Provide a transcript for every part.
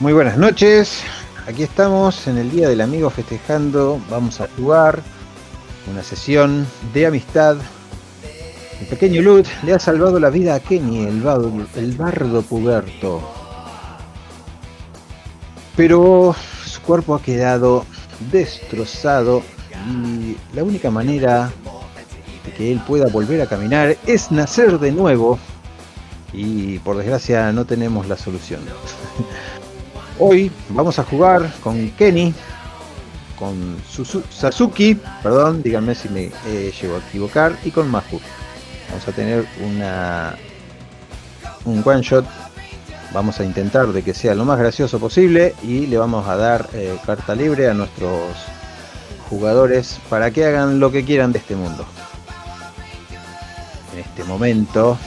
Muy buenas noches. Aquí estamos en el Día del Amigo festejando. Vamos a jugar una sesión de amistad. El pequeño Lut le ha salvado la vida a Kenny, el, bardo, el bardo puberto. Pero su cuerpo ha quedado destrozado y la única manera de que él pueda volver a caminar es nacer de nuevo. Y por desgracia no tenemos la solución. Hoy vamos a jugar con Kenny, con Sasuke, perdón, díganme si me eh, llego a equivocar, y con Mahu. Vamos a tener una un one shot. Vamos a intentar de que sea lo más gracioso posible y le vamos a dar eh, carta libre a nuestros jugadores para que hagan lo que quieran de este mundo. En este momento,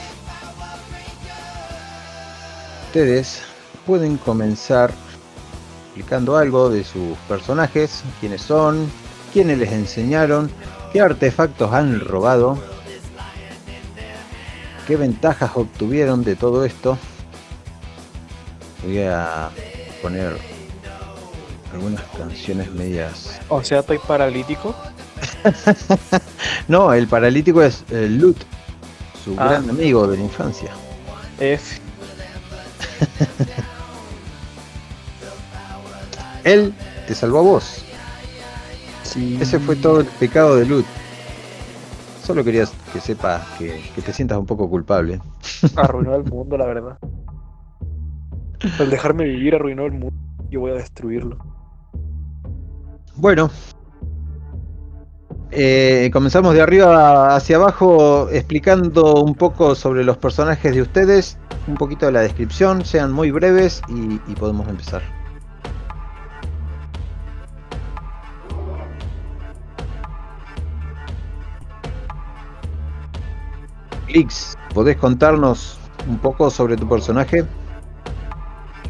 ustedes pueden comenzar explicando algo de sus personajes, quiénes son, quiénes les enseñaron, qué artefactos han robado, qué ventajas obtuvieron de todo esto. Voy a poner algunas canciones medias. O sea, estoy paralítico. no, el paralítico es el Lut, su ah. gran amigo de la infancia. F. Él te salvó a vos. Ese fue todo el pecado de Lut. Solo querías que sepas que, te sientas un poco culpable. Arruinó el mundo, la verdad. El dejarme vivir arruinó el mundo. Yo voy a destruirlo. Bueno. Eh, comenzamos de arriba hacia abajo explicando un poco sobre los personajes de ustedes, un poquito de la descripción, sean muy breves y podemos empezar. ¿Podés contarnos un poco sobre tu personaje?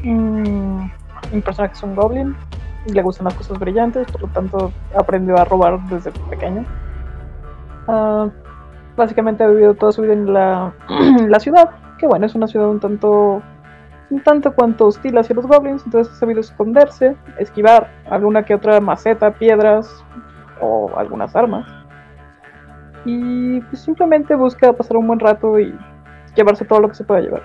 Mm, mi personaje es un goblin, le gustan las cosas brillantes, por lo tanto aprendió a robar desde pequeño. Ah, básicamente ha vivido toda su vida en la, ciudad, que bueno, es una ciudad un tanto un tanto cuanto hostil hacia los goblins, entonces ha sabido esconderse, esquivar alguna que otra maceta, piedras o algunas armas y pues simplemente busca pasar un buen rato y llevarse todo lo que se pueda llevar.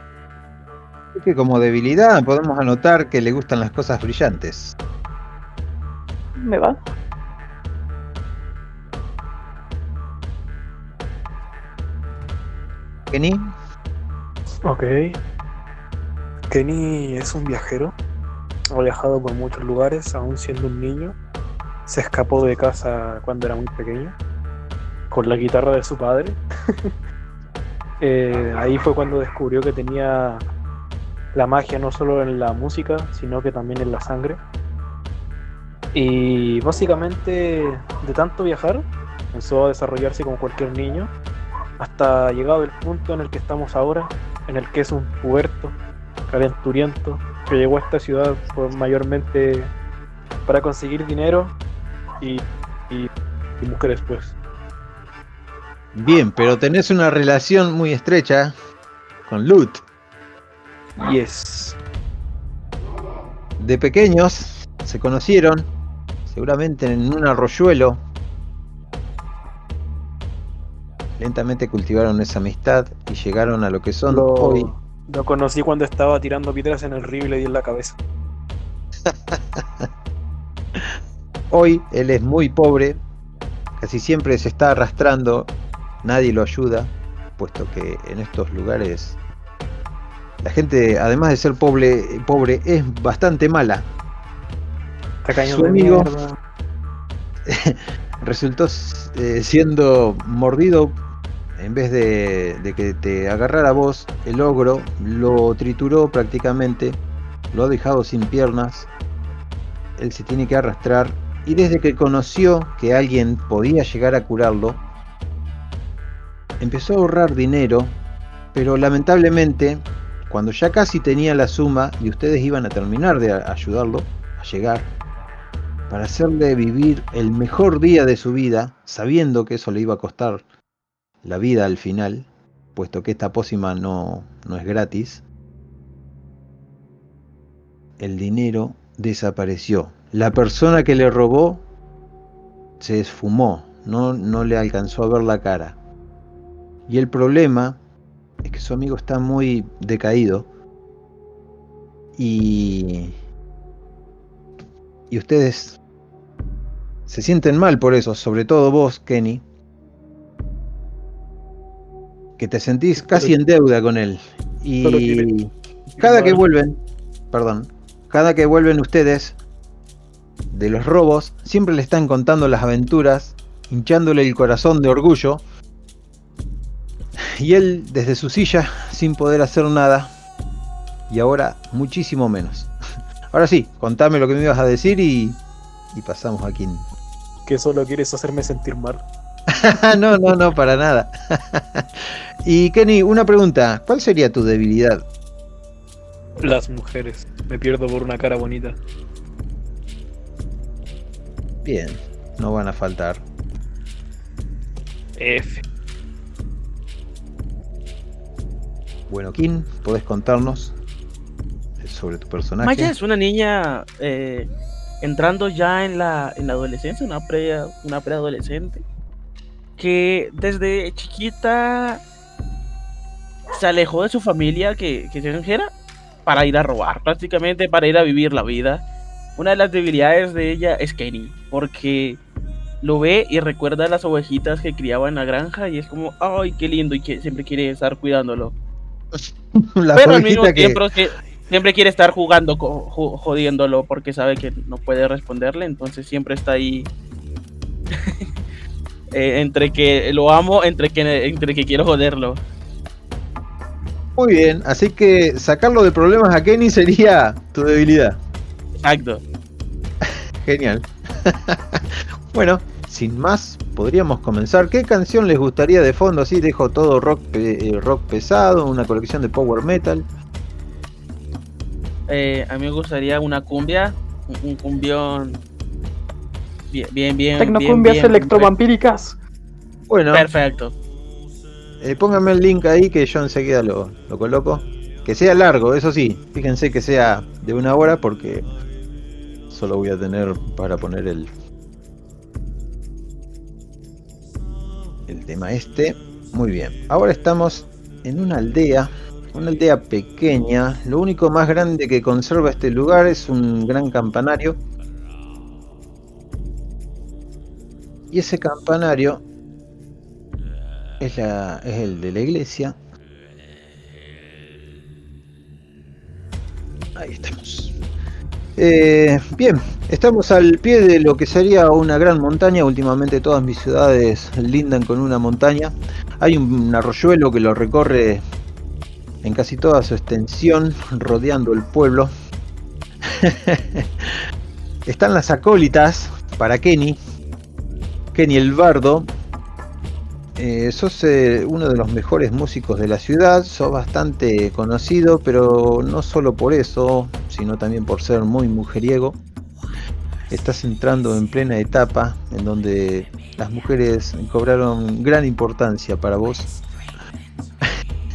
Es que como debilidad podemos anotar que le gustan las cosas brillantes. Me va. Kenny. Ok. Kenny es un viajero. Ha viajado por muchos lugares, aún siendo un niño. Se escapó de casa cuando era muy pequeño con la guitarra de su padre. Eh, ahí fue cuando descubrió que tenía la magia no solo en la música, sino que también en la sangre. Y básicamente de tanto viajar, empezó a desarrollarse como cualquier niño, hasta llegado el punto en el que estamos ahora, en el que es un puberto, calenturiento, que llegó a esta ciudad mayormente para conseguir dinero y, y, y mujeres pues. Bien, pero tenés una relación muy estrecha con Lut. Yes. De pequeños se conocieron, seguramente en un arroyuelo. Lentamente cultivaron esa amistad y llegaron a lo que son hoy. Lo conocí cuando estaba tirando piedras en el río y le di en la cabeza. hoy él es muy pobre, casi siempre se está arrastrando nadie lo ayuda, puesto que en estos lugares la gente, además de ser pobre, pobre es bastante mala. Su amigo resultó eh, siendo mordido en vez de, de, que te agarrara vos, el ogro lo trituró prácticamente, lo ha dejado sin piernas, él se tiene que arrastrar y desde que conoció que alguien podía llegar a curarlo, empezó a ahorrar dinero, pero lamentablemente, cuando ya casi tenía la suma y ustedes iban a terminar de ayudarlo a llegar, para hacerle vivir el mejor día de su vida, sabiendo que eso le iba a costar la vida al final, puesto que esta pócima no, no es gratis, el dinero desapareció. La persona que le robó se esfumó, no, no le alcanzó a ver la cara. Y el problema es que su amigo está muy decaído y, y ustedes se sienten mal por eso, sobre todo vos, Kenny, que te sentís casi en deuda con él. Y cada que vuelven, perdón, cada que vuelven ustedes de los robos, siempre le están contando las aventuras, hinchándole el corazón de orgullo. Y él desde su silla, sin poder hacer nada, y ahora muchísimo menos. Ahora sí, contame lo que me ibas a decir y, y pasamos aquí. Que solo quieres hacerme sentir mal. no, no, no, para nada. y Kenny, una pregunta, ¿cuál sería tu debilidad? Las mujeres. Me pierdo por una cara bonita. Bien, no van a faltar. F. Bueno, Kim, ¿podés contarnos sobre tu personaje? Maya es una niña eh, entrando ya en la, en la adolescencia, una, una preadolescente, que desde chiquita se alejó de su familia, que, que extranjera, para ir a robar, prácticamente para ir a vivir la vida. Una de las debilidades de ella es Kenny, porque lo ve y recuerda a las ovejitas que criaba en la granja y es como, ay, qué lindo y que siempre quiere estar cuidándolo. Pero al mismo tiempo que... siempre quiere estar jugando, jodiéndolo porque sabe que no puede responderle, entonces siempre está ahí eh, entre que lo amo, entre que, entre que quiero joderlo. Muy bien, así que sacarlo de problemas a Kenny sería tu debilidad. Exacto. Genial. bueno, sin más, podríamos comenzar. ¿Qué canción les gustaría de fondo? Así dejo todo rock, eh, rock pesado, una colección de power metal. Eh, a mí me gustaría una cumbia, un, cumbión bien, bien, bien. Tecnocumbias electrovampíricas. Bueno. Perfecto. Eh, pónganme el link ahí que yo enseguida lo, lo coloco. Que sea largo, eso sí. Fíjense que sea de una hora porque solo voy a tener para poner el, el tema este. Muy bien. Ahora estamos en una aldea. Una aldea pequeña. Lo único más grande que conserva este lugar es un gran campanario. Y ese campanario es, el de la iglesia. Ahí estamos. Eh, bien, estamos al pie de lo que sería una gran montaña. Últimamente todas mis ciudades lindan con una montaña. Hay un arroyuelo que lo recorre en casi toda su extensión, rodeando el pueblo. Están las acólitas para Kenny. Kenny el bardo, eh, sos eh, uno de los mejores músicos de la ciudad, sos bastante conocido, pero no solo por eso, sino también por ser muy mujeriego. Estás entrando en plena etapa en donde las mujeres cobraron gran importancia para vos.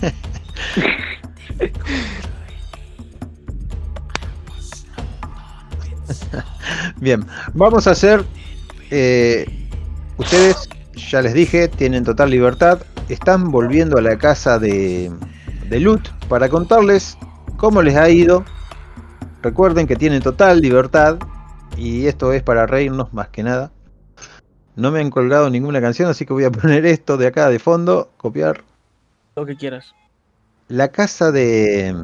Bien, vamos a hacer... Eh, ustedes ya les dije, tienen total libertad. Están volviendo a la casa de, de Lut para contarles cómo les ha ido. Recuerden que tienen total libertad y esto es para reírnos más que nada. No me han colgado ninguna canción, así que voy a poner esto de acá de fondo, copiar. Lo que quieras. La casa de,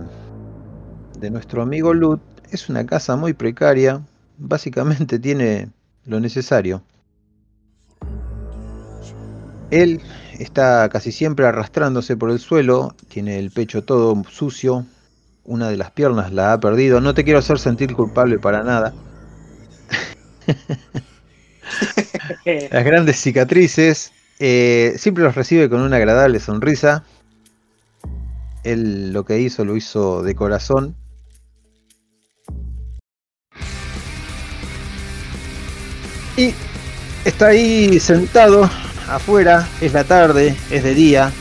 de nuestro amigo Lut es una casa muy precaria. Básicamente tiene lo necesario. Él está casi siempre arrastrándose por el suelo, tiene el pecho todo sucio, una de las piernas la ha perdido. No te quiero hacer sentir culpable para nada. las grandes cicatrices, eh, siempre los recibe con una agradable sonrisa. Él lo que hizo lo hizo de corazón. Y está ahí sentado afuera, es la tarde, es de día.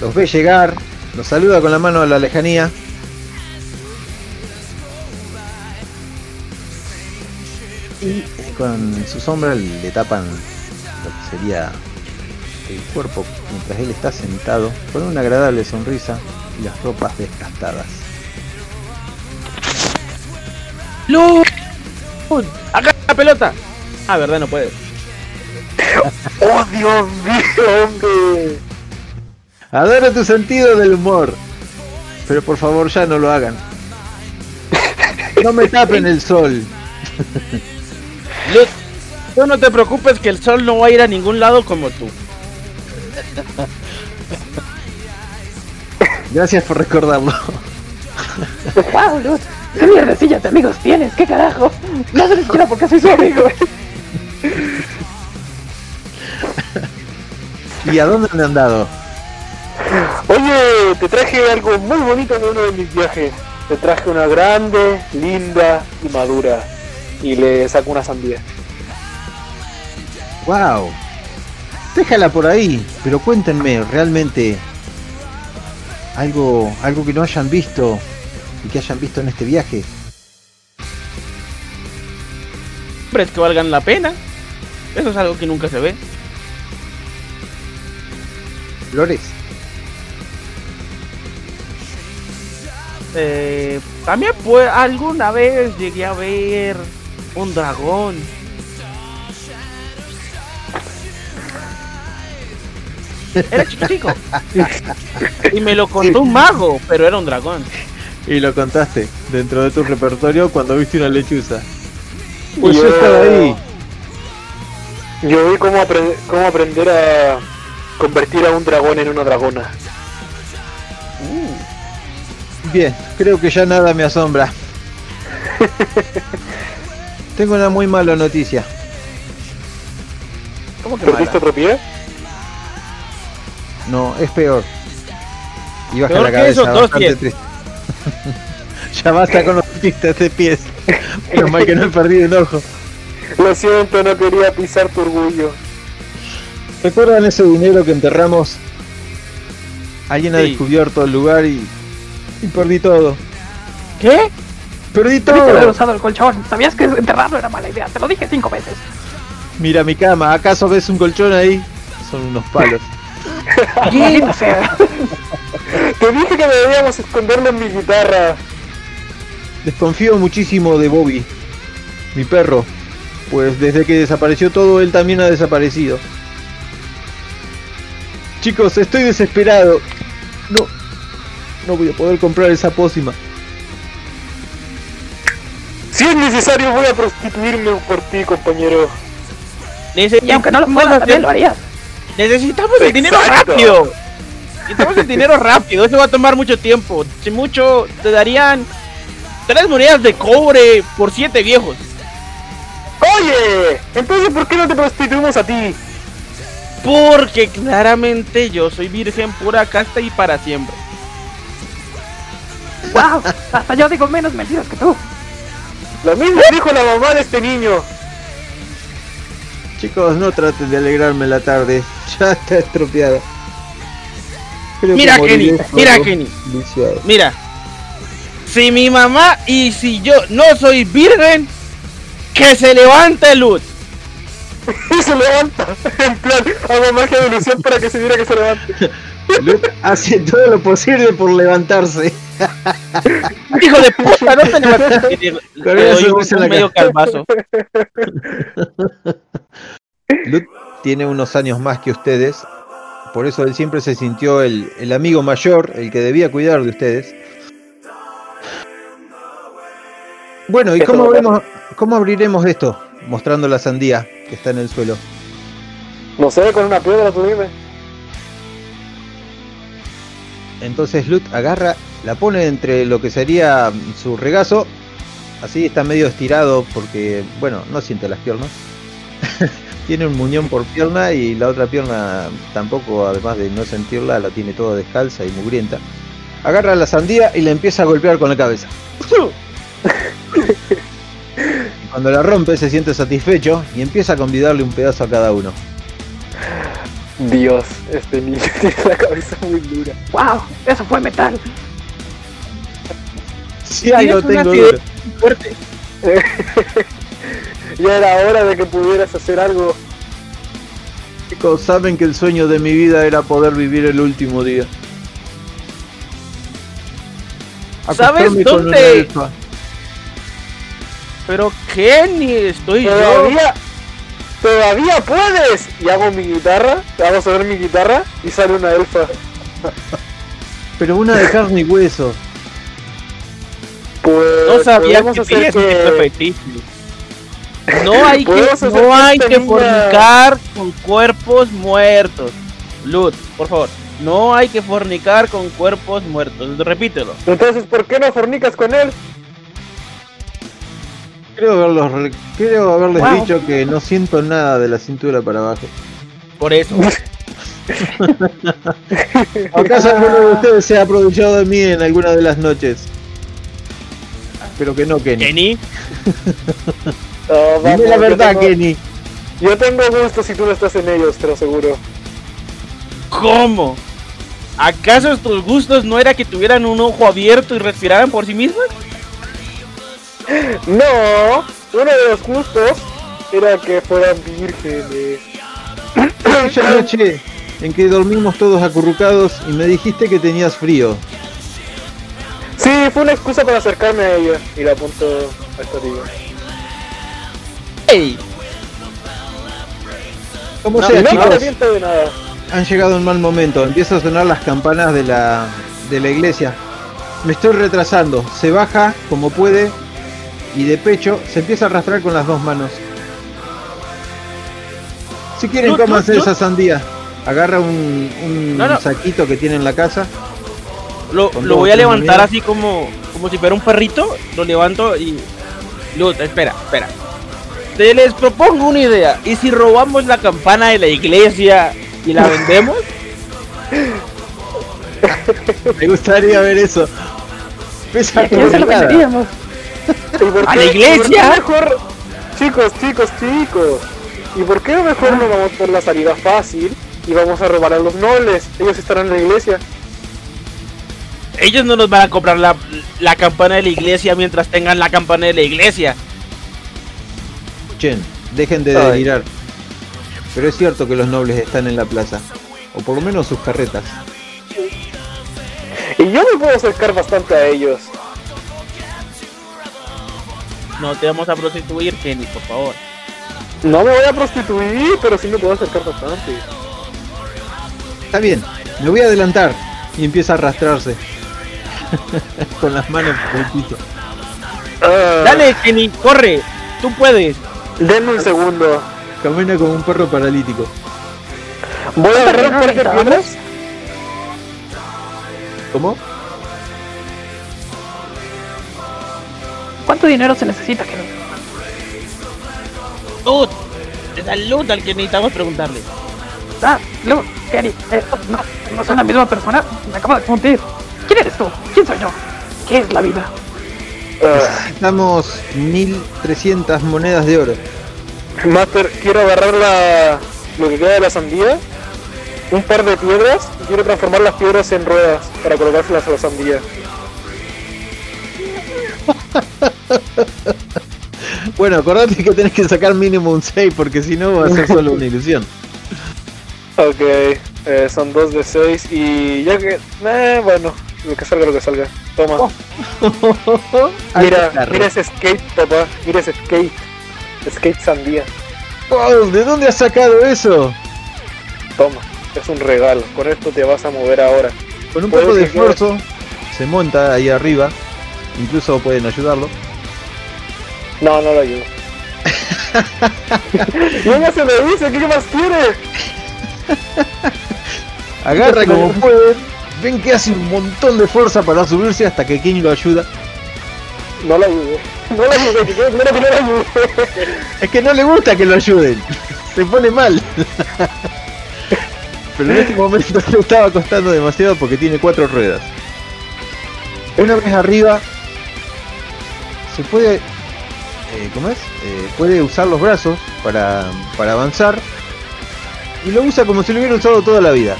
Los ve llegar, los saluda con la mano a la lejanía. Y eh, con su sombra le tapan lo que sería el cuerpo mientras él está sentado con una agradable sonrisa y las ropas desgastadas. ¡No! ¡Acá la pelota! Ah, verdad, no puede. ¡Oh, Dios mío, hombre! Adoro tu sentido del humor. Pero por favor ya no lo hagan. No me tapen el sol. Luz, tú no te preocupes que el sol no va a ir a ningún lado como tú. Gracias por recordarlo. ¡Wow, Luz! ¿Qué mierdecillas de amigos tienes? ¿Qué carajo? No se les quiera porque soy su amigo. ¿Y a dónde han andado? Oye, te traje algo muy bonito de uno de mis viajes. Te traje una grande, linda y madura. Y le saco una sandía. ¡Wow! Déjala por ahí, pero cuéntenme realmente algo, algo que no hayan visto y que hayan visto en este viaje. Hombres que valgan la pena. Eso es algo que nunca se ve. Flores. Eh, también pues alguna vez llegué a ver un dragón. Era chiquitico. y me lo contó un mago, pero era un dragón. Y lo contaste dentro de tu repertorio cuando viste una lechuza. Pues Yo- yo estaba ahí. Yo vi cómo aprender a convertir a un dragón en una dragona. Bien, creo que ya nada me asombra. Tengo una muy mala noticia. ¿Cómo que ¿Perdiste otro pie? No, es peor. Y baja Peor la que cabeza, esos dos triste. ya basta con los pistas de pies. Menos mal que no he perdido un ojo. Lo siento, no quería pisar tu orgullo. ¿Recuerdan ese dinero que enterramos? Alguien ha Sí. descubierto el lugar y, y perdí todo. ¿Qué? Perdí Debiste haber todo. usado el colchón. ¿Sabías que enterrarlo era mala idea? Te lo dije cinco veces. Mira mi cama. ¿Acaso ves un colchón ahí? Son unos palos. Sea. Te dije que debíamos esconderlo en mi guitarra. Desconfío muchísimo de Bobby, mi perro, pues desde que desapareció todo, él también ha desaparecido. Chicos, estoy desesperado. No, no voy a poder comprar esa pócima. Si es necesario, voy a prostituirme por ti, compañero. Y aunque no lo puedas, también lo harías. Necesitamos el dinero rápido. Necesitamos el dinero rápido. Eso va a tomar mucho tiempo. Si mucho, te darían tres monedas de cobre por siete viejos. Oye, entonces ¿por qué no te prostituimos a ti? Porque claramente yo soy virgen pura casta y para siempre. ¡Wow! Hasta yo digo menos mentiras que tú. Lo mismo dijo la mamá de este niño. Chicos, no traten de alegrarme la tarde. Ya está estropeada. Creo que Mira, moriré Kenny, mira, Kenny. viciado. Mira, si mi mamá y si yo no soy virgen, que se levante luz. Y se levanta. En plan, hago magia de ilusión para que se viera que se levante. Luke hace todo lo posible por levantarse. Hijo de puta, no te levantes. Y le- Con le una doy un, sonrisa en un la medio cara. calvazo. Luke tiene unos años más que ustedes, por eso él siempre se sintió el, el amigo mayor, el que debía cuidar de ustedes. Bueno, ¿y Eso vemos, cómo abriremos esto? Mostrando la sandía que está en el suelo. No sé, con una piedra tú dime. Entonces Luke agarra, la pone entre lo que sería su regazo, así está medio estirado porque, bueno, no siente las piernas. tiene un muñón por pierna y la otra pierna tampoco, además de no sentirla, la tiene toda descalza y mugrienta. Agarra la sandía y la empieza a golpear con la cabeza. Cuando la rompe se siente satisfecho y empieza a convidarle un pedazo a cada uno. Dios, este niño tiene la cabeza muy dura. ¡Wow! Eso fue metal. Si algo Tienes una tengo duro. fuerte. Ya era hora de que pudieras hacer algo. Chicos, saben que el sueño de mi vida era poder vivir el último día. ¿Sabes Acostarme con una dónde? Pero Kenny, estoy yo. Todavía, todavía puedes. Y hago mi guitarra, hago sonar mi guitarra y sale una elfa. Pero una de carne y hueso. Pues No sabía podemos que hacer que-. No hay que, Podemos hacer no hay que fornicar con cuerpos muertos. Lud, por favor. No hay que fornicar con cuerpos muertos. Repítelo. Entonces, ¿por qué no fornicas con él? Creo, haberlos re- creo haberles Wow. dicho que no siento nada de la cintura para abajo. Por eso. ¿Acaso alguno de ustedes se ha aprovechado de mí en alguna de las noches? Pero que no, Kenny. Kenny, No, Dime la verdad, tengo- Kenny. Yo tengo gusto si tú no estás en ellos, te lo aseguro. ¿cómo? ¿Acaso tus gustos no era que tuvieran un ojo abierto y respiraran por sí mismos? No, uno de los gustos era que fueran vírgenes. Aquella noche en que dormimos todos acurrucados y me dijiste que tenías frío. Sí, fue una excusa para acercarme a ella y la apunto a esta tía. ¡Ey! Como No, sea, no chicos, de nada. han llegado en mal momento. Empiezan a sonar las campanas de la, de la iglesia. Me estoy retrasando. Se baja como puede y de pecho se empieza a arrastrar con las dos manos. Si quieren, No, cómanse no. esa sandía. Agarra un, un No, no. saquito que tiene en la casa. Lo, lo voy a levantar miedo. así como, como si fuera un perrito. Lo levanto y. Lud, espera, espera. Te les propongo una idea. ¿Y si robamos la campana de la iglesia y la vendemos? Me gustaría ver eso. Pesa ¿A quién se lo tonelada. venderíamos? ¿Y por ¿A la iglesia? mejor... Chicos, chicos, chicos. ¿Y por qué mejor no vamos por la salida fácil y vamos a robar a los nobles? Ellos estarán en la iglesia. Ellos no nos van a comprar la, la campana de la iglesia mientras tengan la campana de la iglesia. Escuchen, dejen de Ay. delirar. Pero es cierto que los nobles están en la plaza. O por lo menos sus carretas. Y yo me puedo acercar bastante a ellos. No te vamos a prostituir, Kenny, por favor. No me voy a prostituir, pero sí me puedo acercar bastante. Está bien, me voy a adelantar. Y empieza a arrastrarse. Con las manos por el. Ah, Dale, Kenny, corre. Tú puedes. Denme un segundo. Camina como un perro paralítico. Voy a agarrar un ¿No par de piedras. ¿Cómo? ¿Cuánto dinero se necesita, Kenny? Lud. Es a Lud al que necesitamos preguntarle. Ah, Lu, Kenny, eh, no, no son la misma persona. Me acabo de confundir. ¿Quién eres tú? ¿Quién soy yo? ¿Qué es la vida? Ah, Necesitamos 1300 monedas de oro. Master, quiero agarrar la, lo que queda de la sandía, un par de piedras y quiero transformar las piedras en ruedas para colocárselas a la sandía. Bueno, acordate que tenés que sacar mínimo un 6 porque si no va a ser solo una ilusión. Ok, eh, son dos de 6 y ya que... Eh, bueno, lo que salga, lo que salga. Toma. Mira, Alto carro. mira ese skate, papá. Mira ese skate. Skate sandía. Wow, ¿De dónde has sacado eso? Toma. Es un regalo. Con esto te vas a mover ahora. Con un poco de que- esfuerzo se monta ahí arriba. Incluso pueden ayudarlo. No, no lo ayudo. no, se me dice, ¿qué más quiere? Agarra como pueden. Ven que hace un montón de fuerza para subirse hasta que King lo ayuda. No lo ayudo. No lo que que no lo ayudo. Es que no le gusta que lo ayuden. Se pone mal. Pero en este momento le estaba costando demasiado porque tiene cuatro ruedas. Una vez arriba, se puede. eh, ¿Cómo es? Eh, puede usar los brazos para, para avanzar. Y lo usa como si lo hubiera usado toda la vida.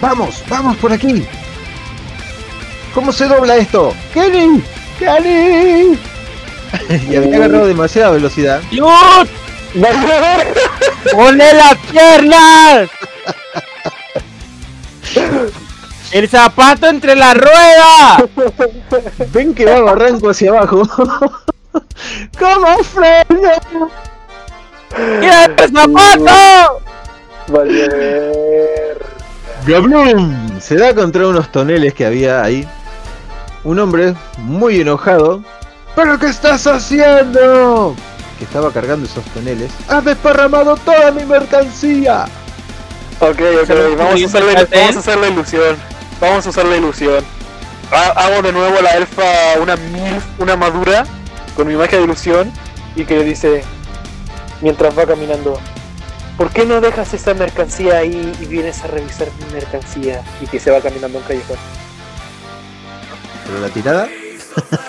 ¡Vamos! ¡Vamos por aquí! ¿Cómo se dobla esto? ¡Kenny! ¡Kenny! y había agarrado demasiada velocidad. ¡Lut! ¡Ponle las piernas! ¡El zapato entre la rueda! Ven que va barranco hacia abajo. ¿Cómo freno? ¡Mira el zapato! Vale. Gablum se da contra unos toneles que había ahí. Un hombre muy enojado. ¿Pero qué estás haciendo? Que estaba cargando esos toneles. ¡Has desparramado toda mi mercancía! Ok, ok, Se lo vamos a, pudiste usar la, hacer. vamos a usar la ilusión. Vamos a usar la ilusión. Ha- Hago de nuevo a la elfa una milf, una madura, con mi magia de ilusión, y que le dice, mientras va caminando, ¿por qué no dejas esa mercancía ahí y vienes a revisar mi mercancía? Y que se va caminando a un callejón. Pero la tirada.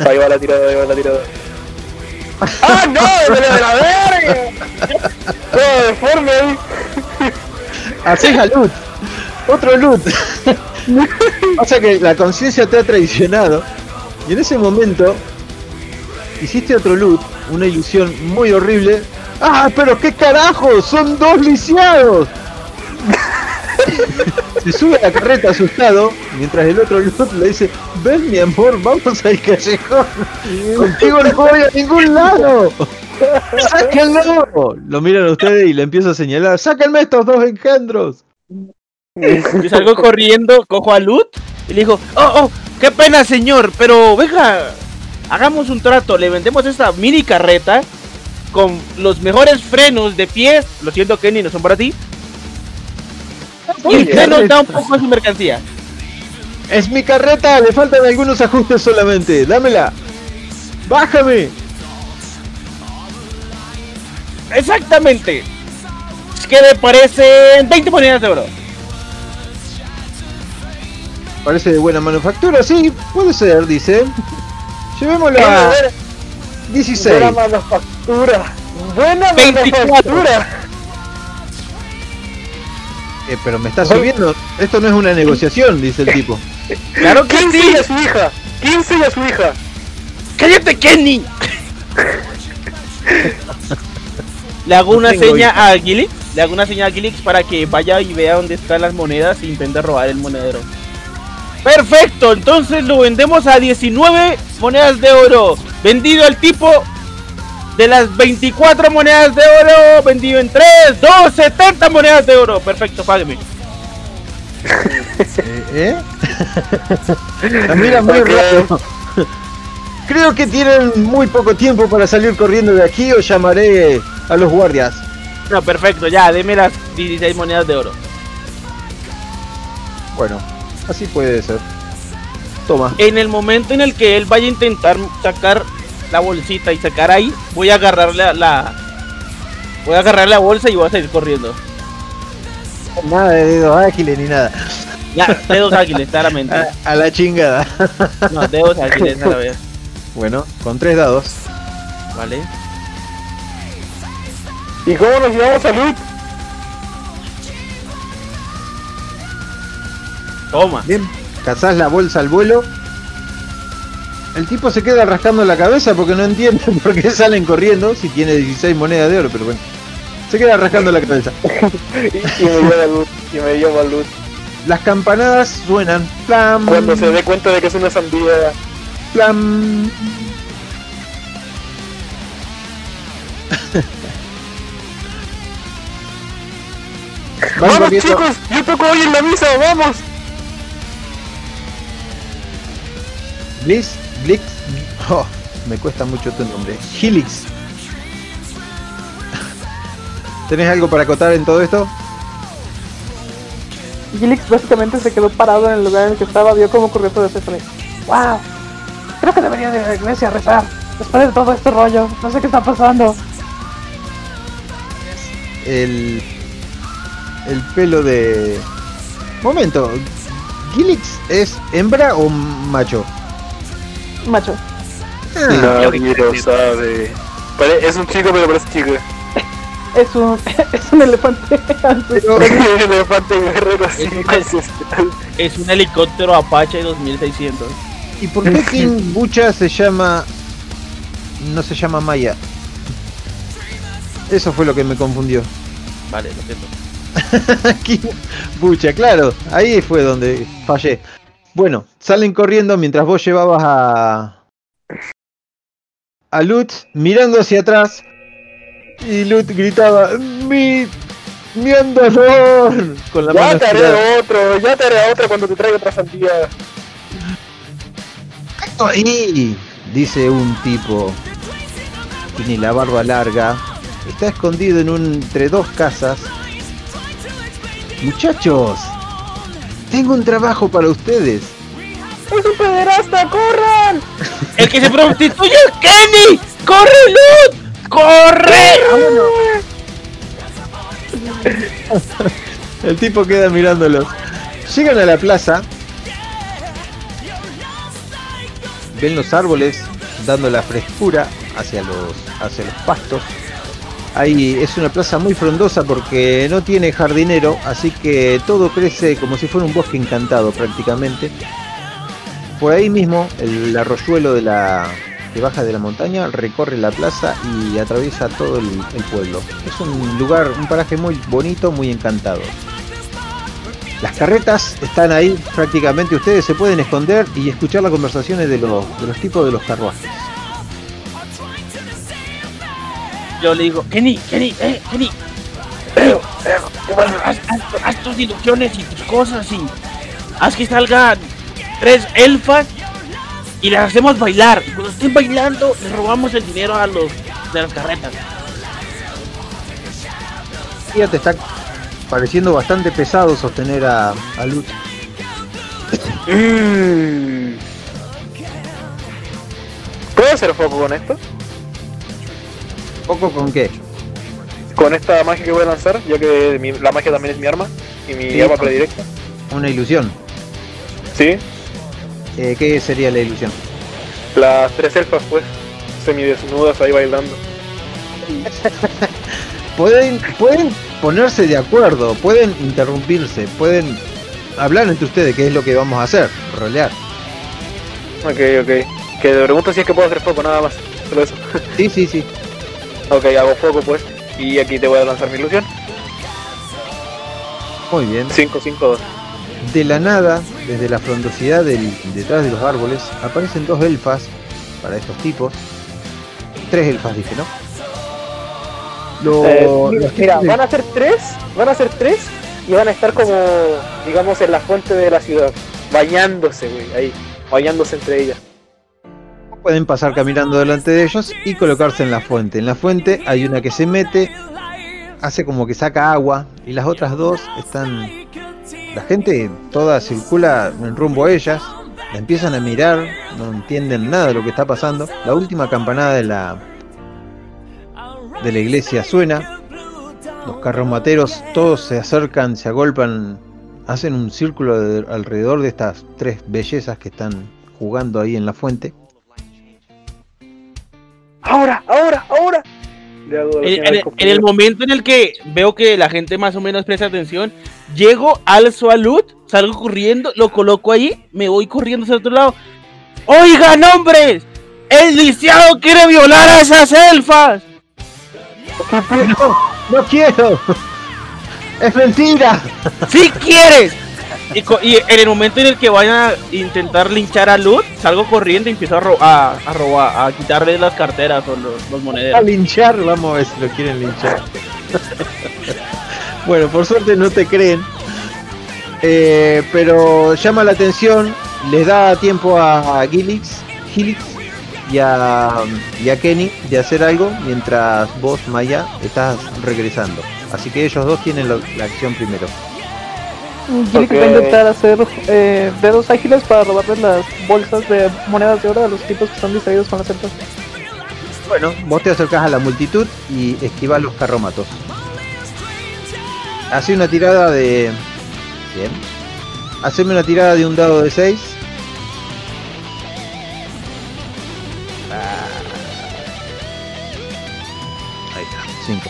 Ahí va la tirada, ahí va la tirada. ¡Ah, no! ¡De la, de la verga! Todo deforme ahí. Haces a loot. Otro loot. O sea que la conciencia te ha traicionado. Y en ese momento hiciste otro loot, una ilusión muy horrible. ¡Ah, pero qué carajo! ¡Son dos lisiados! Se sube a la carreta asustado, mientras el otro loot le dice, ven mi amor, vamos al callejón. Contigo no voy a ningún lado. ¡Sáquenlo! Lo miran ustedes y le empiezo a señalar, ¡sáquenme estos dos engendros! Yo salgo corriendo, cojo a Lut y le digo, oh, oh, qué pena señor, pero venga, hagamos un trato, le vendemos esta mini carreta con los mejores frenos de pies, lo siento Kenny, no son para ti, y usted nos da un poco de su mercancía. Es mi carreta, le faltan algunos ajustes solamente. Dámela. Bájame. Exactamente. ¿Qué le parecen 20 monedas de oro? Parece de buena manufactura, sí, puede ser, dice. Llevémoslo Buena, a buena, 16. buena manufactura. Buena 24. manufactura. Eh, pero me está subiendo. Esto no es una negociación, dice el tipo. Claro que 15 sí. y a su hija. 15 y a su hija. ¡Cállate, Kenny! Le hago una seña hija. a Gilix, le hago una seña a Gilix para que vaya y vea dónde están las monedas e intente robar el monedero. Perfecto, entonces lo vendemos a 19 monedas de oro. Vendido al tipo de las 24 monedas de oro, vendido en 3, 2, 70 monedas de oro. Perfecto, págueme. Eh, ¿eh? Mira muy raro. Creo que tienen muy poco tiempo para salir corriendo de aquí o llamaré a los guardias. No, perfecto, ya, deme las 16 monedas de oro. Bueno, así puede ser. Toma. En el momento en el que él vaya a intentar sacar la bolsita y sacar ahí, voy a agarrar la, la- voy a agarrar la bolsa y voy a seguir corriendo. Nada de dedos ágiles ni nada. Ya, dedos ágiles, claramente. A, a la chingada. No, dedos ágiles a la vez. Bueno, con tres dados. Vale. ¿Y cómo nos llevamos a Toma. Bien, cazás la bolsa al vuelo. El tipo se queda rascando la cabeza porque no entiende por qué salen corriendo si tiene 16 monedas de oro, pero bueno. Se queda rascando la cabeza. Y, me lleva a Loot. Y me lleva a Loot. Las campanadas suenan. Plam, Cuando se dé cuenta de que es una sandía. plam. Van ¡Vamos corriendo- chicos! ¡Yo toco hoy en la misa! ¡Vamos! Blitz, Blitz, oh, me cuesta mucho tu nombre. Helix. ¿Tenés algo para acotar en todo esto? Gilix básicamente se quedó parado en el lugar en el que estaba, vio cómo ocurrió todo fue, ¡Wow! Creo que debería ir a la iglesia a rezar. Después de todo este rollo, no sé qué está pasando. El. El pelo de. Momento. ¿Gilix es hembra o macho? Macho, Ah, Nadie lo sabe. Pare- es un chico, pero parece chico. es un, es un elefante ancestral. Elefante guerrero Es-. Es un helicóptero Apache 2600. ¿Y por qué King Bucha se llama no se llama Maya. Eso fue lo que me confundió. Vale, lo siento. Aquí, pucha, claro, ahí fue donde fallé. Bueno, salen corriendo mientras vos llevabas a. a Lutz mirando hacia atrás. Y Lutz gritaba: ¡Mi. mi andador! Con la Ya mano te estirada. haré otro, ya te haré otro cuando te traiga otra sandía. ahí! Dice un tipo. Tiene la barba larga. Está escondido en un, entre dos casas. Muchachos, tengo un trabajo para ustedes. ¡Es un pederasta, corran! ¡El que se prostituye es Kenny! ¡Corre, Lud! ¡Corre! El tipo queda mirándolos. Llegan a la plaza. Ven los árboles dando la frescura hacia los, hacia los pastos. Ahí es una plaza muy frondosa porque no tiene jardinero, así que todo crece como si fuera un bosque encantado prácticamente. Por ahí mismo el arroyuelo de la que baja de la montaña recorre la plaza y atraviesa todo el, pueblo. Es un lugar, un paraje muy bonito, muy encantado. Las carretas están ahí prácticamente, ustedes se pueden esconder y escuchar las conversaciones de los, de los tipos de los carruajes. Yo le digo, Kenny, Kenny, eh, Kenny. Haz, haz- haz tus ilusiones y tus cosas y haz que salgan tres elfas y las hacemos bailar. Y cuando estén bailando, les robamos el dinero a los de las carretas. Ya te está pareciendo bastante pesado sostener a, a Lutz. Mm. ¿Puedo hacer foco con esto? ¿Poco con qué? Con esta magia que voy a lanzar, ya que mi- la magia también es mi arma y mi Sí. arma predilecta. Una ilusión. Sí, Eh, ¿Qué sería la ilusión? las tres elfas, pues, semidesnudas ahí bailando. Pueden, pueden ponerse de acuerdo, pueden interrumpirse, pueden hablar entre ustedes qué es lo que vamos a hacer, rolear. Ok, ok. Que te pregunto si es que puedo hacer foco, nada más. Solo eso. Sí, sí, sí. Ok, hago foco, pues. Y aquí te voy a lanzar mi ilusión. Muy bien. 5, 5, 2. De la nada, desde la frondosidad del, detrás de los árboles, aparecen dos elfas para estos tipos. Tres elfas, dije, ¿no? Lo- Eh, mira, mira, van a ser tres, van a ser tres y van a estar como, digamos, en la fuente de la ciudad, bañándose, güey, ahí, bañándose entre ellas. Pueden pasar caminando delante de ellos y colocarse en la fuente. En la fuente hay una que se mete, hace como que saca agua y las otras dos están... La gente toda circula en rumbo a ellas, la empiezan a mirar, no entienden nada de lo que está pasando. La última campanada de la de la iglesia suena. Los carromateros todos se acercan, se agolpan, hacen un círculo de- alrededor de estas tres bellezas que están jugando ahí en la fuente. Ahora, ahora, ahora. En, el- en compañero. el momento en el que veo que la gente más o menos presta atención, llego, alzo a Lut, salgo corriendo, lo coloco ahí, me voy corriendo hacia otro lado. ¡Oigan, hombres! ¡El lisiado quiere violar a esas elfas! No, no quiero. Es mentira. ¡Si quieres! Y, y en el momento en el que vayan a intentar linchar a Lut, salgo corriendo y empiezo a, ro- a, a robar, a quitarle las carteras o los, los A monederos. linchar, vamos a ver si lo quieren linchar. bueno, por suerte no te creen. Eh, pero llama la atención, les da tiempo a Gilix, Gilix y, a, a Kenny de hacer algo mientras vos, Maya, estás regresando. Así que ellos dos tienen la acción primero. Va a intentar hacer eh, dedos ágiles para robarles las bolsas de monedas de oro a los tipos que están distraídos con las celtas. Bueno, vos te acercás a la multitud y esquivas los carrómatos. Hace una tirada de. Bien. Haceme una tirada de un dado de 6. Ahí está, 5.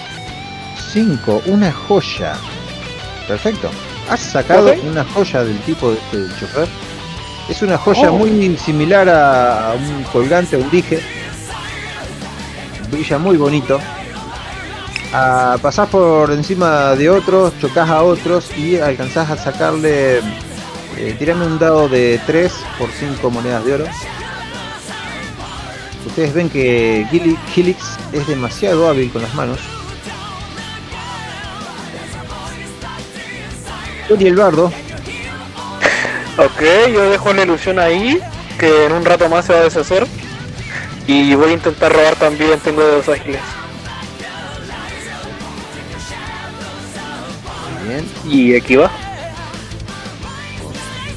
5, una joya. Perfecto. Has sacado una joya del tipo de este chofer. Es una joya Oh. muy similar a, a un colgante, un dije. brilla muy bonito. Ah, pasás por encima de otros, chocas a otros y alcanzás a sacarle. Eh, tirame un dado de 3 por 5 monedas de oro. Ustedes ven que Gili- Helix es demasiado hábil con las manos. Y el bardo Ok, yo dejo una ilusión ahí, que en un rato más se va a deshacer. Y voy a intentar robar también, tengo dedos ágiles. Muy bien. Y aquí va.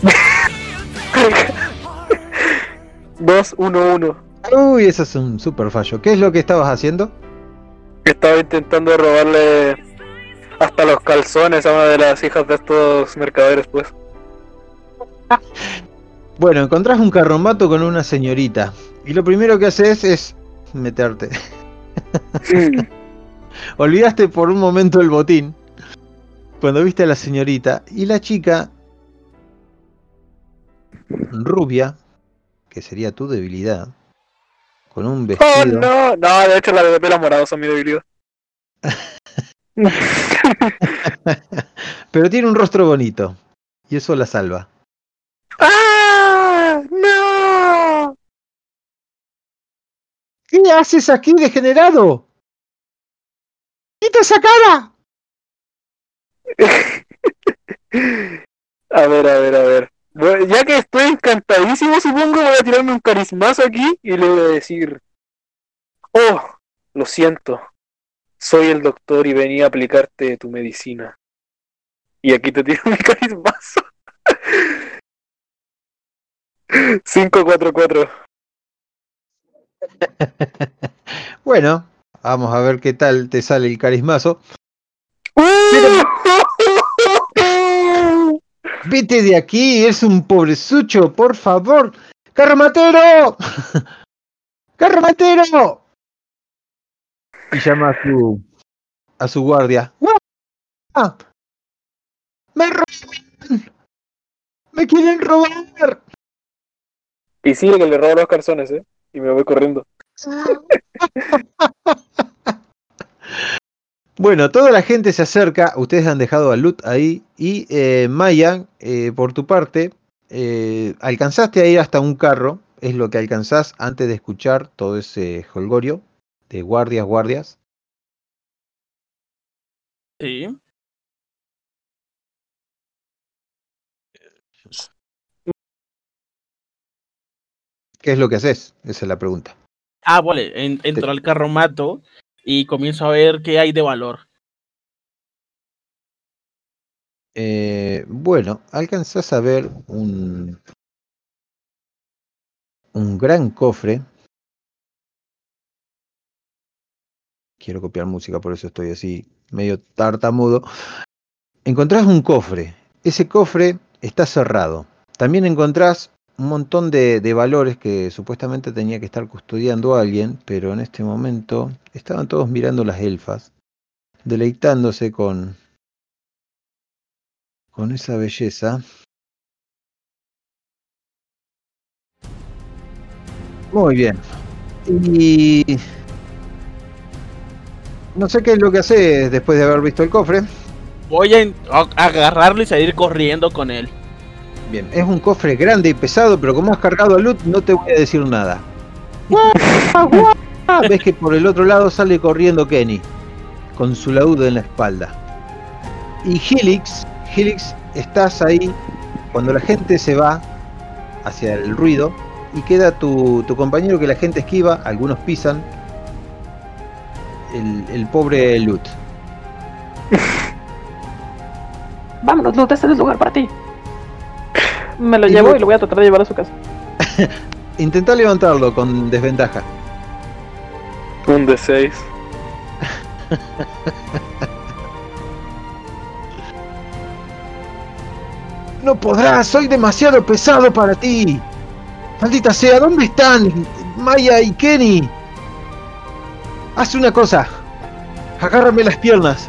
Dos, uno, uno. Uy, eso es un super fallo. ¿Qué es lo que estabas haciendo? Estaba intentando robarle hasta los calzones a una de las hijas de estos mercaderes, pues. Bueno, encontrás un carromato con una señorita. Y lo primero que haces es meterte. Olvidaste por un momento el botín. Cuando viste a la señorita. Y la chica. Rubia. Que sería tu debilidad. Con un Oh vestido. no, no, de hecho las de pelo morado son mi debilidad. Pero tiene un rostro bonito. Y eso la salva. ¡Ah! ¡No! ¿Qué haces aquí, degenerado? ¡Quita esa cara! A ver, a ver, a ver. Bueno, ya que estoy encantadísimo, supongo, voy a tirarme un carismazo aquí y le voy a decir: Oh, lo siento. Soy el doctor y venía a aplicarte tu medicina. Y aquí te tiro mi carismazo. 544. Bueno, vamos a ver qué tal te sale el carismazo. Vete de aquí, es un pobrezucho, por favor. ¡Carromatero! ¡Carromatero! Y llama a su a su guardia. ¡Ah! ¡Me roban! ¡Me quieren robar! Y sigue que le robo los calzones, ¿eh? Y me voy corriendo. Bueno, toda la gente se acerca. Ustedes han dejado a Lut ahí. Y eh, Maya, eh, por tu parte, eh, alcanzaste a ir hasta un carro. Es lo que alcanzás antes de escuchar todo ese holgorio de guardias, guardias. Sí. ¿Qué es lo que haces? Esa es la pregunta. Ah, vale, en- entro al carromato y comienzo a ver qué hay de valor. Eh, bueno, alcanzás a ver un, un gran cofre. Quiero copiar música, por eso estoy así medio tartamudo. Encontrás un cofre. Ese cofre está cerrado. También encontrás un montón de, valores que supuestamente tenía que estar custodiando alguien, pero en este momento estaban todos mirando las elfas, deleitándose con, con esa belleza. Muy bien. Y no sé qué es lo que hace después de haber visto el cofre. Voy a, agarrarlo y salir corriendo con él. Bien, es un cofre grande y pesado, pero como has cargado a Lut, no te voy a decir nada. Ves que por el otro lado sale corriendo Kenny, con su laúd en la espalda. Y Helix, Helix, estás ahí cuando la gente se va hacia el ruido y queda tu, tu compañero que la gente esquiva, algunos pisan, el, el pobre Lut. Vámonos, Luz, este es el lugar para ti. Me lo Y llevo y lo voy a tratar de llevar a su casa. Intenta levantarlo con desventaja. Un de 6. No podrás, soy demasiado pesado para ti. Maldita sea, ¿dónde están Maya y Kenny? Haz una cosa. Agárrame las piernas.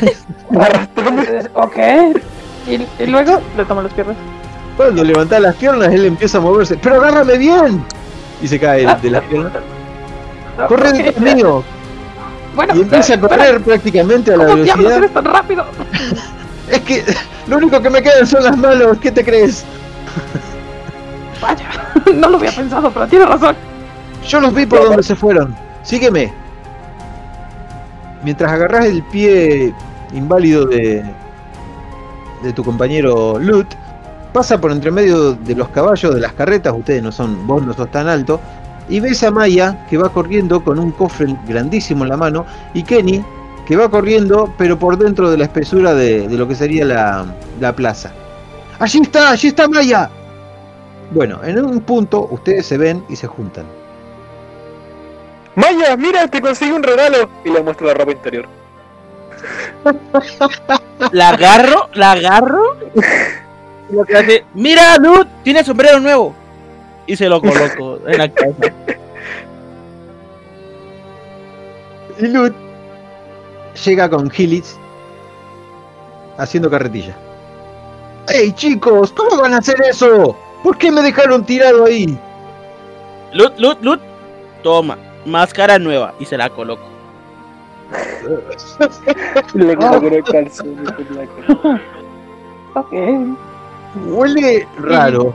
Ok. Y, y luego le tomo las piernas. Cuando levantás las piernas, él empieza a moverse. Pero agárrame bien. Y se cae de las piernas. corre Ok. detrás mío. Bueno, Y empieza a correr prácticamente a la ¿Cómo velocidad. eres tan rápido? Es que lo único que me quedan son las manos, ¿qué te crees? Vaya, no lo había pensado, pero tienes razón. Yo los vi por donde se fueron. Sígueme. Mientras agarras el pie inválido de, de tu compañero Lut, pasa por entre medio de los caballos de las carretas, ustedes no son, vos no sos tan alto, y ves a Maya que va corriendo con un cofre grandísimo en la mano, y Kenny que va corriendo, pero por dentro de la espesura de, de lo que sería la, la plaza. ¡Allí está! ¡Allí está Maya! Bueno, en un punto ustedes se ven y se juntan. Maya, mira, te conseguí un regalo. Y le muestro la ropa interior. La agarro, la agarro. Y lo que hace, mira, Lud, tiene sombrero nuevo. Y se lo coloco en la cabeza. Y Lut llega con Gillis haciendo carretilla. ¡Ey chicos! ¿Cómo van a hacer eso? ¿Por qué me dejaron tirado ahí? Lud, Lud, Lud, toma, máscara nueva. Y se la coloco. Le coloco el calzón. Ok. Huele raro.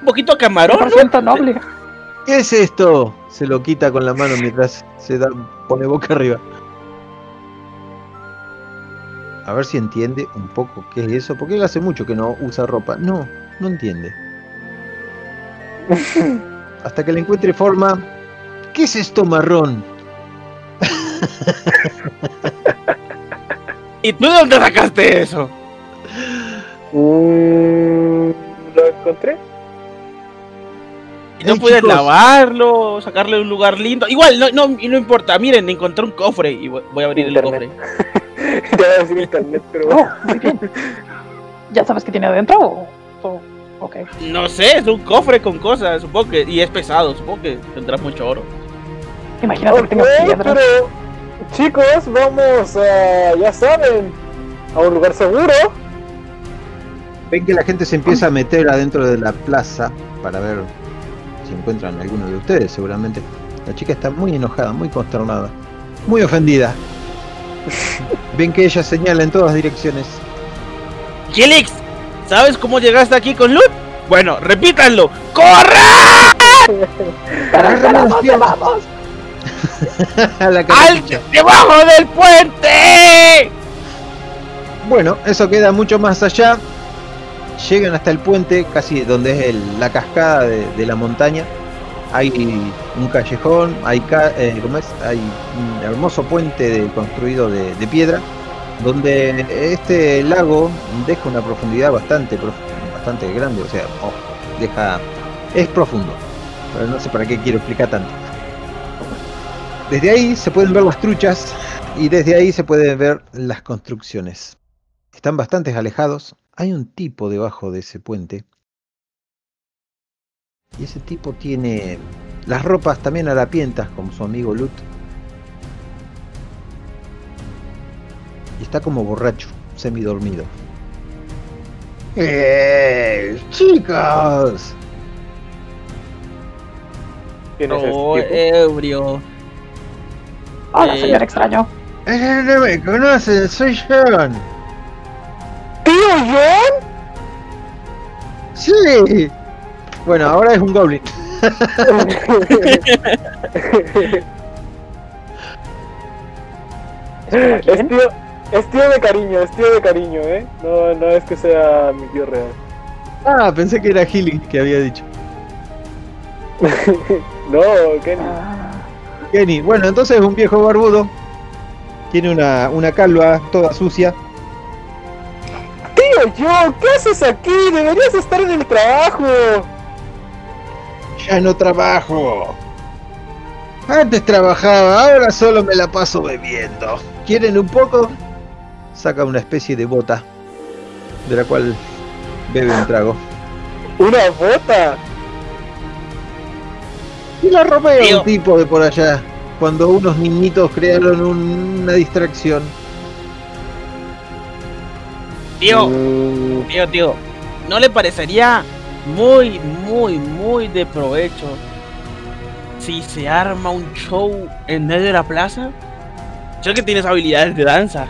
Un poquito a camarón, ¿no? noble. ¿Qué es esto? Se lo quita con la mano mientras se da, pone boca arriba. A ver si entiende un poco qué es eso, porque él hace mucho que no usa ropa. No, no entiende. Hasta que le encuentre forma. ¿Qué es esto marrón? ¿Y tú de dónde sacaste eso? Mm, ¿Lo encontré? Y no Ey, puedes chicos. lavarlo, sacarle de un lugar lindo. Igual, no, no, y no importa. Miren, encontré un cofre y voy a abrir el cofre. Internet, pero Oh. ¿Ya sabes qué tiene adentro? o- o- ok. No sé, es un cofre con cosas, supongo que. Y es pesado, supongo que tendrá mucho oro. Imagínate que Ok, tengo pero chicos, vamos a, ya saben, a un lugar seguro. Ven que la gente se empieza a meter adentro de la plaza para ver si encuentran a alguno de ustedes, seguramente. La chica está muy enojada, muy consternada, muy ofendida. Ven que ella señala en todas direcciones. Helix, ¿sabes cómo llegaste aquí con Lut? Bueno, repítanlo. ¡Corre! ¡Al debajo del puente! Bueno, eso queda mucho más allá. Llegan hasta el puente, casi donde es el- la cascada de, de la montaña. Hay un callejón, hay, ca- eh, ¿cómo es? hay un hermoso puente de- construido de, de piedra, donde este lago deja una profundidad bastante, bastante grande, o sea, deja, es profundo, pero no sé para qué quiero explicar tanto. Desde ahí se pueden ver las truchas y desde ahí se pueden ver las construcciones. Están bastante alejados. Hay un tipo debajo de ese puente. Y ese tipo tiene las ropas también harapientas, como su amigo Lut. Y está como borracho, semidormido. ¡Eh! ¡Chicos! ¿Quién es Oh, este tipo? ebrio. Hola, Eh, señor extraño. ¡Eh, no me conocen! ¡Soy John! ¿Tío John? ¡Sí! Bueno, ahora es un goblin. ¿Es tío, es tío de cariño, es tío de cariño, ¿eh? No, no es que sea mi tío real. Ah, pensé que era Healing que había dicho. No, Kenny. Ah, Kenny, bueno, entonces es un viejo barbudo. Tiene una, una calva toda sucia. Tío John, ¿qué haces aquí? Deberías estar en el trabajo. Ya no trabajo. Antes trabajaba, ahora solo me la paso bebiendo. ¿Quieren un poco? Saca una especie de bota, de la cual bebe un trago. Una bota. Y la rompe Tío. un tipo de por allá, cuando unos niñitos crearon un- una distracción. Tío, Mm, tío, tío. ¿No le parecería muy, muy, muy de provecho si se arma un show en medio de la plaza, sé que tienes habilidades de danza.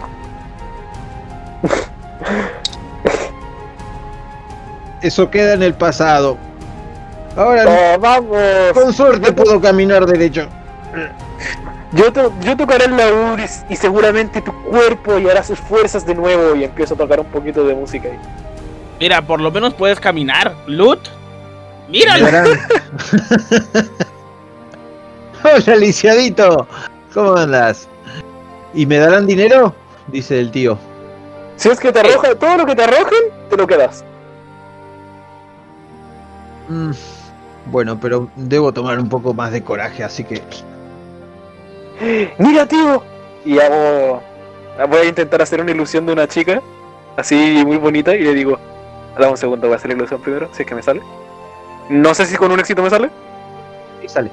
Eso queda en el pasado. Ahora, ¡Oh, vamos! con suerte puedo caminar derecho. Yo, to- yo tocaré el laúd y, y seguramente tu cuerpo hallará sus fuerzas de nuevo y empiezo a tocar un poquito de música ahí. Mira, por lo menos puedes caminar. Lut, míralo. Hola, lisiadito. ¿Cómo andas? ¿Y me darán dinero? Dice el tío. Si es que te arroja, todo lo que te arrojen, te lo quedas. Mm, bueno, pero debo tomar un poco más de coraje, así que... ¡Mira, tío! Y hago. Voy a intentar hacer una ilusión de una chica, así muy bonita, y le digo: Dame un segundo, voy a hacer la ilusión primero, si es que me sale. No sé si con un éxito me sale. Y sale.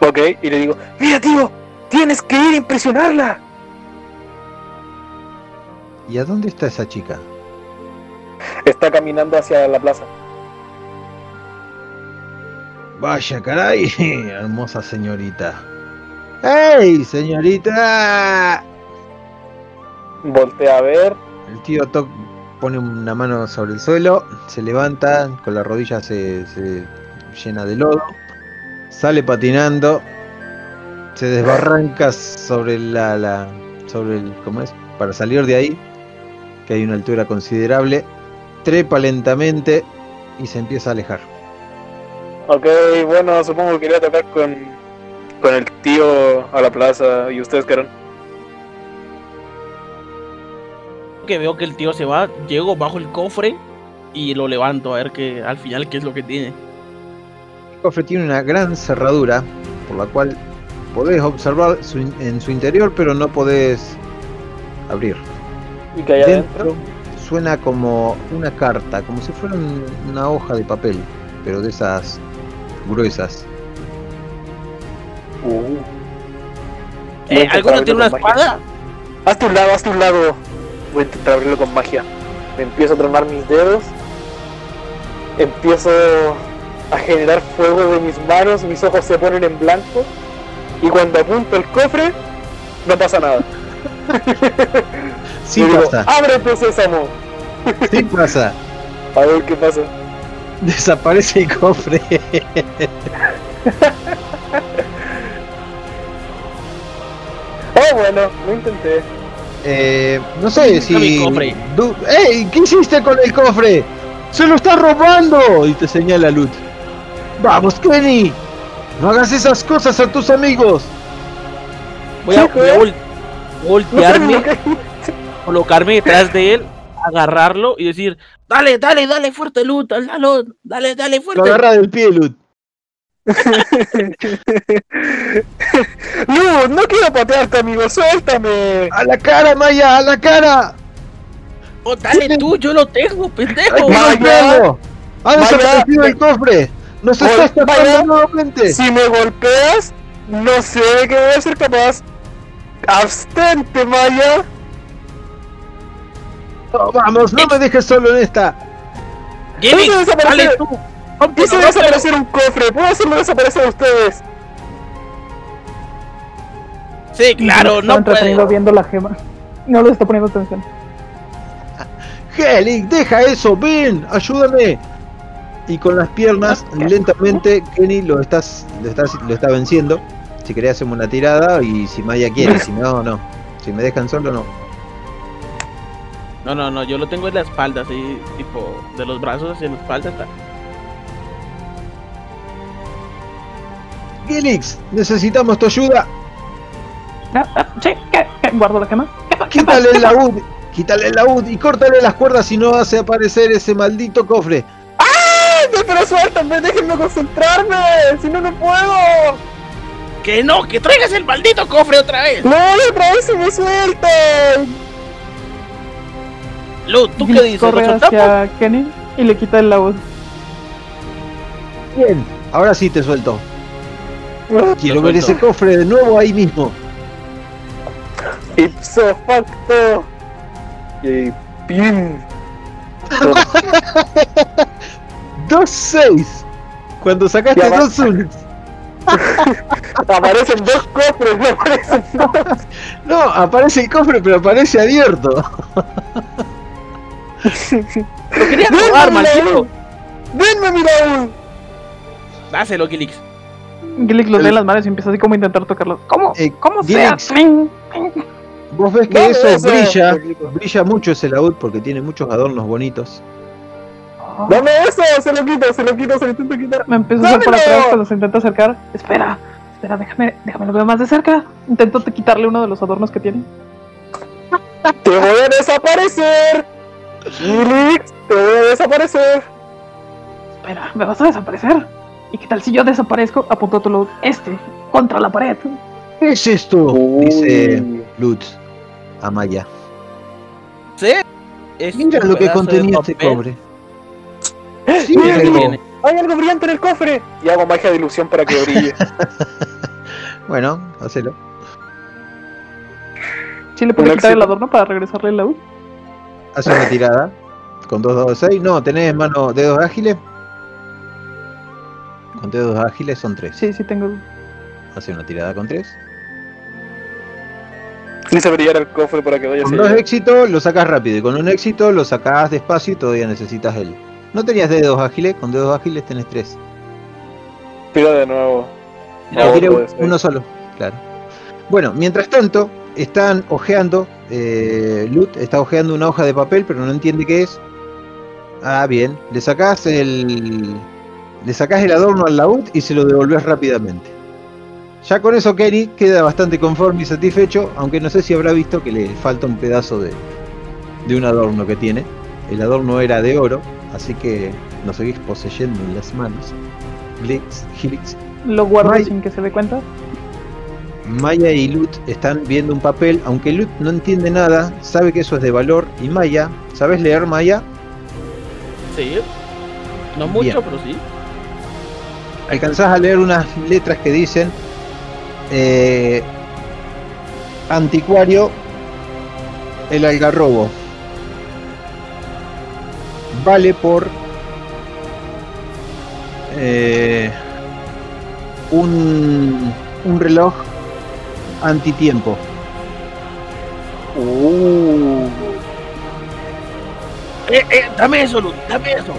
Ok, y le digo: ¡Mira, tío! ¡Tienes que ir a impresionarla! ¿Y a dónde está esa chica? Está caminando hacia la plaza. Vaya, caray, hermosa señorita. ¡Hey, señorita! Voltea a ver. El tío Toc pone una mano sobre el suelo, se levanta, con la rodilla se, se llena de lodo, sale patinando, se desbarranca sobre la, la sobre el ¿cómo es? Para salir de ahí, que hay una altura considerable, trepa lentamente y se empieza a alejar. Ok, bueno, supongo que iría a tocar con, con el tío a la plaza. ¿Y ustedes qué harán? Que veo que el tío se va, llego bajo el cofre y lo levanto a ver que al final qué es lo que tiene. El cofre tiene una gran cerradura, por la cual podés observar su en su interior, pero no podés abrir. ¿Y que hay adentro? Dentro suena como una carta, como si fuera un- una hoja de papel, pero de esas gruesas. Uh. Eh, ¿Alguno tiene una espada? Hazte un lado, hazte un lado. Voy a intentar abrirlo con magia. Me empiezo a tronar mis dedos. Empiezo a generar fuego de mis manos. Mis ojos se ponen en blanco. Y cuando apunto el cofre, no pasa nada. Sí Y digo, pasa, ¡Ábrete, sésamo! sí pasa. A ver qué pasa. Desaparece el cofre. Oh, bueno, lo intenté. Eh, no sé si. mi cofre. ¡Ey! ¿Qué hiciste con el cofre? ¡Se lo está robando! Y te señala Lut. ¡Vamos, Kenny! ¡No hagas esas cosas a tus amigos! Voy a, voy a voltearme, colocarme detrás de él, agarrarlo y decir, dale, dale, dale fuerte, Lut, dale, dale, dale Lo fuerte. agarra del pie, Lut. No, no quiero patearte, amigo, suéltame. ¡A la cara, Maya! ¡A la cara! Oh, dale tú, yo lo tengo, ¡Hay pendejo. que Maya. ¡Ha Maya. desaparecido el cofre! ¡Nos Oye, está estafando Maya. nuevamente! Si me golpeas, no sé de qué voy a ser capaz. Abstente, Maya. No, ¡Vamos! ¡No me dejes solo en esta! Jimmy, dale tú. Hice rómpelo. desaparecer un cofre. ¿Puedo hacerlo desaparecer a ustedes? Sí, claro, Está no entretenido viendo la gema. No le está poniendo atención. ¡Helic, deja eso! ¡Ven! ¡Ayúdame! Y con las piernas, lentamente, Kenny lo, estás, lo, estás, lo está venciendo. Si querés, hacemos una tirada. Y si Maya quiere, si no, no. Si me dejan solo, no. No, no, no, yo lo tengo en la espalda, así, tipo, de los brazos hacia la espalda está. Helix, necesitamos tu ayuda. Ah, ah, sí, ¿qué? ¿Qué? Guardo la gema. ¿Qué pa- qué Quítale el laúd. Quítale el laúd y córtale las cuerdas si no hace aparecer ese maldito cofre. ¡Ay, pero suéltame! ¡Déjenme concentrarme! ¡Si no, no puedo! Que no, que traigas el maldito cofre otra vez. ¡No, otra vez se me sueltan! Lu, ¿tú qué dices? ¿Lo Corre hacia Kenny y le quita el laúd. Bien, ahora sí te suelto. Quiero Lo ver ese cofre de nuevo ahí mismo. ipso facto. Y pim. 2-6. Cuando sacaste dos unos. Aparecen dos cofres, no aparecen dos. No, aparece el cofre, pero aparece abierto. Lo quería jugar, maldito. ¡Denme mi baúl! Dáselo, Gilix. Gilix lo El- lee en las manos y empieza así como a intentar tocarlos. ¿Cómo? Eh, ¿Cómo sea? Gilix. Vos ves que eso brilla, brilla mucho ese laúd porque tiene muchos adornos bonitos. Oh, ¡Dame eso! Se lo quito, se lo quito, se lo intento quitar. Me empiezo a hacer ¡Dámelo! atrás cuando se intenta acercar. Espera, espera, déjame, déjame lo veo más de cerca. Intento te- quitarle uno de los adornos que tiene. ¡Te voy a desaparecer! Felix, te voy a desaparecer. Espera, ¿me vas a desaparecer? ¿Y qué tal si yo desaparezco? Apunto tu luz este contra la pared. ¿Qué es esto? Dice Lutz a Maya. ¿Sí? Es Mira lo que contenía este cobre. Sí, Mira pero- que tiene. Hay algo brillante en el cofre. Y hago magia de ilusión para que brille. Bueno, hacelo. ¿Sí le puedo quitar el adorno para regresarle el luz? Hace una tirada. Con dos dados de 6. No, tenés mano, dedos ágiles. Con dedos ágiles son 3. Sí, sí tengo. Hace una tirada con 3. Hice brillar el cofre para que vaya Con dos éxitos lo sacás rápido. Y con un éxito lo sacás despacio y todavía necesitas el. No tenías dedos ágiles, con dedos ágiles tenés 3. Tira de nuevo. No, ser. uno solo, claro. Bueno, mientras tanto, están ojeando. Eh, Lut está ojeando una hoja de papel, pero no entiende qué es. Ah, bien. Le sacás el. Le sacás el adorno al laúd y se lo devolvés rápidamente. Ya con eso Kenny queda bastante conforme y satisfecho, aunque no sé si habrá visto que le falta un pedazo de, de un adorno que tiene. El adorno era de oro, así que lo seguís poseyendo en las manos. Glix, Helix, Lo guardo May- sin que se dé cuenta. Maya y Lut están viendo un papel, aunque Lut no entiende nada, sabe que eso es de valor, y Maya, ¿sabes leer Maya? Sí. No mucho, Bien. pero sí. Alcanzás a leer unas letras que dicen eh, Anticuario el algarrobo. Vale por eh, un, un reloj antitiempo. Uh. Eh, eh, dame eso, Luz, dame eso.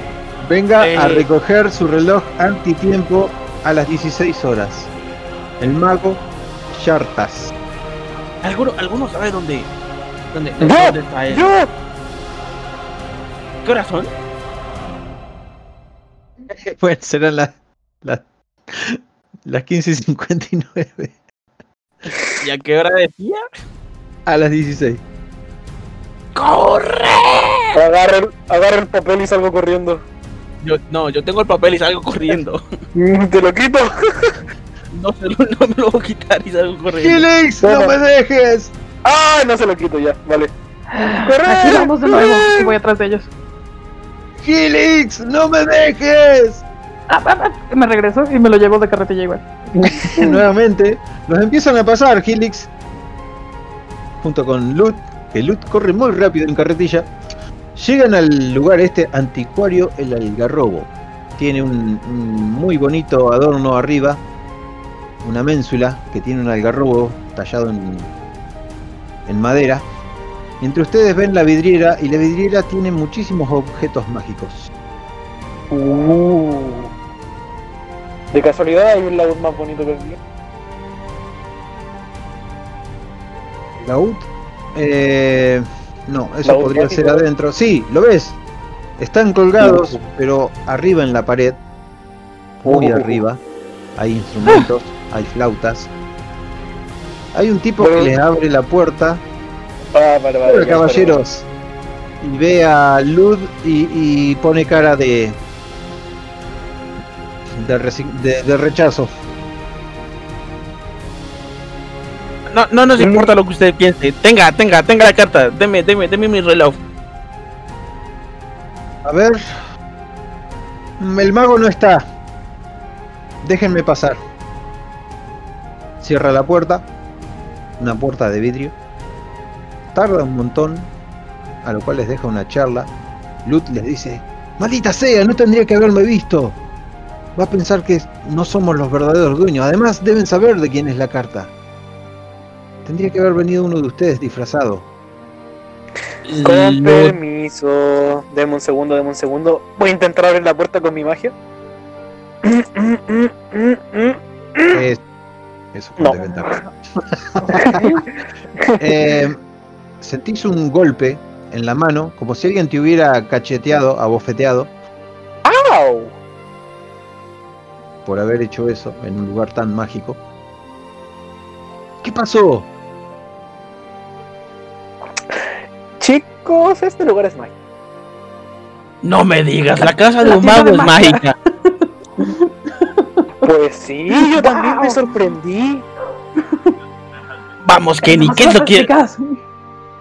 Venga Eh. a recoger su reloj antitiempo a las 16 horas. El mago Shartas. ¿Alguno, alguno sabe dónde, dónde, dónde está él? ¡Yo! ¿Qué horas son? Bueno, serán las las las 15 y 59 ¿Y a qué hora decía? a las 16. ¡Corre! Agarra el, agarra el papel y salgo corriendo. Yo, no, yo tengo el papel y salgo corriendo. Mm, ¿Te lo quito? No, se lo, no me lo voy a quitar y salgo corriendo. ¡Helix! ¡No me dejes! ¡Ah! No se lo quito ya, vale. ¡Corre! Aquí vamos de nuevo y voy atrás de ellos. ¡Helix! ¡No me dejes! Ah, ah, ah, Me regreso y me lo llevo de carretilla igual. Nuevamente, los empiezan a pasar Helix junto con Lut, que Lut corre muy rápido en carretilla. Llegan al lugar este anticuario el algarrobo. Tiene un, un muy bonito adorno arriba, una ménsula que tiene un algarrobo tallado en, en madera. Entre ustedes ven la vidriera y la vidriera tiene muchísimos objetos mágicos. Uh. De casualidad hay un laúd más bonito que el mío. ¿Laúd? Eh, no, eso Laúd podría ser adentro. Sí, lo ves. Están colgados, pero arriba en la pared, muy Uh. arriba, hay instrumentos, hay flautas. Hay un tipo que les abre la puerta. Ah, caballeros. Y ve a Lud y, y pone cara de de, resi- de- de rechazo. No, no nos importa lo que usted piense. Tenga, tenga, tenga la carta. Deme, deme, deme mi reloj. A ver. El mago no está. Déjenme pasar. Cierra la puerta. Una puerta de vidrio. Tarda un montón. A lo cual les deja una charla. Lut les dice: Maldita sea, no tendría que haberme visto. Va a pensar que no somos los verdaderos dueños. Además, deben saber de quién es la carta. Tendría que haber venido uno de ustedes disfrazado. Con permiso. Deme un segundo, deme un segundo. Voy a intentar abrir la puerta con mi magia. Es- eso fue No. Eh, sentís un golpe en la mano, como si alguien te hubiera cacheteado, abofeteado, ¡Au! Por haber hecho eso en un lugar tan mágico. ¿Qué pasó? Chicos, este lugar es mágico. No me digas, la casa de La un mago de es mágica. Pues sí, yo también me sorprendí. Vamos, Kenny, ¿qué es lo que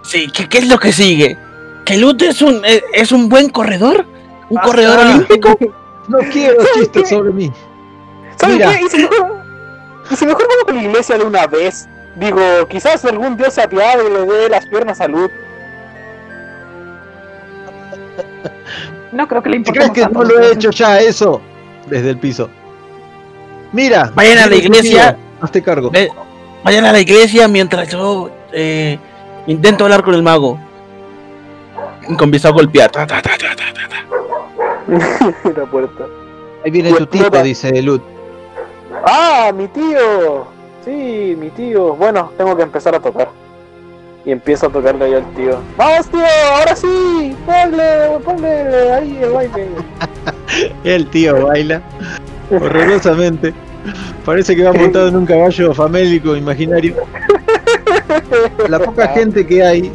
sí, ¿qué, qué es lo que sigue? ¿Que Lud es un eh, es un buen corredor? ¿Un Basta. corredor olímpico? No quiero chistes sobre mí. ¿Saben Mira. qué? Y si mejor, y si mejor vamos a la iglesia de una vez. Digo, quizás algún dios se apiade y le dé las piernas a Luz. No creo que le ¿Te importe. crees que no lo he hecho ya eso? Desde el piso. Mira. Vayan a la iglesia. Hazte cargo. Ve- Vayan a la iglesia mientras yo eh, intento hablar con el mago. Y comienzo a golpear. Ta, ta, ta, ta, ta, ta, ta. la puerta. Ahí viene tu tipo, dice Lut. ¡Ah, mi tío! Sí, mi tío. Bueno, tengo que empezar a tocar. Y empiezo a tocarle ahí al tío. ¡Vamos, tío! ¡Ahora sí! ¡Ponle! ¡Ponle! Ahí el baile. El tío baila horrorosamente. Parece que va montado en un caballo famélico imaginario. La poca gente que hay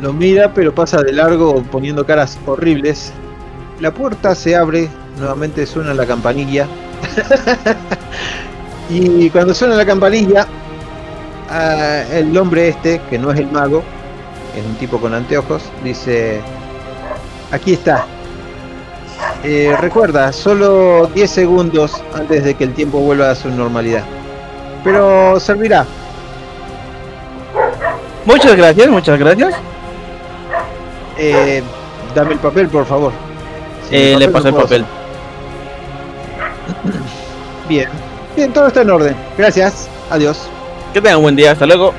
lo mira, pero pasa de largo poniendo caras horribles. La puerta se abre, nuevamente suena la campanilla. y cuando suena la campanilla, ah, el hombre este, que no es el mago, es un tipo con anteojos, dice: Aquí está, eh, recuerda, solo 10 segundos antes de que el tiempo vuelva a su normalidad. Pero servirá. Muchas gracias, muchas gracias. Eh, dame el papel, por favor. Eh, le paso el papel. hacer. Bien. Bien, todo está en orden. Gracias. Adiós. Que tengan un buen día, hasta luego.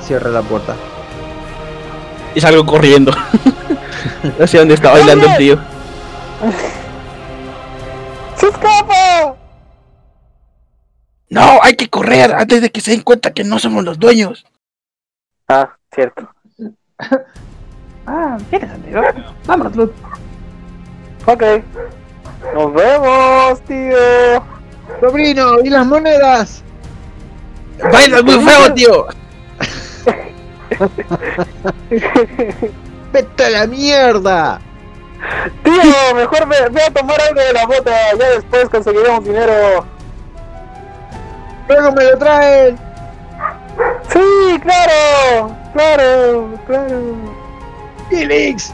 Cierra la puerta. Y salgo corriendo. no sé dónde está bailando el tío. ¡Se escapa! No, hay que correr antes de que se den cuenta que no somos los dueños. Ah, cierto. Ah, tiene sentido. Vámonos, Lud. Ok. Nos vemos, tío. Sobrino, ¿y las monedas? Baila muy feo, tío. ¡Vete a la mierda! Tío, mejor ve, ve a tomar algo de la bota. Ya después conseguiremos dinero. ¡Luego me lo traen! Sí, claro. Claro, claro. ¡Ilix!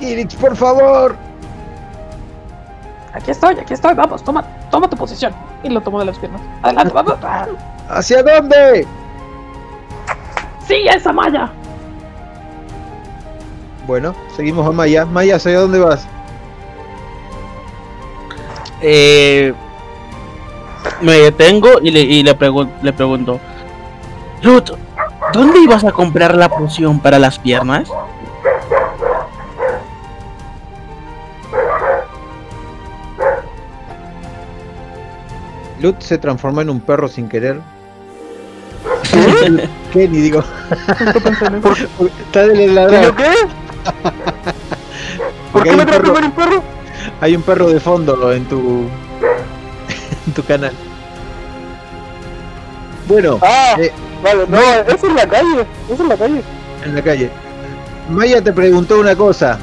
¡Ilix, por favor! Aquí estoy, aquí estoy. Vamos, toma, toma tu posición. Y lo tomo de las piernas. Adelante, vamos. ¿Hacia dónde? ¡Sí, esa malla! Bueno, seguimos a Maya. Maya, ¿hacia dónde vas? Eh, me detengo y le, y le, pregun- le pregunto: Ruth, ¿dónde ibas a comprar la poción para las piernas? Lut se transformó en un perro sin querer. Kenny, digo. Está de ¿Y ladrar. yo qué? ¿Por qué hay me un perro- transformé en un perro? Hay un perro de fondo en tu en tu canal. Bueno, Ah, eh, vale, no, eso es la calle. Eso es la calle. en la calle. Maya te preguntó una cosa.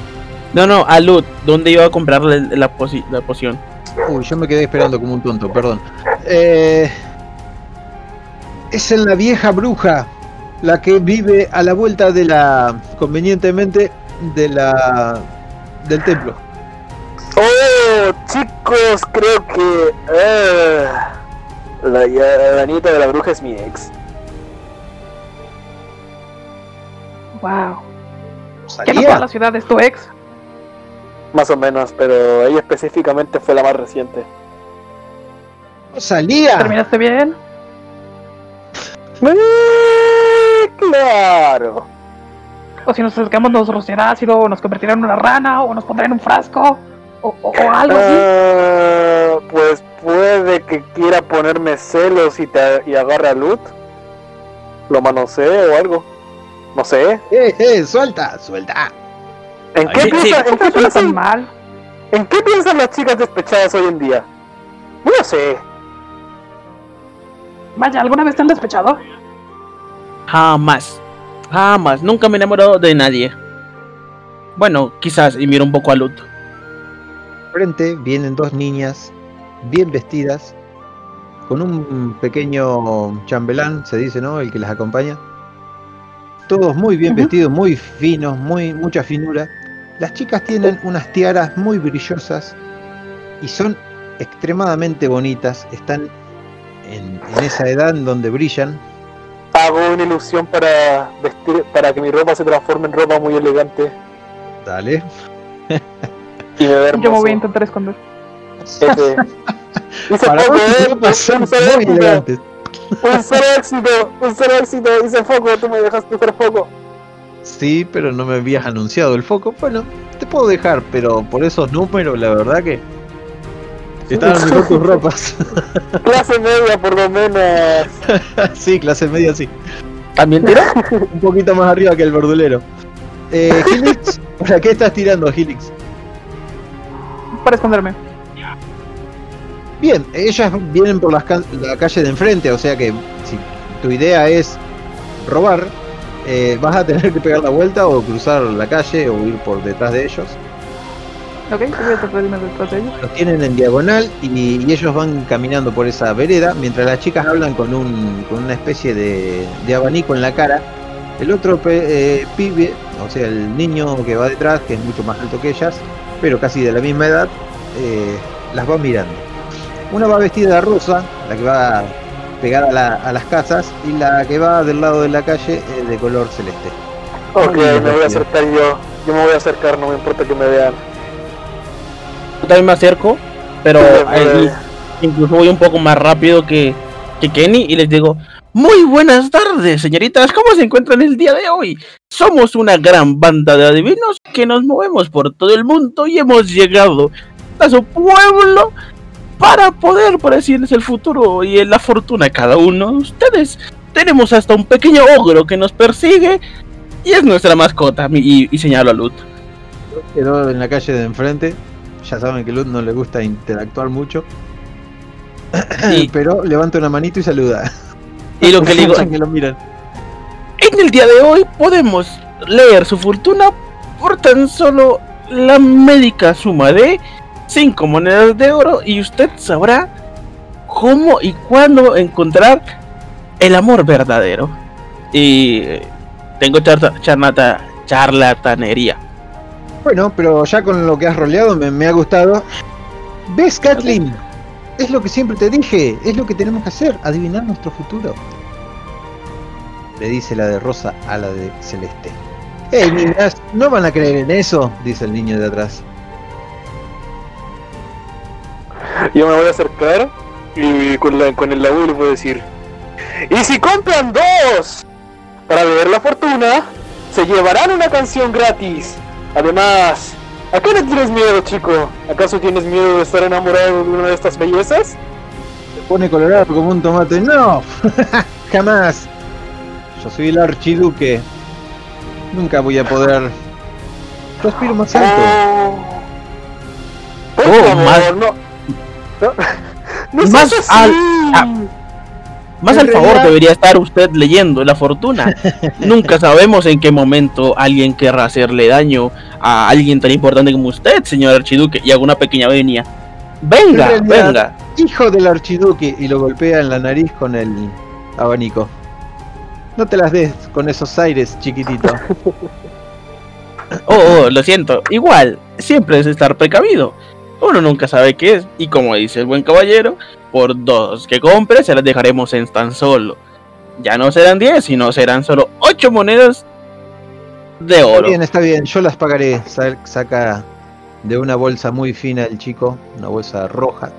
No, no, a Lud, ¿dónde iba a comprarle la, poci- la poción? Uy, yo me quedé esperando como un tonto, perdón. Eh, es en la vieja bruja, la que vive a la vuelta de la, convenientemente, de la, del templo. Oh, chicos, creo que. eh, la, la nieta de la bruja es mi ex. Wow. ¿Qué no la ciudad es tu ex? Más o menos, pero ella específicamente fue la más reciente. Salía. ¿Terminaste bien? Eh, claro. O si nos acercamos nos rociará ácido, o nos convertirá en una rana, o nos pondrá en un frasco, o, o- o algo así. Ah, pues puede que quiera ponerme celos y, te, y agarre a Loot. Lo manosee o algo. No sé. Eh, eh, suelta, suelta. ¿En Ay, qué, sí, piensa- sí. ¿en, qué No suena tan piensan, mal. ¿En qué piensan las chicas despechadas hoy en día? No sé. Vaya, ¿alguna vez te han despechado? Jamás. Jamás. Nunca me he enamorado de nadie. Bueno, quizás, y miro un poco a Lut. Frente vienen dos niñas bien vestidas, con un pequeño chambelán, se dice, ¿no? El que las acompaña. Todos muy bien vestidos, muy finos, muy mucha finura. Las chicas tienen unas tiaras muy brillosas y son extremadamente bonitas. Están en, en esa edad en donde brillan. Hago una ilusión para vestir, para que mi ropa se transforme en ropa muy elegante Dale. y me Yo me voy a intentar esconder. Este, Para eh, un solo muy éxito, elegantes. Un solo éxito, un solo éxito, hice foco, tú me dejaste hacer foco. Sí, pero no me habías anunciado el foco. Bueno, te puedo dejar, pero por esos números, la verdad que estaban mejor tus ropas. Clase media por lo menos. sí, clase media sí. ¿También tira? Un poquito más arriba que el verdulero. Eh, Helix, ¿para qué estás tirando, Helix? Para esconderme. Bien, ellas vienen por las ca- la calle de enfrente, o sea que si tu idea es robar, eh, vas a tener que pegar la vuelta o cruzar la calle o ir por detrás de ellos. Ok, yo voy a tratar de irme detrás de ellos. Los tienen en diagonal y, y ellos van caminando por esa vereda, mientras las chicas hablan con, un, con una especie de, de abanico en la cara. El otro pe- eh, pibe, o sea, el niño que va detrás, que es mucho más alto que ellas, pero casi de la misma edad, eh, las va mirando. Una va vestida de rosa, la que va pegada a, la- a las casas, y la que va del lado de la calle es de color celeste. Ok, me voy a acercar yo. Yo me voy a acercar, no me importa que me vean. También me acerco, pero ahí incluso voy un poco más rápido que, que Kenny y les digo, muy buenas tardes, señoritas, ¿cómo se encuentran el día de hoy? Somos una gran banda de adivinos que nos movemos por todo el mundo y hemos llegado a su pueblo para poder predecirles el futuro y la fortuna a cada uno de ustedes. Tenemos hasta un pequeño ogro que nos persigue y es nuestra mascota, y, y señalo a Lut. Quedó en la calle de enfrente. Ya saben que Luz no le gusta interactuar mucho. Pero levanta una manito y saluda. Y lo que le digo, que lo miran. En el día de hoy podemos leer su fortuna por tan solo la médica suma de 5 monedas de oro y usted sabrá cómo y cuándo encontrar el amor verdadero. Y eh, tengo charlata- charlatanería. Bueno, pero ya con lo que has roleado me, me ha gustado. ¿Ves, Kathleen? Es lo que siempre te dije. Es lo que tenemos que hacer. Adivinar nuestro futuro. Le dice la de rosa a la de celeste. Hey, niñas, no van a creer en eso, dice el niño de atrás. Yo me voy a acercar y con, la, con el le voy a decir: Y si compran dos para leer la fortuna, se llevarán una canción gratis. Además, ¿a qué le tienes miedo, chico? ¿Acaso tienes miedo de estar enamorado de una de estas bellezas? Se pone colorado como un tomate. No, jamás. Yo soy el archiduque. Nunca voy a poder. Yo aspiro más alto. Oh, por Oh, más- no. No, no Más seas al- así. ah. Más al favor realidad- debería estar usted leyendo la fortuna. Nunca sabemos en qué momento alguien querrá hacerle daño a alguien tan importante como usted, señor archiduque, y hago una pequeña venia. Venga, En realidad- venga. Hijo del archiduque. Y lo golpea en la nariz con el abanico. No te las des con esos aires, chiquitito. Oh, oh, lo siento. Igual, siempre es estar precavido. Uno nunca sabe qué es. Y como dice el buen caballero, por dos que compre se las dejaremos en tan solo. Ya no serán 10, sino serán solo 8 monedas de Está oro. bien, está bien. Yo las pagaré. Sa- Saca de una bolsa muy fina el chico. Una bolsa roja.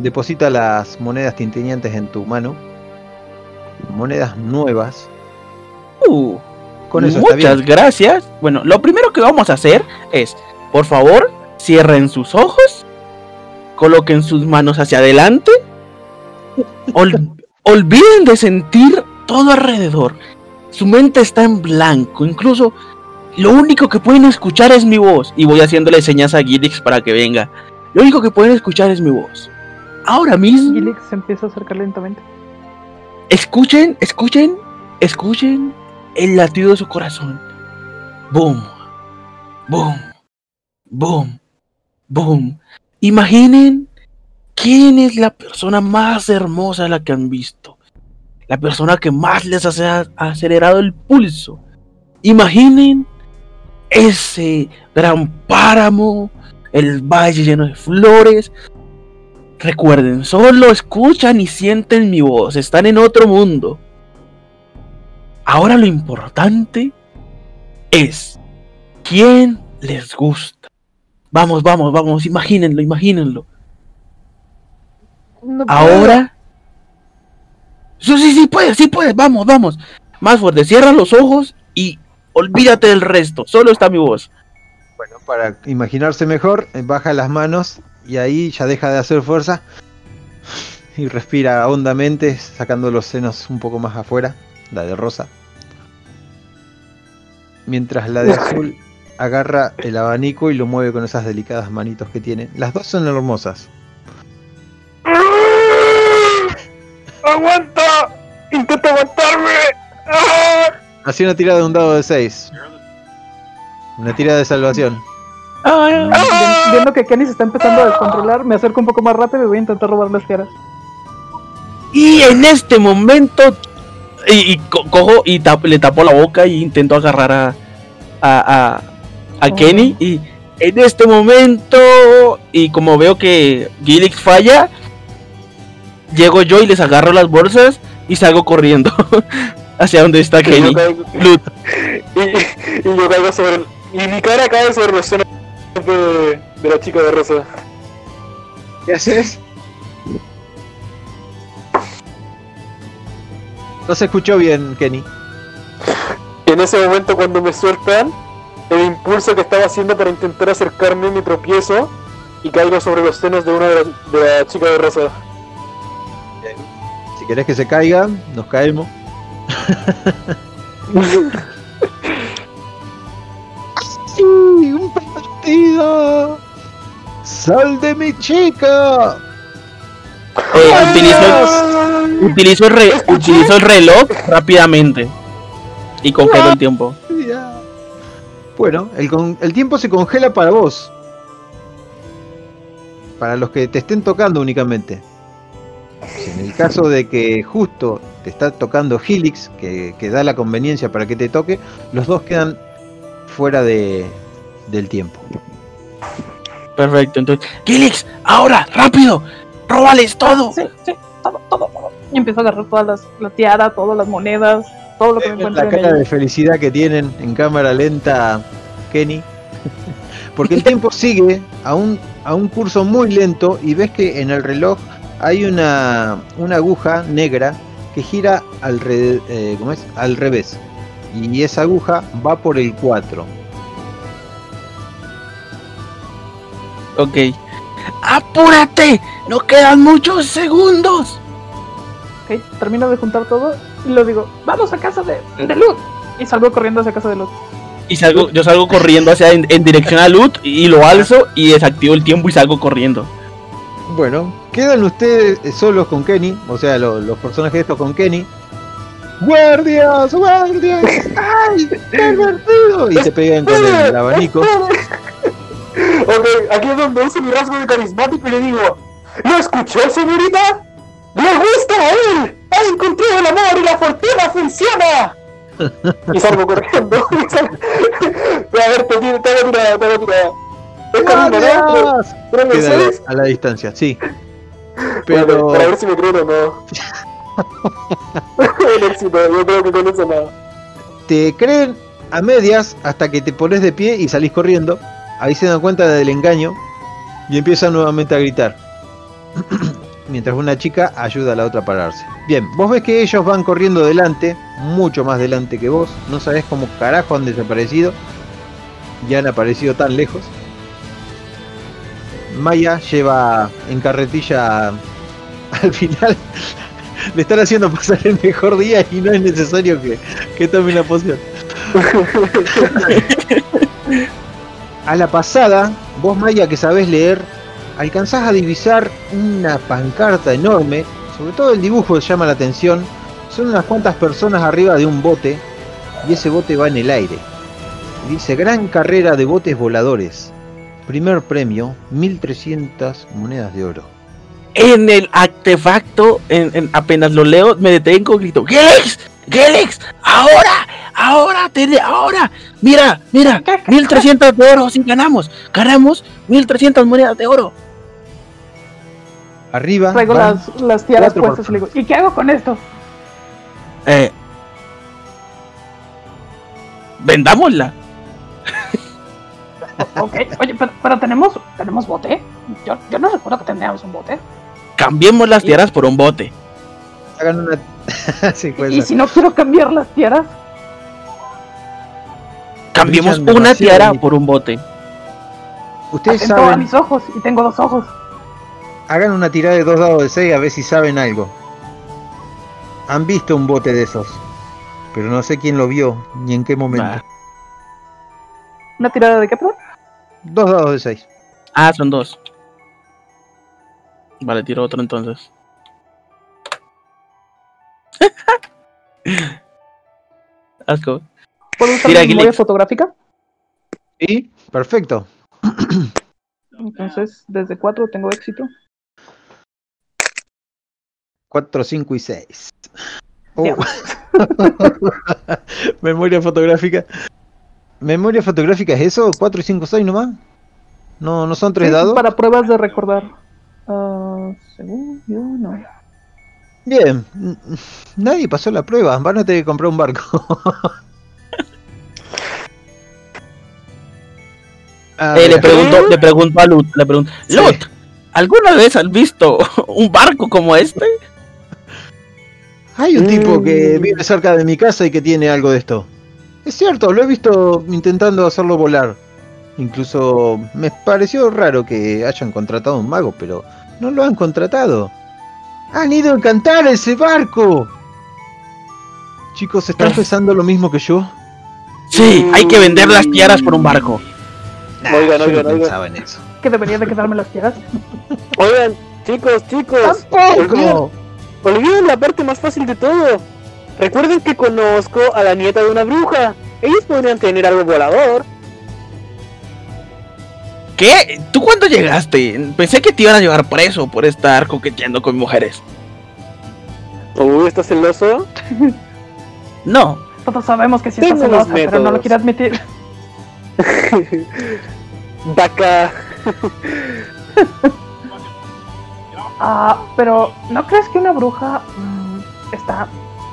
deposita las monedas tintineantes en tu mano. Monedas nuevas. Uh, Con eso está muchas bien. gracias. Bueno, lo primero que vamos a hacer es, por favor, cierren sus ojos, coloquen sus manos hacia adelante, ol- olviden de sentir todo alrededor. Su mente está en blanco, incluso lo único que pueden escuchar es mi voz. Y voy haciéndole señas a Gilix para que venga. Lo único que pueden escuchar es mi voz. Ahora mismo, Gilix se empieza a acercar lentamente. escuchen, escuchen, escuchen el latido de su corazón. Boom, boom, boom, boom. Imaginen quién es la persona más hermosa la que han visto. La persona que más les ha acelerado el pulso. Imaginen ese gran páramo, el valle lleno de flores. Recuerden, solo escuchan y sienten mi voz, están en otro mundo. Ahora lo importante es quién les gusta. Vamos, vamos, vamos, imagínenlo, imagínenlo. No puedo. Ahora. Sí, sí, sí, puedes, sí puedes, vamos, vamos. Más fuerte, cierra los ojos y olvídate del resto, solo está mi voz. Bueno, para imaginarse mejor, eh, baja las manos y ahí ya deja de hacer fuerza y respira hondamente, sacando los senos un poco más afuera, la de rosa. Mientras la de azul agarra el abanico y lo mueve con esas delicadas manitos que tiene. Las dos son hermosas. ¡Aguanta! ¡Intenta aguantarme! ¡Ah! Así una tirada de un dado de 6. Una tirada de salvación. Ah, Vi- Viendo que Kenny se está empezando a descontrolar, me acerco un poco más rápido y voy a intentar robar las tiaras. Y en este momento. Y, y co- cojo y tap- le tapo la boca y intento agarrar a. a, a, a Oh. Kenny. Y en este momento. Y como veo que Gilix falla. Llego yo y les agarro las bolsas y salgo corriendo. hacia donde está Y yo Kenny. caigo- y, y yo caigo sobre Y mi cara cae sobre los senos de, de la chica de rosa. ¿Qué haces? No se escuchó bien, Kenny. Y en ese momento cuando me sueltan, el impulso que estaba haciendo para intentar acercarme me tropiezo y caigo sobre los senos de una de la, de la chica de rosa. Si querés que se caiga, nos caemos. ¡Sí! ¡Un pervertido! ¡Sal de mi chica! Eh, utilizo, utilizo, el re- utilizo el reloj rápidamente. Y congelo el tiempo. Bueno, el, con- el tiempo se congela para vos. Para los que te estén tocando únicamente. En el caso de que justo te está tocando Helix, que, que da la conveniencia para que te toque, los dos quedan fuera de, del tiempo. Perfecto, entonces. Gilix, ahora, rápido. Róbales todo. Sí, sí, todo, todo, todo. Y empiezo a agarrar todas las, la tiara, todas las monedas, todo lo que me encuentre La en cara de felicidad que tienen en cámara lenta Kenny. Porque el tiempo sigue a un, a un curso muy lento y ves que en el reloj hay una, una aguja negra que gira al, re- eh, ¿cómo es? al revés. Y esa aguja va por el 4. Ok. ¡Apúrate! ¡No quedan muchos segundos! Ok, termino de juntar todo y lo digo, vamos a casa de, de Luz. Y salgo corriendo hacia casa de Luz. Y salgo, yo salgo corriendo hacia en, en dirección a Loot y lo alzo y desactivo el tiempo y salgo corriendo. Bueno, quedan ustedes eh, solos con Kenny, o sea, lo- los personajes estos con Kenny. ¡Guardias! ¡Guardias! ¡Ay! ¡Qué divertido! Y se pegan con el abanico. ok, aquí es donde uso mi rasgo de carismático y le digo, ¿lo escuchó señorita? ¡Le gusta a él! ¡Ha encontrado el amor y la fortuna funciona! y salgo corriendo. a ver, te tiro, te. Es camino, ¿no? Pero- pero el a la distancia, sí. Bueno, Pero para ver si me creen o no. El éxito, yo creo que con eso nada. te creen a medias hasta que te pones de pie y salís corriendo. Ahí se dan cuenta del engaño y empiezan nuevamente a gritar. mientras una chica ayuda a la otra a pararse. Bien, vos ves que ellos van corriendo delante, mucho más delante que vos. No sabés cómo carajo han desaparecido. Y han aparecido tan lejos. Maya lleva en carretilla al final. Le están haciendo pasar el mejor día y no es necesario que, que tome una poción. A la pasada, vos Maya que sabés leer, alcanzás a divisar una pancarta enorme, sobre todo el dibujo llama la atención, son unas cuantas personas arriba de un bote y ese bote va en el aire. Dice Gran Carrera de Botes Voladores. Primer premio, 1300 monedas de oro. En el artefacto, en, en- apenas lo leo, me detengo grito, ¡Gelex! ¡Gelex! ¡Ahora! ¡Ahora! ¡Tele! ¡Ahora! ¡Mira! ¡Mira! ¿Qué? 1300 de oro, sí ganamos. Ganamos 1300 monedas de oro. Arriba Traigo las, las tiaras puestas y le digo, ¿y qué hago con esto? Eh, vendámosla. Ok, oye, pero, pero tenemos, tenemos bote. Yo, yo no recuerdo que tendríamos un bote. Cambiemos las tierras por un bote. hagan una. Sí, puede Y si no quiero cambiar las tierras, Cambiemos una tiara por un bote. Ustedes atento a saben, mis ojos y tengo dos ojos. hagan una tirada de dos dados de 6 a ver si saben algo. Han visto un bote de esos, pero no sé quién lo vio ni en qué momento. ¿Una tirada de qué, perdón? Dos dados de 6. Ah, son dos. Vale, tiro otro entonces. Asco. ¿Puedo usar mi memoria fotográfica? Sí, perfecto. Entonces, desde cuatro tengo éxito. 4, 5 y 6. Ya. Memoria fotográfica. ¿Memoria fotográfica es eso? ¿4, 5, 6 nomás? No, no son tres Sí, dados. Para pruebas de recordar. Ah, según yo, no. Bien, nadie pasó la prueba. Van a tener que comprar un barco. Eh, le pregunto, le pregunto a Lut, le pregunto, Sí. Lut, ¿alguna vez has visto un barco como este? Hay un tipo Mm. que vive cerca de mi casa y que tiene algo de esto. Es cierto, lo he visto intentando hacerlo volar. Incluso me pareció raro que hayan contratado un mago, pero no lo han contratado. Han ido a encantar ese barco. Chicos, ¿están pensando lo mismo que yo? Sí, hay que vender las tiaras por un barco. Nah, Oigan, yo oigan, no oigan. pensaba en eso. Que debería de quedarme las tierras. Oigan, chicos, chicos. ¡Tampoco! Olviden la parte más fácil de todo. Recuerden que conozco a la nieta de una bruja. Ellos podrían tener algo volador. ¿Qué? ¿Tú cuándo llegaste? Pensé que te iban a llevar preso por estar coqueteando con mujeres. Uy, ¿estás celoso? No, Todos sabemos que sí está Tengo los celosa, pero no lo quiere admitir. Vaca. Ah, pero ¿no crees que una bruja mm, está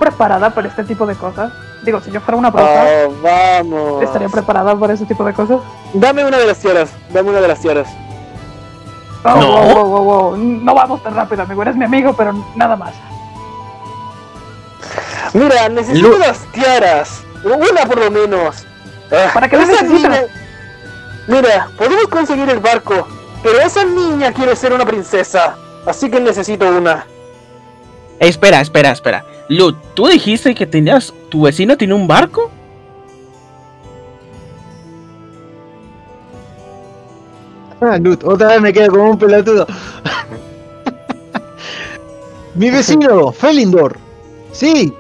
preparada para este tipo de cosas? Digo, si yo fuera una bruja, Oh, vamos. ¿estaría preparada para ese tipo de cosas? Dame una de las tierras. Dame una de las tierras. Oh, No. wow, wow, wow, wow. No vamos tan rápido, amigo. Eres mi amigo, pero nada más. Mira, necesito Lu- las tiaras. Una por lo menos. Ah, ¿Para qué la esa necesitas? niña- Mira, podemos conseguir el barco, pero esa niña quiere ser una princesa, así que necesito una. espera, espera, espera. Lut, ¿tú dijiste que tenías, tu vecino tiene un barco? Ah, Lut, otra vez me quedo como un pelotudo. Mi vecino, Felindor. Sí,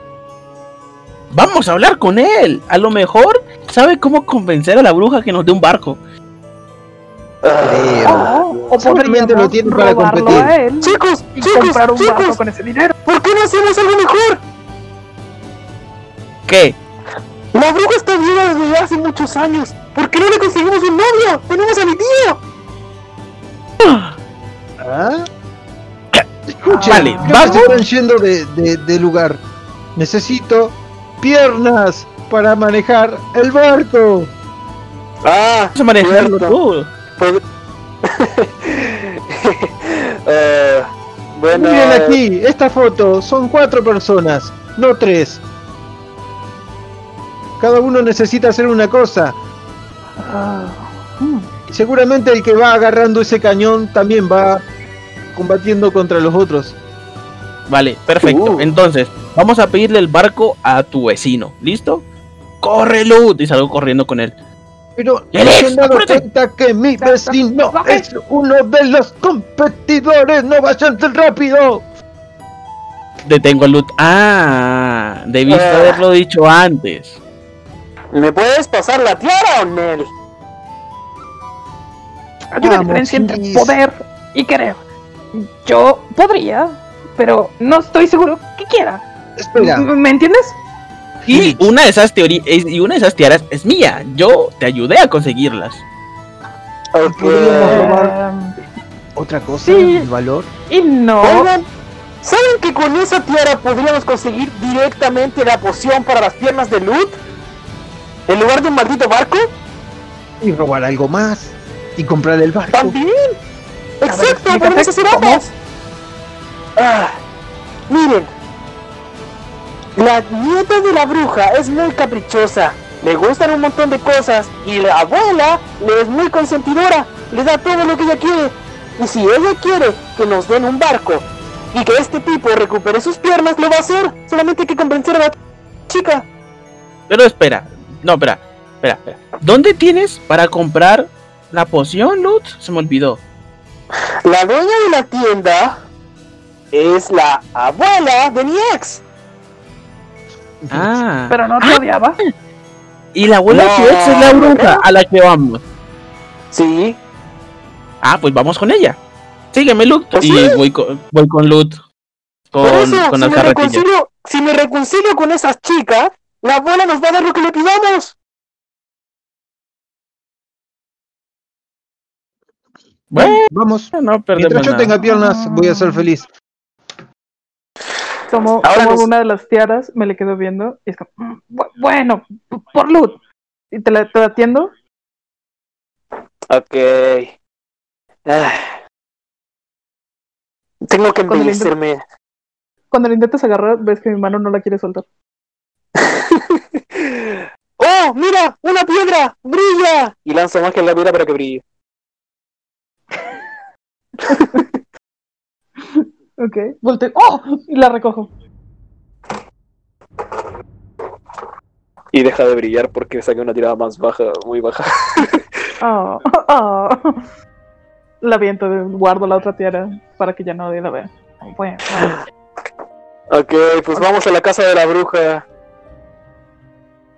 Vamos a hablar con él. A lo mejor sabe cómo convencer a la bruja que nos dé un barco. Creo. Oh, o Seguramente lo podríamos tiene para competir. Chicos, y chicos, comprar un barco chicos, con ese dinero. ¿por qué no hacemos algo mejor? ¿Qué? La bruja está viva desde hace muchos años. ¿Por qué no le conseguimos un novio? Tenemos a mi tío. ¿Ah? Escuchen, Vale, vamos. están yendo de, de- de lugar. Necesito piernas para manejar el barco. Ah, Vas a manejarlo tú. Pod- Eh, Bueno, Miren aquí, esta foto, son cuatro personas, no tres. Cada uno necesita hacer una cosa. Ah, seguramente el que va agarrando ese cañón también va combatiendo contra los otros. Vale, perfecto. Uh. Entonces, vamos a pedirle el barco a tu vecino. ¿Listo? ¡Corre, Lut! Y salgo corriendo con él. Pero ¡Ya no se han dado cuenta que mi vecino es uno de los competidores. No vayan tan rápido. Detengo a Lut. Ah, debiste Ah. haberlo dicho antes. ¿me puedes pasar la tiara, Nel? Hay una diferencia entre poder y querer. Yo podría, pero no estoy seguro que quiera. Espera, ¿M- ¿Me entiendes? Y una de esas teorías y una de esas tiaras es mía. Yo te ayudé a conseguirlas. Ok. Podríamos robar. Eh, otra cosa, Sí. el valor. y no. Oigan, ¿saben que con esa tiara podríamos conseguir directamente la poción para las piernas de Lut? En lugar de un maldito barco, Y robar algo más. Y comprar el barco. también. Exacto, podemos hacer ambas. Ah, miren, la nieta de la bruja es muy caprichosa. Le gustan un montón de cosas y la abuela le es muy consentidora. Le da todo lo que ella quiere. Y si ella quiere que nos den un barco y que este tipo recupere sus piernas, lo va a hacer. Solamente hay que convencer a la chica. Pero espera. No, espera. Espera, espera. ¿Dónde tienes para comprar la poción, Lut? Se me olvidó. La dueña de la tienda es la abuela de mi ex. Ah. Pero no te Ah, odiaba. y la abuela No, es la bruja a la que vamos. Sí, Ah, pues vamos con ella. Sígueme, Lut. Pues y sí. voy con, voy con Lut. Con, Por eso, con si, las me reconcilio, si me reconcilio con esas chicas, la abuela nos va a dar lo que le pidamos. Bueno, Vamos. no perdemos Mientras yo nada. tenga piernas, voy a ser feliz. Ahora nos- una de las tiaras, me le quedo viendo y es como, "Mm, bu- bueno, por Lud. Y te la, te la atiendo. Ok. Ah. Tengo que embellecerme. Cuando la intentas agarrar, ves que mi mano no la quiere soltar. ¡Oh, mira! ¡Una piedra! ¡Brilla! Y lanzo más que la piedra para que brille. Ok, volteo. ¡Oh! Y la recojo. Y deja de brillar porque saqué una tirada más baja, muy baja. Oh, oh. La viento, guardo la otra tiara para que ya nadie la vea. Bueno, Ok, pues vamos a la casa de la bruja.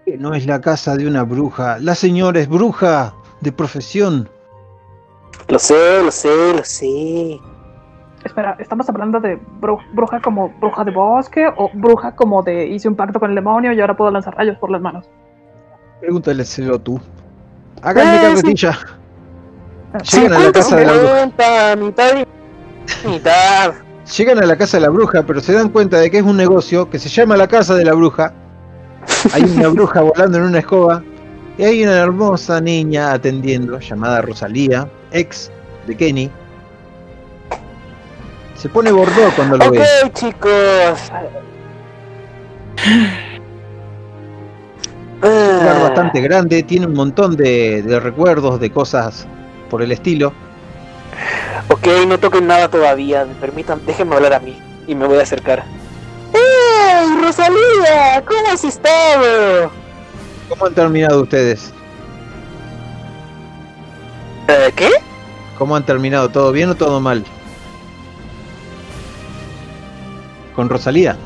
Que No es la casa de una bruja. La señora es bruja de profesión. Lo sé, lo sé, lo sé. Espera, ¿estamos hablando de bru- bruja como bruja de bosque o bruja como de hice un pacto con el demonio y ahora puedo lanzar rayos por las manos? Pregúntaleselo tú. Háganme Eh, sí. carretilla. Sí, Llegan a la casa de la bruja. 50, mitad y mitad. Llegan a la casa de la bruja, pero se dan cuenta de que es un negocio que se llama la casa de la bruja. Hay una bruja volando en una escoba. Y hay una hermosa niña atendiendo, llamada Rosalía, ex de Kenny. Se pone bordó cuando lo Ok, ve. chicos. Un lugar Ah, bastante grande, tiene un montón de, de recuerdos, de cosas por el estilo. Ok, no toquen nada todavía. Permitan, déjenme hablar a mí. Y me voy a acercar. ¡Ey, Rosalía! ¿Cómo has estado? ¿Cómo han terminado ustedes? ¿Eh, ¿Qué? ¿Cómo han terminado? ¿Todo bien o todo mal? Con Rosalía.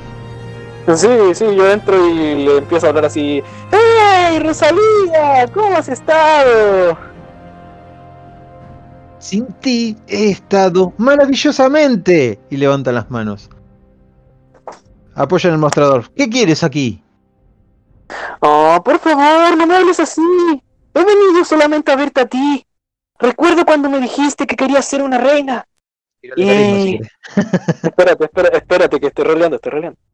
Sí, sí, yo entro y le empiezo a hablar así. ¡Ey, Rosalía! ¿Cómo has estado? Sin ti he estado maravillosamente. Y levantan las manos. Apoyan el mostrador. ¿Qué quieres aquí? Oh, por favor, no me hables así. He venido solamente a verte a ti. Recuerdo cuando me dijiste que querías ser una reina. Querés. Espérate, espérate, espérate, que estoy roleando, estoy roleando.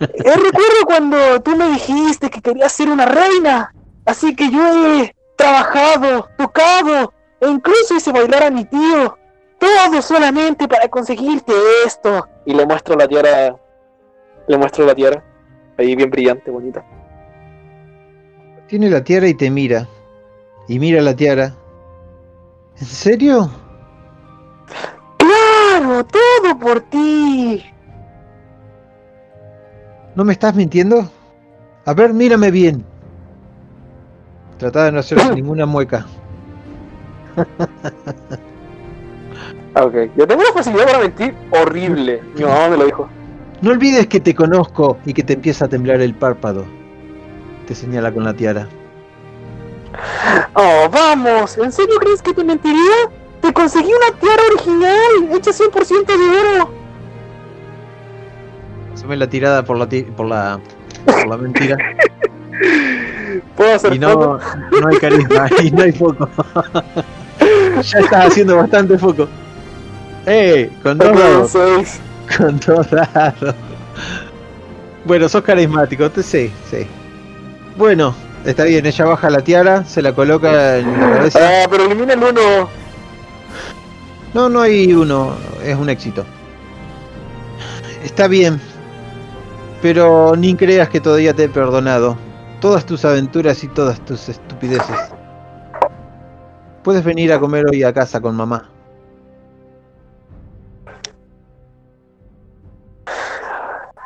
Eh, recuerdo cuando tú me dijiste que querías ser una reina. Así que yo he trabajado, tocado, e incluso hice bailar a mi tío. todo solamente para conseguirte esto. Y le muestro la tiara. Le muestro la tiara. Ahí bien brillante, bonita. Tiene la tiara y te mira. Y mira la tiara. ¿En serio? ¡Todo por ti! ¿No me estás mintiendo? A ver, mírame bien. Trata de no hacer ninguna mueca. Ok, yo tengo una facilidad para mentir horrible. Mi mamá me lo dijo. No olvides que te conozco y que te empieza a temblar el párpado. Te señala con la tiara. Oh, vamos. ¿En serio crees que te mentiría? Conseguí una tiara original, hecha 100% de oro. Asume la tirada por la, ti- por la, por la mentira. Puedo hacer Y no, no hay carisma y no hay foco. ya estás haciendo bastante foco. ¡Eh! Con dos dados. Con dos dados. Bueno, sos carismático, te sé, sí. Bueno, está bien, ella baja la tiara, se la coloca en la cabeza. Ah, pero elimina el uno. No, no hay uno, es un éxito. Está bien, pero ni creas que todavía te he perdonado. Todas tus aventuras y todas tus estupideces. Puedes venir a comer hoy a casa con mamá.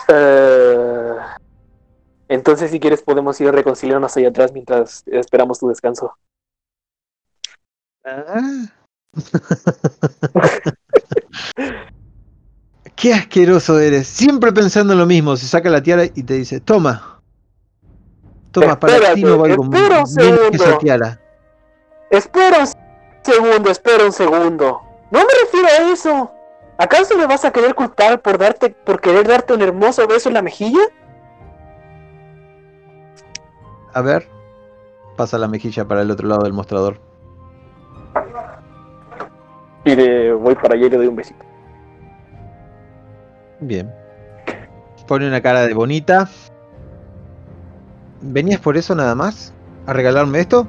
Eh, entonces, si quieres, podemos ir a reconciliarnos ahí atrás mientras esperamos tu descanso. Ah. Qué asqueroso eres. Siempre pensando en lo mismo. Se saca la tiara y te dice, toma. Toma, para ti no valgo menos que esa tiara. Espera un segundo, espera un segundo. No me refiero a eso. ¿Acaso me vas a querer culpar por darte, por querer darte un hermoso beso en la mejilla? A ver. Pasa la mejilla para el otro lado del mostrador. Y le voy para allá y le doy un besito. Bien. Pone una cara de bonita. ¿Venías por eso nada más? ¿A regalarme esto?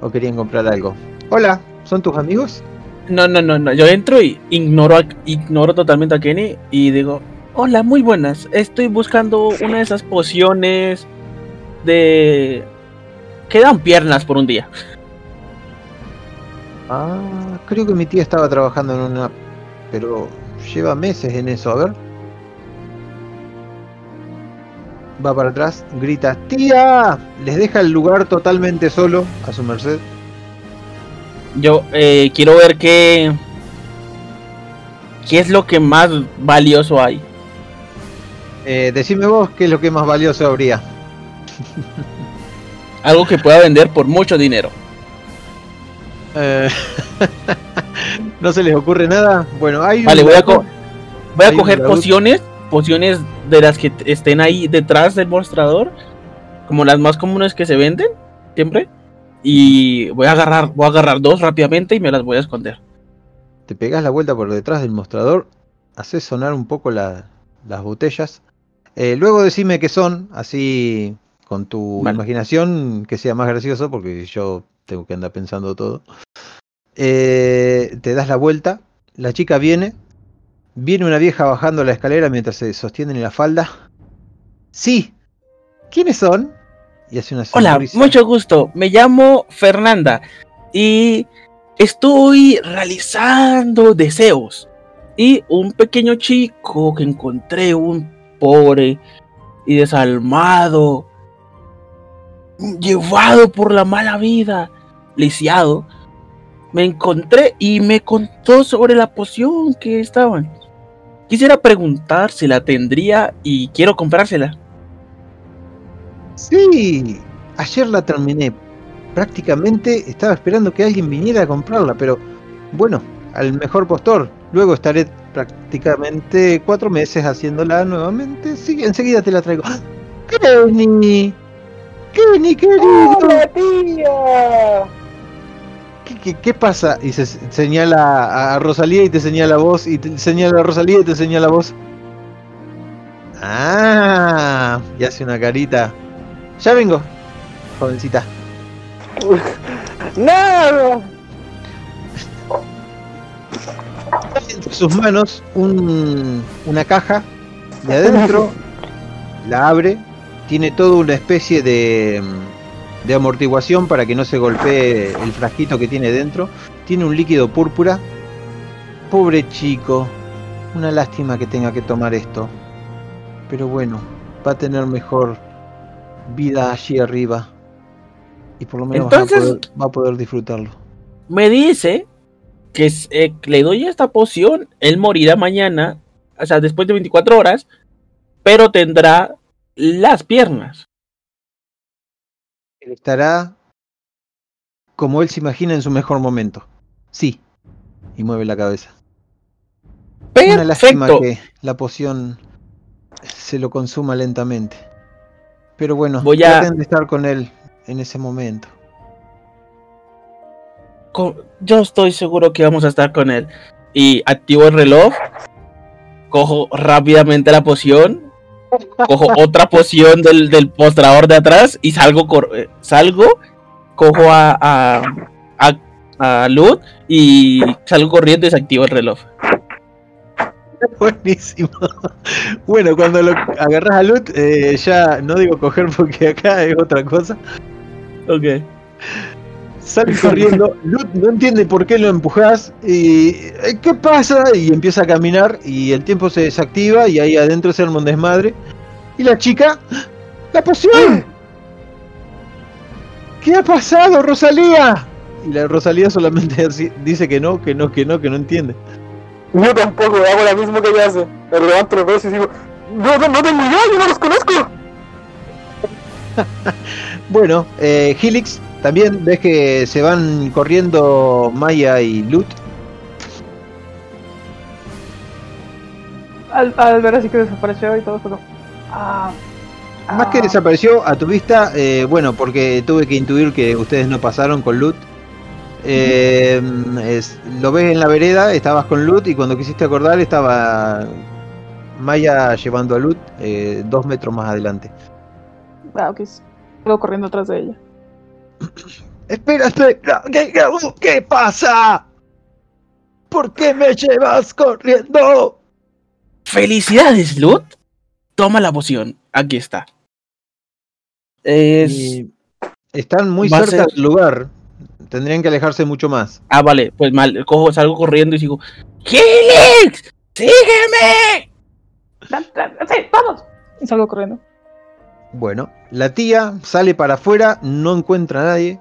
¿O querían comprar algo? Hola, ¿son tus amigos? No, no, no, no. Yo entro y ignoro, a- ignoro totalmente a Kenny y digo, hola, muy buenas. Estoy buscando una de esas pociones de... que dan piernas por un día. Ah, creo que mi tía estaba trabajando en una... Pero lleva meses en eso, a ver. Va para atrás, grita, ¡Tía! Les deja el lugar totalmente solo, a su merced. Yo eh, quiero ver qué... ¿Qué es lo que más valioso hay? Eh, decime vos qué es lo que más valioso habría. Algo que pueda vender por mucho dinero. Eh, ¿No se les ocurre nada? Bueno, hay Vale, un voy a, lago- co- voy a hay un coger pociones, pociones de las que estén ahí detrás del mostrador, como las más comunes que se venden siempre, y voy a agarrar, voy a agarrar dos rápidamente y me las voy a esconder. Te pegas la vuelta por detrás del mostrador, haces sonar un poco la- las botellas. Eh, luego decime qué son, así con tu Vale. imaginación que sea más gracioso, porque yo tengo que andar pensando todo. Eh, te das la vuelta, la chica viene, viene una vieja bajando la escalera mientras se sostienen en la falda. Sí, ¿quiénes son? Y hace una Hola, mucho gusto. Me llamo Fernanda y estoy realizando deseos. Y un pequeño chico que encontré, un pobre y desalmado, llevado por la mala vida, lisiado, me encontré y me contó sobre la poción que estaban. Quisiera preguntar si la tendría y quiero comprársela. Sí, ayer la terminé. Prácticamente estaba esperando que alguien viniera a comprarla, pero bueno, al mejor postor. Luego estaré prácticamente cuatro meses haciéndola nuevamente. Sí, enseguida te la traigo. ¡Ah! ¡Kenny! ¡Kenny, querido! ¡Hola, tía! ¿Qué, qué, qué pasa? Y se señala a- Rosalía y te señala a vos, y te señala a Rosalía y te señala a vos. Ah, y hace una carita. Ya vengo, jovencita. ¡Nada! entre sus manos un- una caja y adentro la abre. Tiene toda una especie de, mm, de amortiguación para que no se golpee el frasquito que tiene dentro. Tiene un líquido púrpura. Pobre chico. Una lástima que tenga que tomar esto. Pero bueno, va a tener mejor vida allí arriba. Y por lo menos va a poder- va a poder disfrutarlo. Me dice que eh, le doy esta poción, él morirá mañana, o sea, después de 24 horas, pero tendrá las piernas. Estará como él se imagina en su mejor momento. Sí. Y mueve la cabeza. Una lástima Perfecto. que la poción se lo consuma lentamente. Pero bueno, Voy a- de estar con él en ese momento. Yo estoy seguro que vamos a estar con él. Y activo el reloj. Cojo rápidamente la poción. Cojo otra poción del, del postrador de atrás y salgo. cor- eh, salgo. Cojo a, a, a, a Lud y salgo corriendo y desactivo el reloj. Buenísimo. Bueno, cuando lo agarras a Lut, eh, ya no digo coger porque acá es otra cosa. Ok. Sale corriendo, Lut no entiende por qué lo empujas y "Eh, ¿qué pasa? Y empieza a caminar y el tiempo se desactiva y ahí adentro se arma un desmadre. Y la chica, ¡la poción! ¿Qué ha pasado, Rosalía? Y la Rosalía solamente dice que no, que no, que no, que no entiende. Yo tampoco hago lo mismo que ella hace. Me levanto los brazos y digo, no, no, no tengo idea, yo no los conozco. Bueno, eh, Helix, también ves que se van corriendo Maya y Lut. Al, al ver así que desapareció y todo fue como. Ah, Más que ah, desapareció a tu vista, eh, bueno, porque tuve que intuir que ustedes no pasaron con Lut. Eh, es- lo ves en la vereda, estabas con Lut y cuando quisiste acordar estaba Maya llevando a Lut eh, dos metros más adelante. Ah, ok. Quedo corriendo atrás de ella. Espera, espera, ¿qué, qué, pasa? ¿Por qué me llevas corriendo? ¡Felicidades, Lud! Toma la poción. Aquí está. Es. Y están muy cerca ser- del lugar. Tendrían que alejarse mucho más. Ah, vale, pues mal, cojo, salgo corriendo y digo, ¡Helix! ¡Sígueme! Da- da- ¡Sí, vamos! Y salgo corriendo. Bueno, la tía sale para afuera, no encuentra a nadie.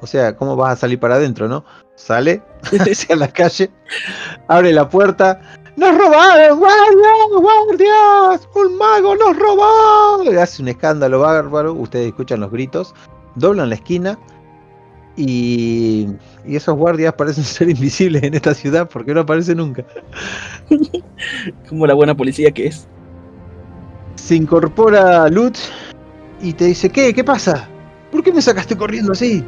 O sea, ¿cómo vas a salir para adentro, no? Sale hacia la calle, abre la puerta. ¡Nos robaron! ¡Guardias! ¡Guardias! ¡Un mago nos robó! Hace un escándalo bárbaro. Ustedes escuchan los gritos. Doblan la esquina. Y, y esos guardias parecen ser invisibles en esta ciudad porque no aparecen nunca. Como la buena policía que es. Se incorpora Lutz y te dice, ¿qué? ¿Qué pasa? ¿Por qué me sacaste corriendo así?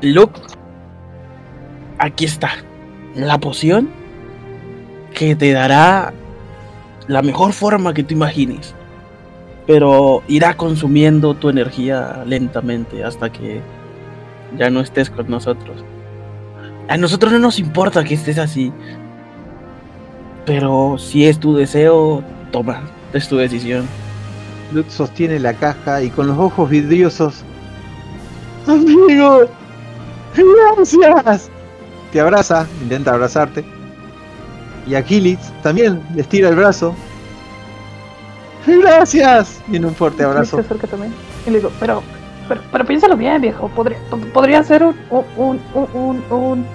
Luke, aquí está. La poción que te dará la mejor forma que tú imagines. Pero irá consumiendo tu energía lentamente hasta que ya no estés con nosotros. A nosotros no nos importa que estés así. Pero si es tu deseo, toma, es tu decisión. Lutz sostiene la caja y con los ojos vidriosos. ¡Amigo! ¡Gracias! Te abraza, intenta abrazarte. Y Aquiles también le estira el brazo. ¡Gracias! Y en un fuerte Se abrazo. acerca también. Y le digo, pero, pero, pero piénsalo bien, viejo. Podría, pod- podría ser un, un, un, un, un,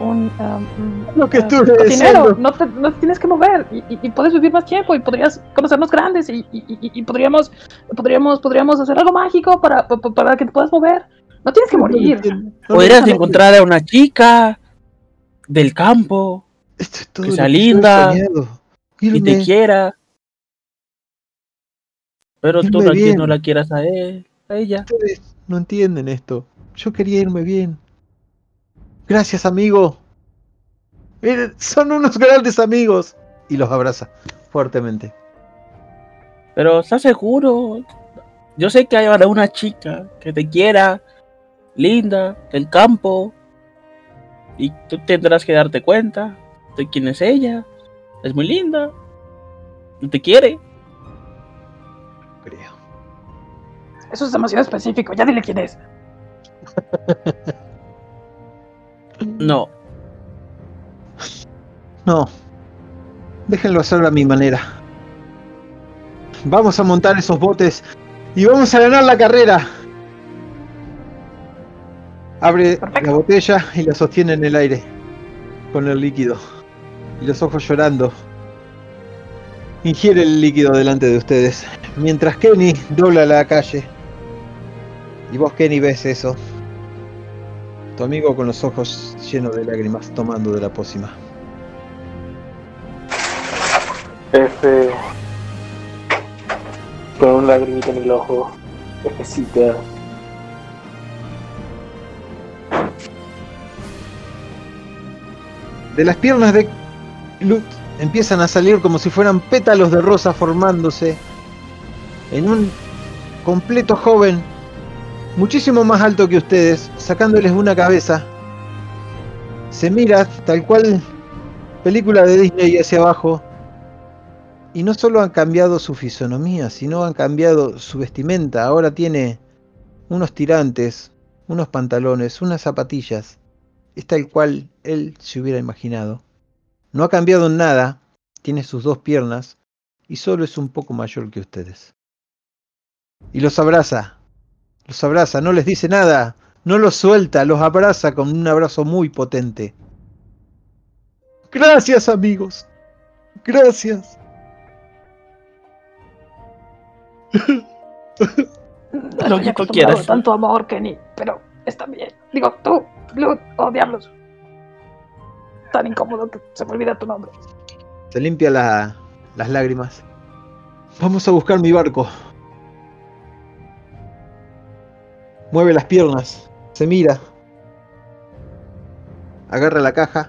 un, um, Lo que uh, estuve cocinero. diciendo. No te, no te tienes que mover y, y, y puedes vivir más tiempo y podrías conocernos grandes y, y, y, y podríamos, podríamos, podríamos hacer algo mágico para, pa- pa- para que te puedas mover. No tienes que morir. Podrías encontrar a una chica del campo Esto es todo que sea linda y te quiera. Pero tú Irme no, qui- bien. no la quieras a él, a ella. Ustedes no entienden esto. Yo quería irme bien. Gracias, amigo. Miren, son unos grandes amigos. Y los abraza fuertemente. Pero ¿estás seguro? Yo sé que hay ahora una chica que te quiera, linda, del campo. Y tú tendrás que darte cuenta de quién es ella. Es muy linda. No te quiere. Creo. Eso es demasiado específico, ya dile quién es. No. No. Déjenlo hacerlo a mi manera. Vamos a montar esos botes y vamos a ganar la carrera. Abre Perfecto. la botella y la sostiene en el aire con el líquido. Y los ojos llorando. Ingiere el líquido delante de ustedes. Mientras Kenny dobla la calle. Y vos, Kenny, ves eso. Tu amigo con los ojos llenos de lágrimas tomando de la pócima. F. Con un lagrimita en el ojo. Fcita. De las piernas de Lut empiezan a salir como si fueran pétalos de rosa formándose en un completo joven, muchísimo más alto que ustedes, sacándoles una cabeza. Se mira tal cual película de Disney hacia abajo. Y no solo han cambiado su fisonomía, sino han cambiado su vestimenta. Ahora tiene unos tirantes, unos pantalones, unas zapatillas. Es tal cual él se hubiera imaginado. No ha cambiado nada, tiene sus dos piernas y solo es un poco mayor que ustedes. Y los abraza, los abraza, no les dice nada, no los suelta, los abraza con un abrazo muy potente. Gracias amigos, gracias. No Lo que tú quieras. tanto amor, Kenny, pero está bien. Digo, tú, Blood, oh diablos. Tan incómodo que se me olvida tu nombre. Se limpia la- las lágrimas. Vamos a buscar mi barco. Mueve las piernas, se mira. Agarra la caja,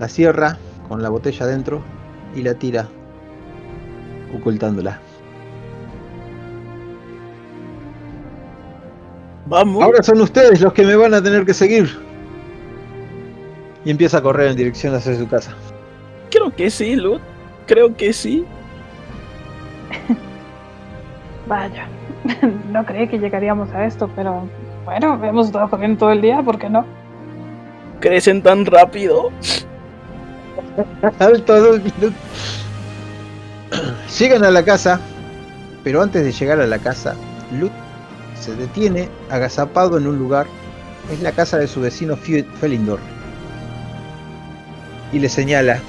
la cierra con la botella dentro y la tira, ocultándola. Vamos. Ahora son ustedes los que me van a tener que seguir. Y empieza a correr en dirección hacia su casa. Creo que sí, Lud. Creo que sí. Vaya, no creí que llegaríamos a esto, pero bueno, hemos estado corriendo todo el día, ¿por qué no? Crecen tan rápido. Alto. Llegan a la casa, pero antes de llegar a la casa, Lut se detiene agazapado en un lugar. Es la casa de su vecino Felindor. Y le señala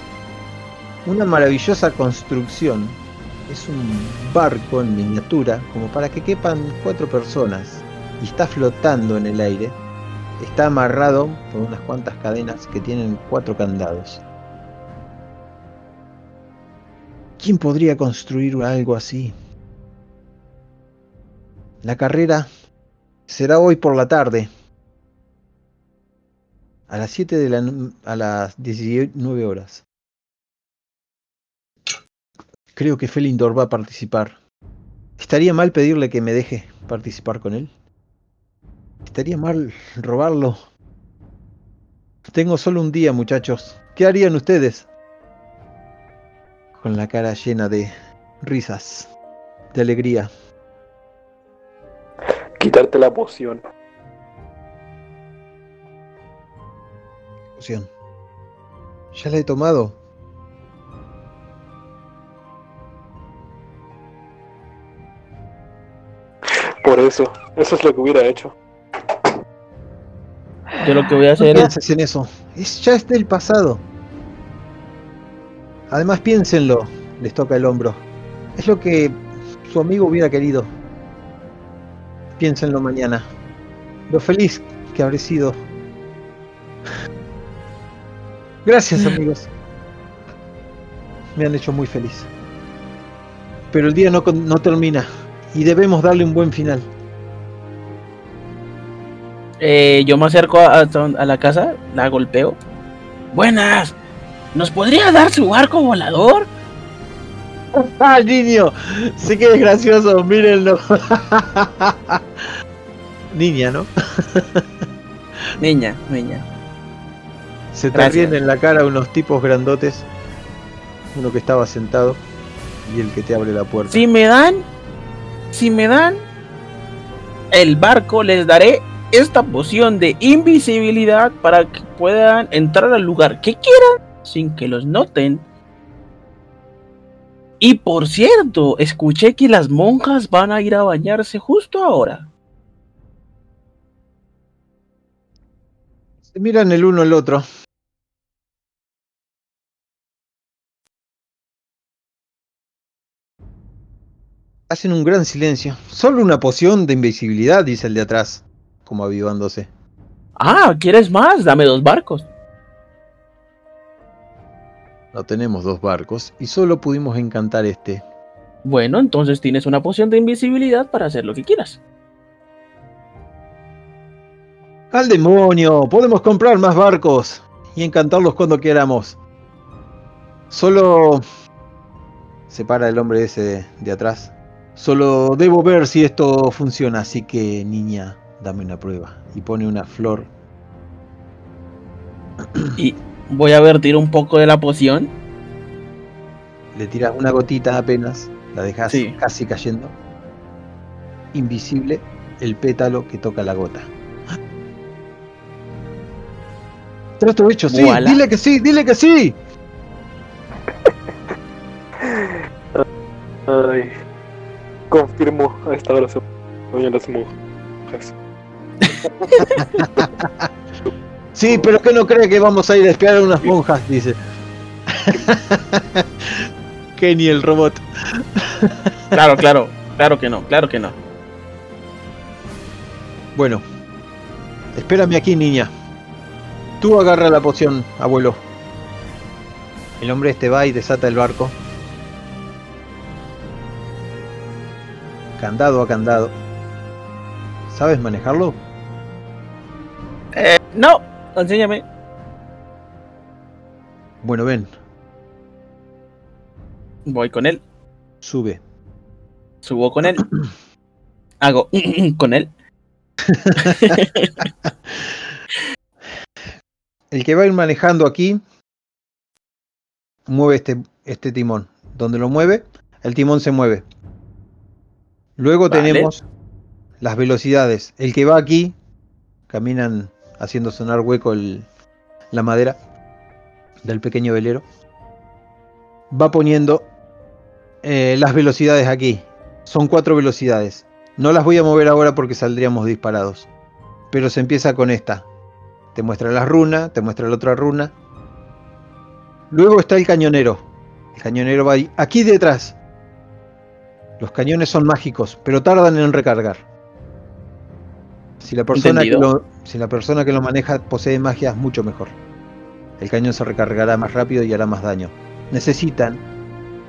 una maravillosa construcción. Es un barco en miniatura, como para que quepan cuatro personas. Y está flotando en el aire. Está amarrado por unas cuantas cadenas que tienen cuatro candados. ¿Quién podría construir algo así? La carrera será hoy por la tarde. A las 7 de la a las 19 horas. Creo que Felindor va a participar. ¿Estaría mal pedirle que me deje participar con él? ¿Estaría mal robarlo? Tengo solo un día, muchachos. ¿Qué harían ustedes? Con la cara llena de risas, de alegría. Quitarte la poción. Poción. Ya la he tomado. Por eso. Eso es lo que hubiera hecho. Yo lo que voy a No hacer es. en eso. Es, ya es del pasado. Además, piénsenlo. Les toca el hombro. Es lo que su amigo hubiera querido. Piénsenlo mañana. Lo feliz que habré sido. Gracias, amigos. Me han hecho muy feliz. Pero el día no, con- no termina. Y debemos darle un buen final. Eh, yo me acerco a, a la casa, la golpeo. Buenas. ¿Nos podría dar su barco volador? ¡Ah, niño! Sí que es gracioso, mírenlo. Niña, ¿no? Niña, niña. Se te ríen en la cara unos tipos grandotes. Uno que estaba sentado y el que te abre la puerta. Si me dan, si me dan el barco, les daré esta poción de invisibilidad para que puedan entrar al lugar que quieran sin que los noten. Y por cierto, escuché que las monjas van a ir a bañarse justo ahora. Se miran el uno el otro. Hacen un gran silencio. Solo una poción de invisibilidad, dice el de atrás, como avivándose. Ah, ¿quieres más? Dame dos barcos. No tenemos dos barcos y solo pudimos encantar este. Bueno, entonces tienes una poción de invisibilidad para hacer lo que quieras. ¡Al demonio! Podemos comprar más barcos y encantarlos cuando queramos. Solo... Se para el hombre ese de, de atrás. Solo debo ver si esto funciona, así que niña, dame una prueba. Y pone una flor. Y voy a vertir un poco de la poción. Le tiras una gotita apenas, la dejas Sí. casi cayendo. Invisible el pétalo que toca la gota. Trato hecho, sí, Voilà. dile que sí, dile que sí. Ay, confirmo a esta hora se las monjas. Sí, pero que no cree que vamos a ir a espiar a unas monjas, dice. Kenny el robot. Claro, claro, claro que no, claro que no. Bueno, espérame aquí, niña. Tú agarra la poción, abuelo. El hombre este va y desata el barco. Candado a candado. ¿Sabes manejarlo? Eh, no, enséñame. Bueno, ven, Voy con él, sube. subo con él. Hago con él. El que va a ir manejando aquí mueve este, este timón. Donde lo mueve, el timón se mueve. Luego Vale. tenemos las velocidades. El que va aquí, caminan haciendo sonar hueco el- la madera del pequeño velero. Va poniendo eh, las velocidades aquí. Son cuatro velocidades. No las voy a mover ahora porque saldríamos disparados. Pero se empieza con esta. Te muestra la runa, te muestra la otra runa. Luego está el cañonero. El cañonero va ahí- aquí detrás. Los cañones son mágicos, pero tardan en recargar. Si la persona, que lo, si la persona que lo maneja posee magia, es mucho mejor. El cañón se recargará más rápido y hará más daño. Necesitan,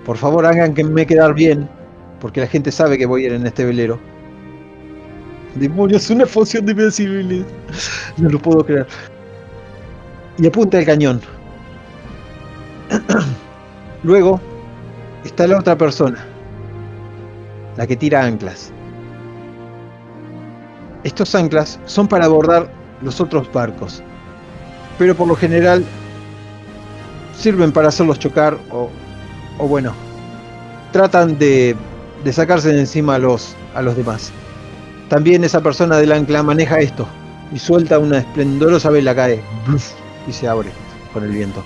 por favor, hagan que me quedar bien, porque la gente sabe que voy a ir en este velero. Demonios, una poción de invencibilidad. No lo puedo creer. Y apunta el cañón. Luego está la otra persona, la que tira anclas. Estos anclas son para abordar los otros barcos, pero por lo general sirven para hacerlos chocar o, o bueno, tratan de, de sacarse de encima a los, a los demás. También esa persona del ancla maneja esto y suelta una esplendorosa vela cae ¡bluf! y se abre con el viento.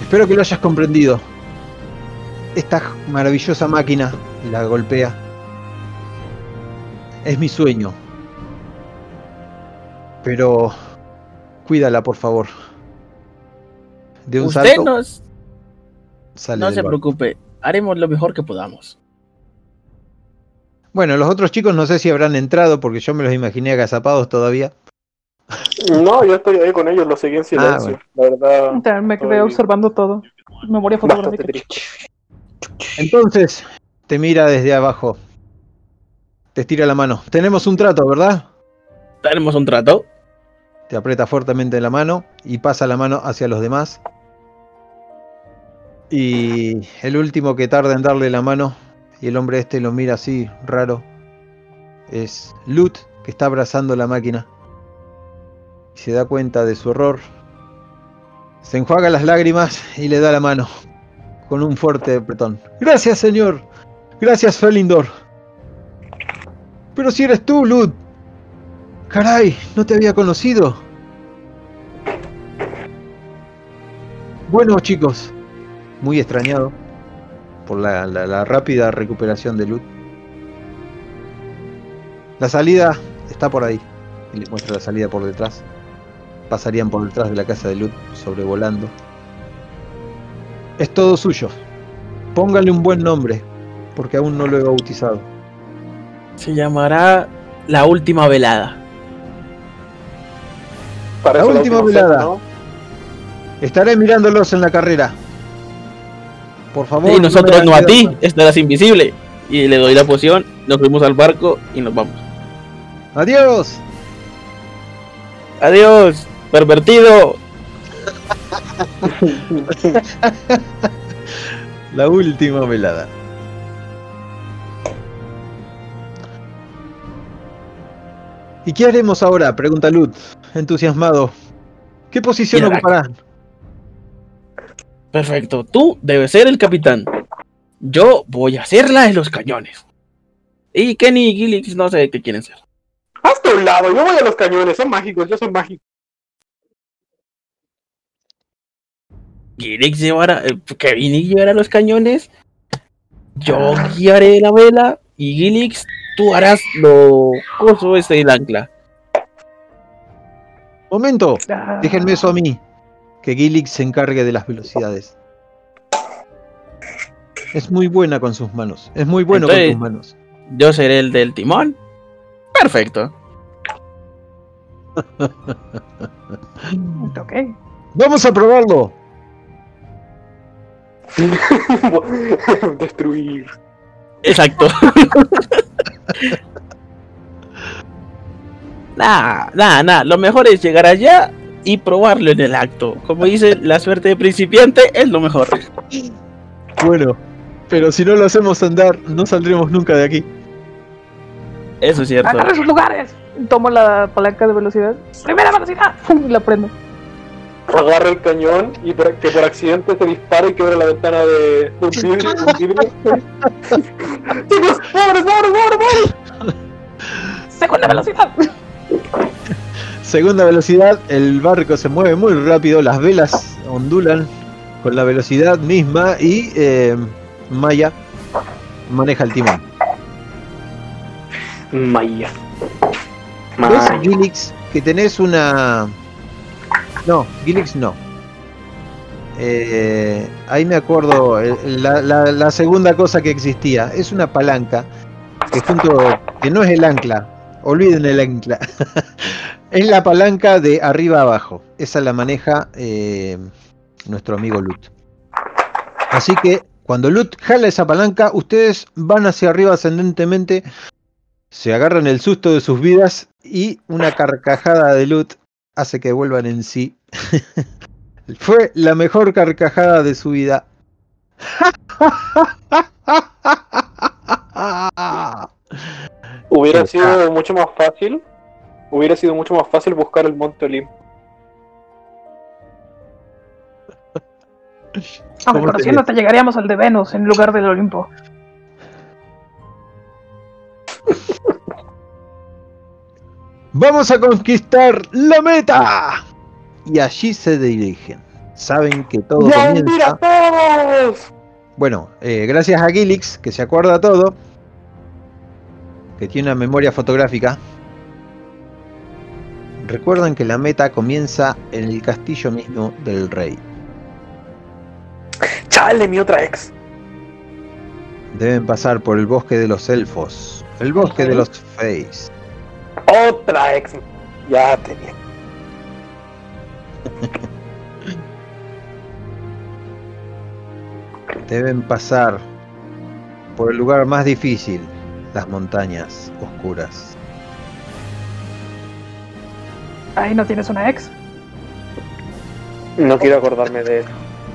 Espero que lo hayas comprendido. Esta maravillosa máquina la golpea. Es mi sueño. Pero cuídala, por favor. De un Usted salto no, sale no se barco. preocupe, haremos lo mejor que podamos. Bueno, los otros chicos no sé si habrán entrado porque yo me los imaginé agazapados todavía. No, yo estoy ahí con ellos, lo seguí en silencio. La verdad, También me quedé observando todo. Memoria fotográfica. Entonces, te mira desde abajo. Te estira la mano. Tenemos un trato, ¿verdad? Tenemos un trato. Te aprieta fuertemente la mano y pasa la mano hacia los demás. Y el último que tarda en darle la mano, y el hombre este lo mira así, raro, es Lut, que está abrazando la máquina. Y se da cuenta de su error Se enjuaga las lágrimas y le da la mano con un fuerte apretón. Gracias, señor. Gracias, Felindor. Pero si eres tú, Lud. Caray, no te había conocido. Bueno, chicos, muy extrañado por la, rápida recuperación de Lud. La salida está por ahí. Y les muestra la salida por detrás. Pasarían por detrás de la casa de Lud, sobrevolando. Es todo suyo. Póngale un buen nombre, porque aún no lo he bautizado. Se llamará La Última Velada. Para La última set, velada. ¿no? Estaré mirándolos en la carrera. Por favor. y nosotros hagan no a ti, estarás invisible. Y le doy la poción, nos fuimos al barco y nos vamos. Adiós. Adiós, pervertido. La última velada. ¿Y qué haremos ahora? Pregunta Lut, entusiasmado. ¿Qué posición Mira, ocuparán? Perfecto, tú debes ser el capitán. Yo voy a ser la de los cañones. Y Kenny y Gilix no sé qué quieren ser. Hazte a un lado, yo voy a los cañones, son mágicos, yo soy mágico. Gilix llevará, eh, Kevin y llevará los cañones. Yo guiaré la vela y Gilix, tú harás lo coso este del ancla. Momento, Ah, déjenme eso a mí. Que Gilix se encargue de las velocidades. Es muy buena con sus manos. Es muy bueno Entonces- con sus manos. Yo seré el del timón. Perfecto. Ok. Vamos a probarlo. Destruir. Exacto. nah, nah, nah. Lo mejor es llegar allá y probarlo en el acto. Como dice, la suerte de principiante es lo mejor. Bueno, pero si no lo hacemos andar, no saldremos nunca de aquí. Eso es cierto. ¡Agarre sus lugares! Tomo la palanca de velocidad. ¡Primera velocidad! ¡Pum! Y la prendo. Agarra el cañón y por- que por accidente se dispara y quebra la ventana de un vidrio. un vidrio. Chicos, ¡pobres, pobres, pobres, pobres! ¡Segunda velocidad! Segunda velocidad, el barco se mueve muy rápido, las velas ondulan con la velocidad misma y eh, Maya maneja el timón. Maya. ¿Ves, Gilix, que tenés una... No, Gilix no. Eh, ahí me acuerdo, la, segunda cosa que existía, es una palanca que junto, que no es el ancla, olviden el ancla, es la palanca de arriba abajo, esa la maneja eh, nuestro amigo Lut. Así que cuando Lut jala esa palanca, ustedes van hacia arriba ascendentemente, se agarran el susto de sus vidas y una carcajada de Lut hace que vuelvan en sí. Fue la mejor carcajada de su vida. Hubiera sido mucho más fácil. Hubiera sido mucho más fácil buscar el Monte Olimpo. Aunque ¿Cómo conociéndote llegaríamos al de Venus en lugar del Olimpo. Vamos a conquistar la meta. Y allí se dirigen. Saben que todo ¡Ya comienza. todos! Bueno, eh, gracias a Gilix, que se acuerda todo, que tiene una memoria fotográfica. Recuerdan que la meta comienza en el castillo mismo del rey. ¡Chale, mi otra ex! Deben pasar por el bosque de los elfos, el bosque de los Fays. ¡Otra ex! Ya tenía. Deben pasar por el lugar más difícil, las montañas oscuras. Ahí no tienes una ex. No quiero acordarme de eso.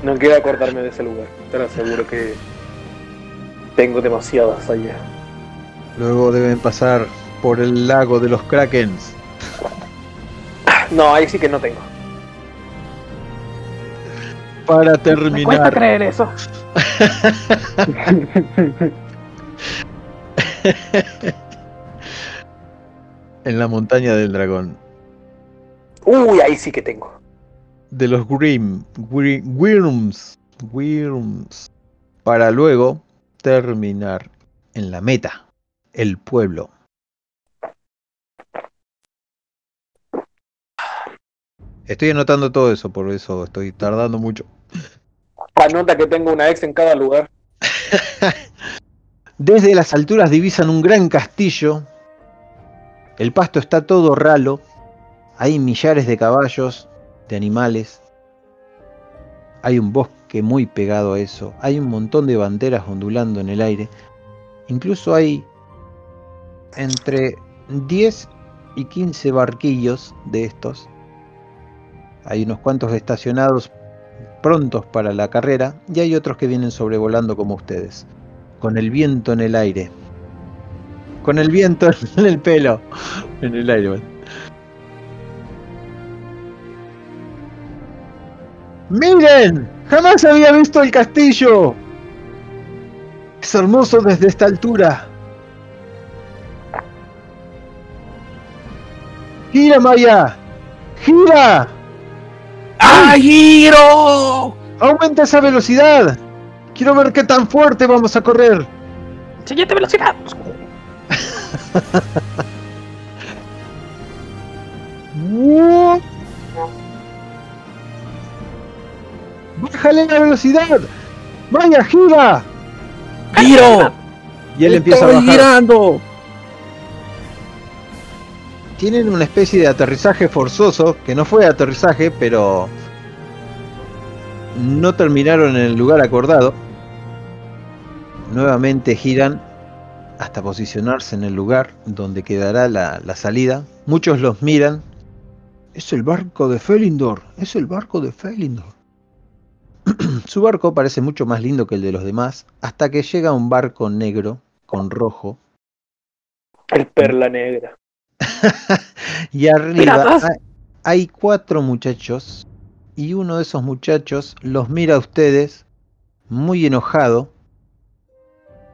No quiero acordarme de ese lugar. Te lo aseguro que tengo demasiadas allá. Luego deben pasar por el lago de los Krakens. No, ahí sí que no tengo. para Me cuesta terminar, creer eso. en la montaña del dragón, Uy, ahí sí que tengo. de los Grim, Gri- Wyrms, Wyrms, para luego terminar en la meta, el pueblo. Estoy anotando todo eso, por eso estoy tardando mucho. Anota que tengo una ex en cada lugar. Desde las alturas divisan un gran castillo. El pasto está todo ralo. Hay millares de caballos, de animales. Hay un bosque muy pegado a eso. Hay un montón de banderas ondulando en el aire. Incluso hay entre 10 y 15 barquillos de estos. Hay unos cuantos estacionados prontos para la carrera y hay otros que vienen sobrevolando como ustedes con el viento en el aire. Con el viento en el pelo. En el aire. ¡Miren! ¡Jamás había visto el castillo! Es hermoso desde esta altura. ¡Gira, Maya! ¡Gira! ¡Ay, giro! ¡Aumenta esa velocidad! Quiero ver qué tan fuerte vamos a correr. Siguiente velocidad. ¡Bájale la velocidad! ¡Vaya, gira! ¡Giro! Y él empieza a ¡Estoy bajar. girando! Tienen una especie de aterrizaje forzoso, que no fue aterrizaje, pero no terminaron en el lugar acordado. Nuevamente giran hasta posicionarse en el lugar donde quedará la, salida. Muchos los miran. Es el barco de Felindor, es el barco de Felindor. Su barco parece mucho más lindo que el de los demás, hasta que llega un barco negro con rojo El perla negra. y arriba hay, hay cuatro muchachos y uno de esos muchachos los mira a ustedes muy enojado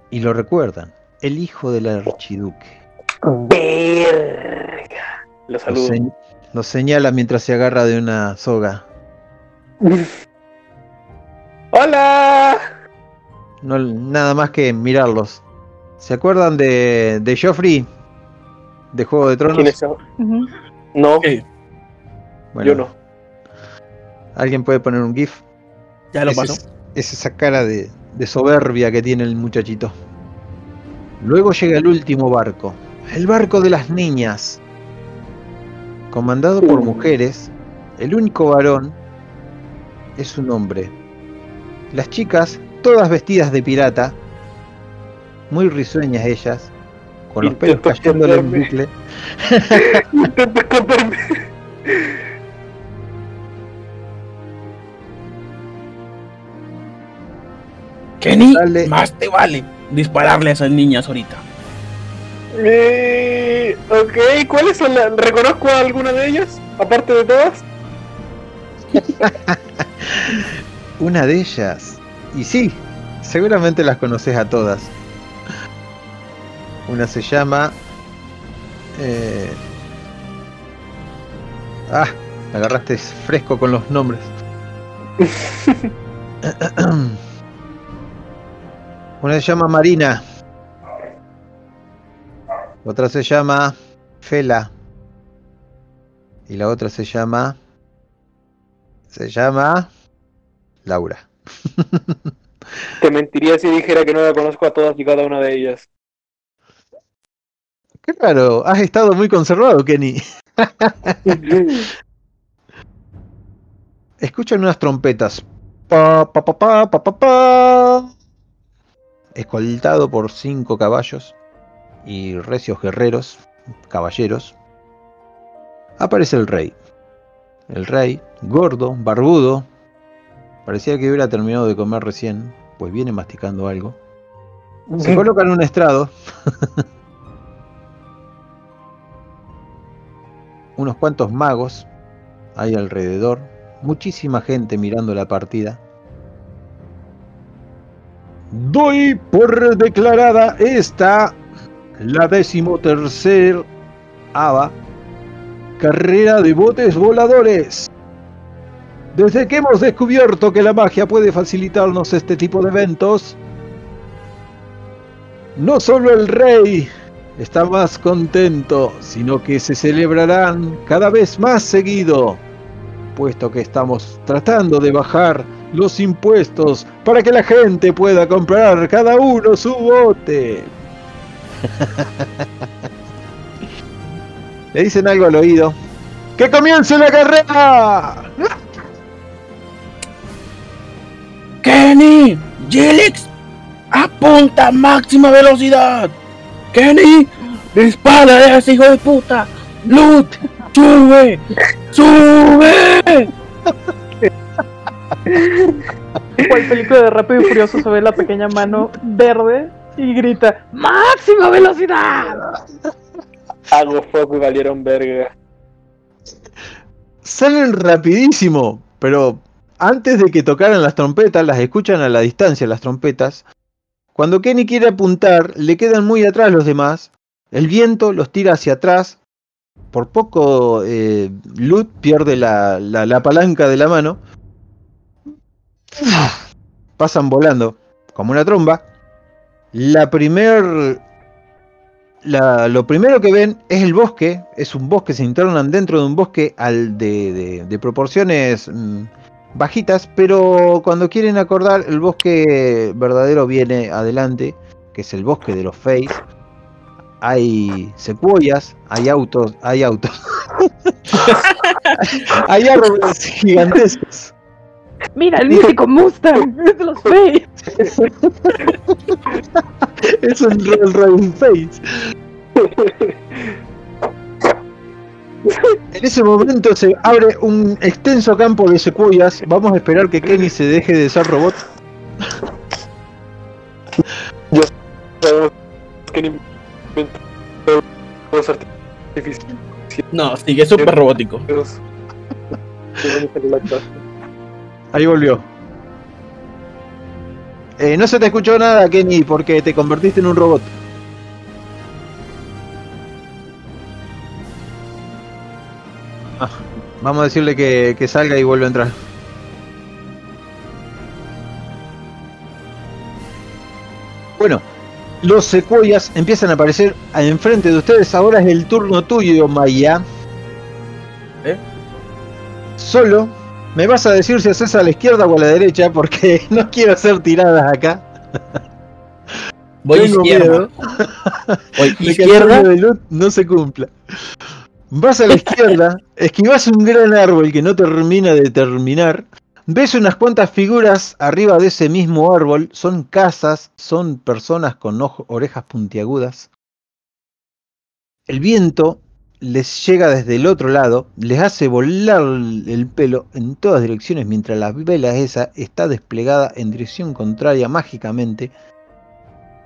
y lo recuerdan, el hijo del archiduque. Verga. Lo Lo, saludo. se- lo señala mientras se agarra de una soga. ¡Hola! No, nada más que mirarlos. ¿Se acuerdan de, de Joffrey? ¿De Juego de Tronos? ¿Quién es. No, Bueno, yo no. ¿Alguien puede poner un GIF? ya lo Ese pasó. Es, es esa cara de, de soberbia que tiene el muchachito. Luego llega el último barco, el barco de las niñas. Comandado por Uh. mujeres, el único varón es un hombre. Las chicas, todas vestidas de pirata, muy risueñas ellas, con los pelos cayéndole en bucle. Intento esconderme. Kenny, Dale. más te vale dispararle a esas niñas ahorita. Eh, ok, ¿cuáles son las? ¿Reconozco a alguna de ellas? Aparte de todas. Una de ellas. Y sí, seguramente las conoces a todas. Una se llama... eh, Ah, me agarraste fresco con los nombres. Una se llama Marina. Otra se llama Fela. Y la otra se llama... Se llama... Laura. Te mentiría si dijera que no la conozco a todas y cada una de ellas. Qué raro, has estado muy conservado, Kenny. Escuchan unas trompetas. Pa, pa, pa, pa, pa, pa, pa. Escoltado por cinco caballos y recios guerreros, caballeros, aparece el rey. El rey, gordo, barbudo, parecía que hubiera terminado de comer recién, pues viene masticando algo. Se coloca en un estrado. Unos cuantos magos hay alrededor, muchísima gente mirando la partida. Doy por declarada esta la decimotercer ABA carrera de botes voladores. Desde que hemos descubierto que la magia puede facilitarnos este tipo de eventos, no solo el rey está más contento, sino que se celebrarán cada vez más seguido, puesto que estamos tratando de bajar los impuestos para que la gente pueda comprar cada uno su bote. Le dicen algo al oído. ¡Que comience la carrera! Kenny, Gilix, apunta a máxima velocidad. Kenny, dispara a ese hijo de puta. Lut, sube, sube. ¿Cuál película de Rápido y Furioso se ve la pequeña mano verde y grita ¡Máxima velocidad! Hago foco y valieron verga. Salen rapidísimo, pero antes de que tocaran las trompetas, las escuchan a la distancia las trompetas. Cuando Kenny quiere apuntar, le quedan muy atrás los demás. El viento los tira hacia atrás. Por poco, eh, Lut pierde la, la- la palanca de la mano. Pasan volando como una tromba. La primer, lo primero que ven es el bosque. Es un bosque, se internan dentro de un bosque al de, de- de proporciones mm, bajitas, pero cuando quieren acordar, el bosque verdadero viene adelante, que es el bosque de los Face. Hay secuoyas, hay autos, hay autos. hay árboles gigantescos. Mira, el mítico Mustang, es de los Fays. Es un Rolls Royce Face. En ese momento se abre un extenso campo de secuoyas. Vamos a esperar que Kenny se deje de ser robot. Los artificiales. No, sigue súper robótico. Ahí volvió. Eh, no se te escuchó nada, Kenny, porque te convertiste en un robot. Vamos a decirle que, que salga y vuelva a entrar. Bueno, los secuoyas empiezan a aparecer enfrente de ustedes. Ahora es el turno tuyo, Maya. ¿Eh? Solo me vas a decir si haces a la izquierda o a la derecha, porque no quiero hacer tiradas acá. Voy Tengo izquierda. miedo Voy izquierda. de Lut no se cumpla. Vas a la izquierda, esquivas un gran árbol que no termina de terminar. Ves unas cuantas figuras arriba de ese mismo árbol. Son casas, son personas con ojo- orejas puntiagudas. El viento les llega desde el otro lado, les hace volar el pelo en todas direcciones mientras la vela esa está desplegada en dirección contraria mágicamente.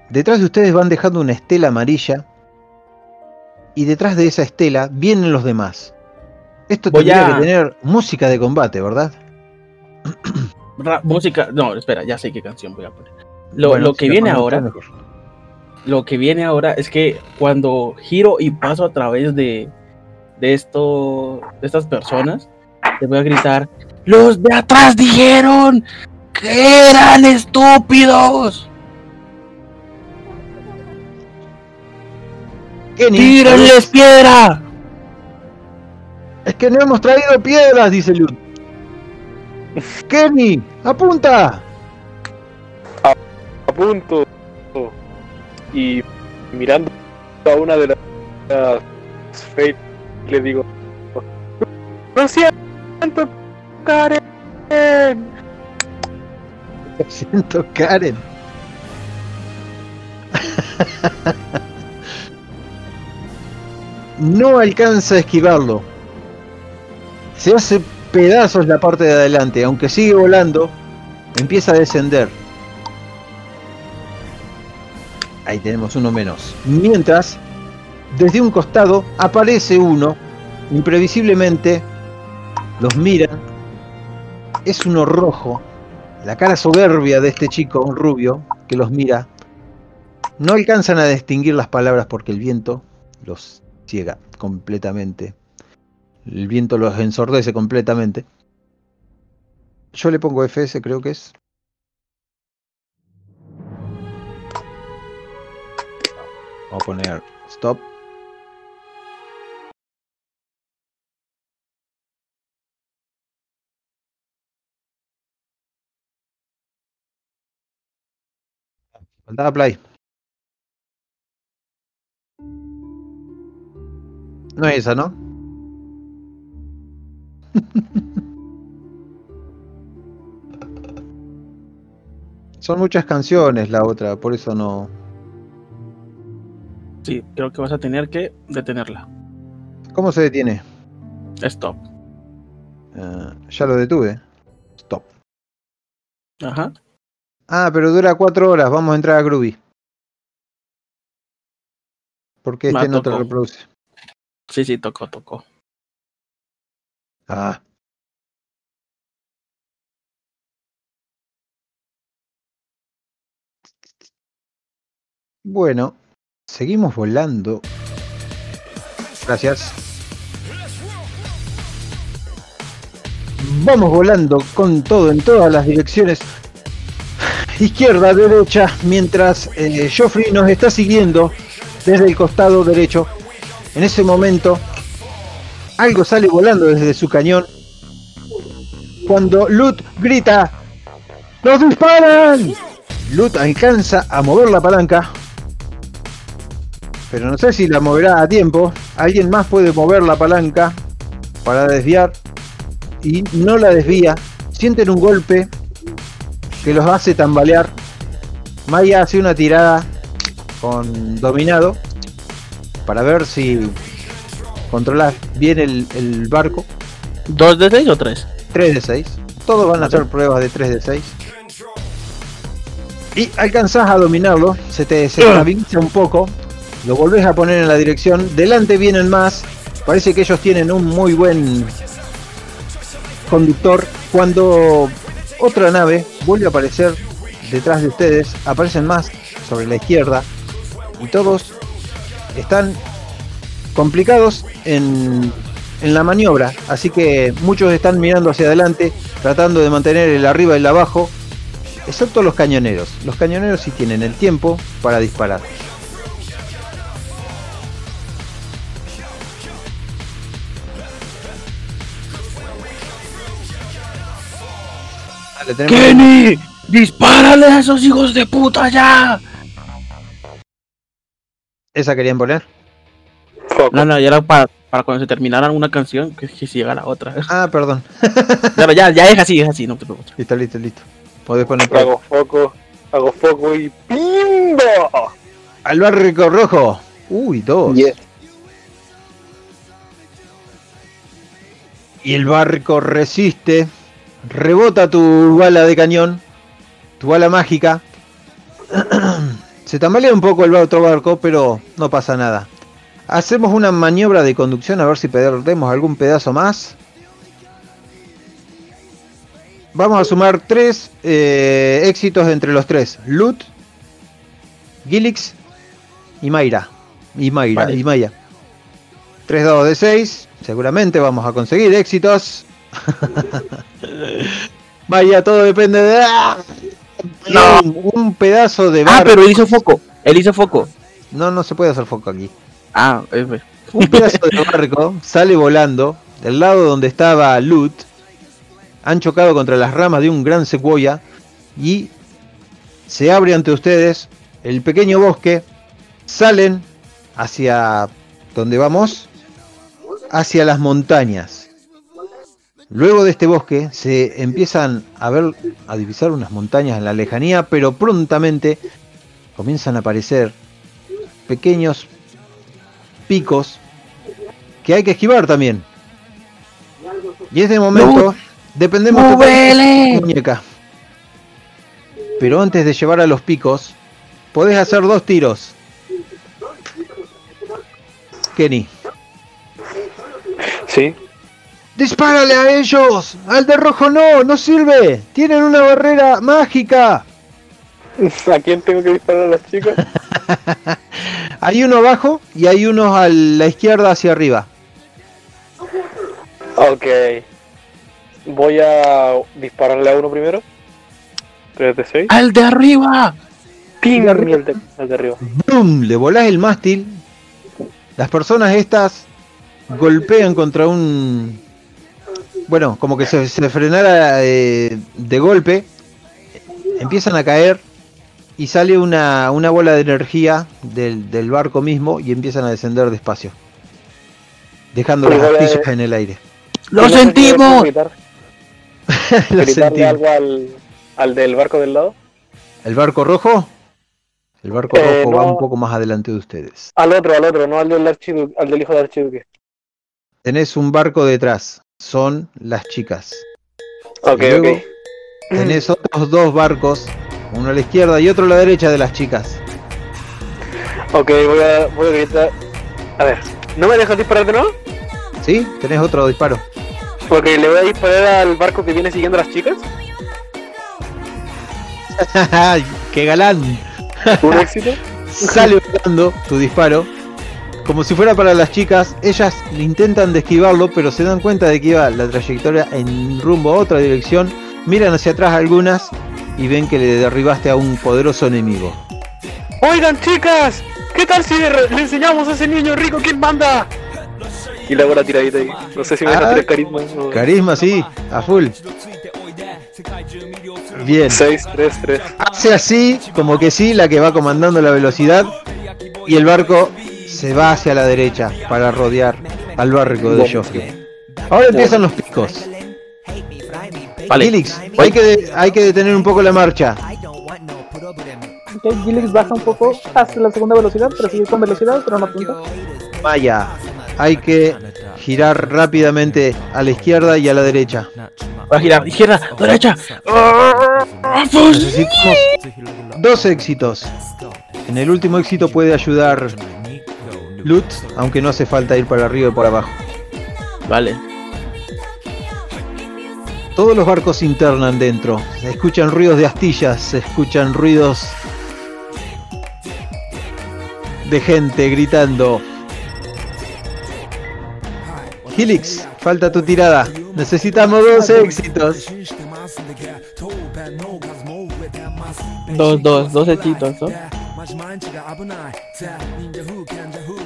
Detrás de ustedes van dejando una estela amarilla y detrás de esa estela vienen los demás. Esto Voy tendría a- que tener música de combate, ¿verdad? Ra- música. No, espera, ya sé qué canción voy a poner. Lo, Bueno, lo que viene ahora, mejor. lo que viene ahora es que cuando giro y paso a través de, de esto, de estas personas, les voy a gritar: ¡Los de atrás dijeron que eran estúpidos! Kenny, ¡Tírenles piedra! Es que no hemos traído piedras, dice Lud. Kenny, apunta. a punto y mirando a una de las las Fate le digo lo siento Karen Siento Karen. No alcanza a esquivarlo. Se hace pedazos la parte de adelante, aunque sigue volando, empieza a descender. Ahí tenemos uno menos. Mientras, desde un costado aparece uno, imprevisiblemente, los miran es uno rojo. La cara soberbia de este chico, un rubio, que los mira. No alcanzan a distinguir las palabras porque el viento los ciega completamente. El viento los ensordece completamente. Yo le pongo FS, creo que es. Vamos a poner stop. Faltaba play. No es esa, ¿no? Son muchas canciones la otra, por eso no. Sí, creo que vas a tener que detenerla. ¿Cómo se detiene? Stop. Ah, ya lo detuve. Stop. Ajá. Ah, pero dura cuatro horas. Vamos a entrar a Groovy. Porque este no te reproduce. Sí, sí, tocó, tocó. Ah. Bueno, seguimos volando. Gracias. Vamos volando con todo en todas las direcciones. Izquierda, derecha, mientras eh, Joffrey nos está siguiendo desde el costado derecho. En ese momento, algo sale volando desde su cañón. Cuando Lut grita, ¡Nos disparan! Lut alcanza a mover la palanca. Pero no sé si la moverá a tiempo. Alguien más puede mover la palanca para desviar. Y no la desvía. Sienten un golpe que los hace tambalear. Maya hace una tirada con dominado para ver si controlas bien el, el barco. ¿Dos de seis o tres? 3 de 6. Todos van a hacer pruebas de 3 de 6. Y alcanzás a dominarlo, se te desestabiliza un poco, lo volvés a poner en la dirección, delante vienen más, parece que ellos tienen un muy buen conductor. Cuando otra nave vuelve a aparecer detrás de ustedes, aparecen más sobre la izquierda y todos están complicados en, en la maniobra, así que muchos están mirando hacia adelante, tratando de mantener el arriba y el abajo, excepto los cañoneros. Los cañoneros sí tienen el tiempo para disparar. Dale, tenemos- ¡Kenny! ¡Dispárale a esos hijos de puta ya! ¿Esa querían poner? No, no, ya era para, para cuando se terminara una canción, que, que si llega la otra. Ah, perdón. Pero ya, ya es así, es así, no te preocupes. Listo, listo, listo. Podés poner Hago foco, hago foco y ¡pimbo! al barrico rojo. Uy, dos. Y el barco resiste. Rebota tu bala de cañón. Tu bala mágica. Se tambalea un poco el otro barco, pero no pasa nada. Hacemos una maniobra de conducción a ver si perdemos algún pedazo más. Vamos a sumar tres eh, éxitos entre los tres. Lut, Gilix y Mayra. Y Mayra, Vale. y Maya. Tres dados de 6. Seguramente vamos a conseguir éxitos. Vaya, todo depende de. No. Un, un pedazo de Ah, pero él hizo foco, él hizo foco. No, no se puede hacer foco aquí. Ah, es. Un pedazo de barco sale volando del lado donde estaba Lut. Han chocado contra las ramas de un gran secuoya y se abre ante ustedes el pequeño bosque. Salen hacia donde vamos, hacia las montañas. Luego de este bosque se empiezan a ver, a divisar unas montañas en la lejanía, pero prontamente comienzan a aparecer pequeños picos que hay que esquivar también. Y en este momento dependemos de ¡Móvele! muñeca. Pero antes de llevar a los picos, podés hacer dos tiros. Kenny, Sí. ¡Dispárale a ellos! ¡Al de rojo no! ¡No sirve! ¡Tienen una barrera mágica! ¿A quién tengo que disparar a las chicas? Hay uno abajo y hay uno a la izquierda hacia arriba. Ok. Voy a dispararle a uno primero. 3 de 6. ¡Al de arriba! Y arriba. el de, el de arriba. ¡Brum! Le volás el mástil. Las personas estas golpean contra un... Bueno, como que se, se frenara eh, de golpe. Empiezan a caer y sale una, una bola de energía del, del barco mismo y empiezan a descender despacio. Dejando las Una bola de- astillas en el aire. ¡Lo ¿No sé si sentimos! Gritar, Lo sentí. algo al, al del barco del lado? ¿El barco rojo? El barco Eh, rojo va un poco más adelante de ustedes. Al otro, al otro, no al del, archidu- al del hijo del archiduque. Tenés un barco detrás. Son las chicas. Ok, Y luego ok. Tenés otros dos barcos. Uno a la izquierda y otro a la derecha de las chicas. Ok, voy a, voy a gritar. A ver, ¿no me dejas disparar de nuevo? ¿Sí? Tenés otro disparo. Ok, le voy a disparar al barco que viene siguiendo a las chicas. ¡Qué galán! Un éxito. Sale volando tu disparo. Como si fuera para las chicas, ellas intentan de esquivarlo, pero se dan cuenta de que iba la trayectoria en rumbo a otra dirección. Miran hacia atrás algunas y ven que le derribaste a un poderoso enemigo. Oigan, chicas, ¿qué tal si le, le enseñamos a ese niño rico quién manda? Y le hago la tiradita ahí. No sé si me van a Ah, tirar carisma. o- Carisma, sí, a full. Bien. 6, 3, 3. Hace así, como que sí, la que va comandando la velocidad. Y el barco se va hacia la derecha para rodear al barco de Joffrey. Ahora empiezan los picos. Vale. Gilix, hay que, hay que detener un poco la marcha. Ok, Gilix baja un poco hasta la segunda velocidad, pero sigue con velocidad, pero no tanto. Maya, hay que girar rápidamente a la izquierda y a la derecha. Va a girar, izquierda, derecha. Necesitamos dos éxitos. En el último éxito puede ayudar Lut, aunque no hace falta ir para arriba y por abajo. Vale. Todos los barcos se internan dentro. Se escuchan ruidos de astillas, se escuchan ruidos de gente gritando. Helix, falta tu tirada. Necesitamos dos éxitos. Dos, dos, dos hechitos, ¿no?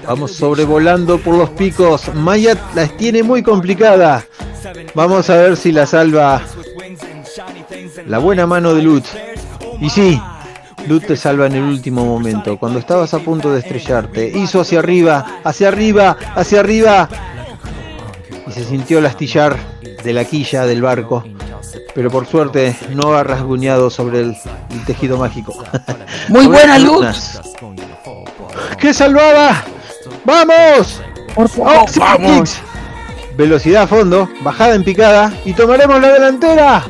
Vamos sobrevolando por los picos. Maya las tiene muy complicada. Vamos a ver si la salva la buena mano de Lut. Y sí, Lut te salva en el último momento. Cuando estabas a punto de estrellarte, hizo hacia arriba, hacia arriba, hacia arriba. Y se sintió el astillar de la quilla del barco. Pero por suerte no ha rasguñado sobre el, el tejido mágico. Muy buena. Lunas. ¡Qué salvada! ¡Vamos! Por ¡Oh, sí, Kicks! Velocidad a fondo, bajada en picada y tomaremos la delantera.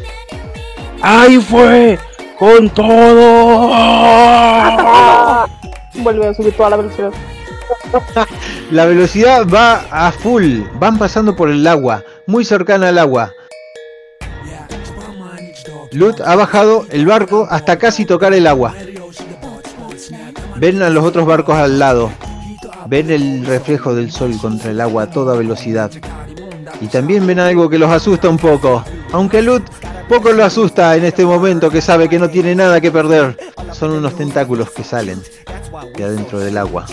¡Ahí fue! ¡Con todo! Vuelve a subir toda la velocidad. La velocidad va a full, van pasando por el agua, muy cercana al agua. Lut ha bajado el barco hasta casi tocar el agua. Ven a los otros barcos al lado. Ven el reflejo del sol contra el agua a toda velocidad. Y también ven algo que los asusta un poco. Aunque Lut poco lo asusta en este momento que sabe que no tiene nada que perder. Son unos tentáculos que salen de adentro del agua.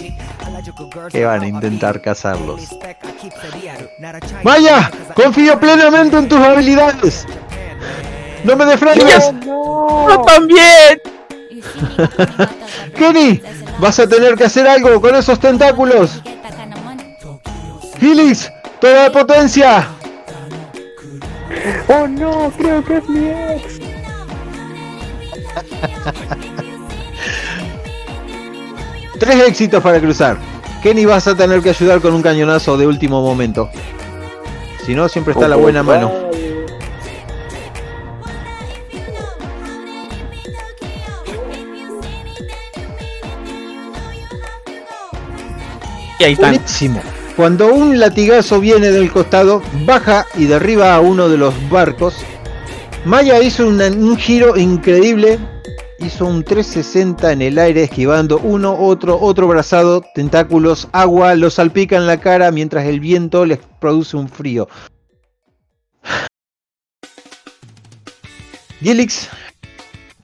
Que van a intentar cazarlos. Maya, confío plenamente en tus habilidades. No me defraudes. ¡Yo también! Kenny, vas a tener que hacer algo con esos tentáculos. Helix, toda potencia. Oh no, creo que es mi ex. Tres éxitos para cruzar. Kenny vas a tener que ayudar con un cañonazo de último momento. Si no, siempre está la buena mano. Y. Cuando un latigazo viene del costado, baja y derriba a uno de los barcos. Maya hizo un giro increíble, hizo un 360 en el aire esquivando uno, otro, otro brazado, tentáculos, agua, lo salpica en la cara mientras el viento les produce un frío. Gilix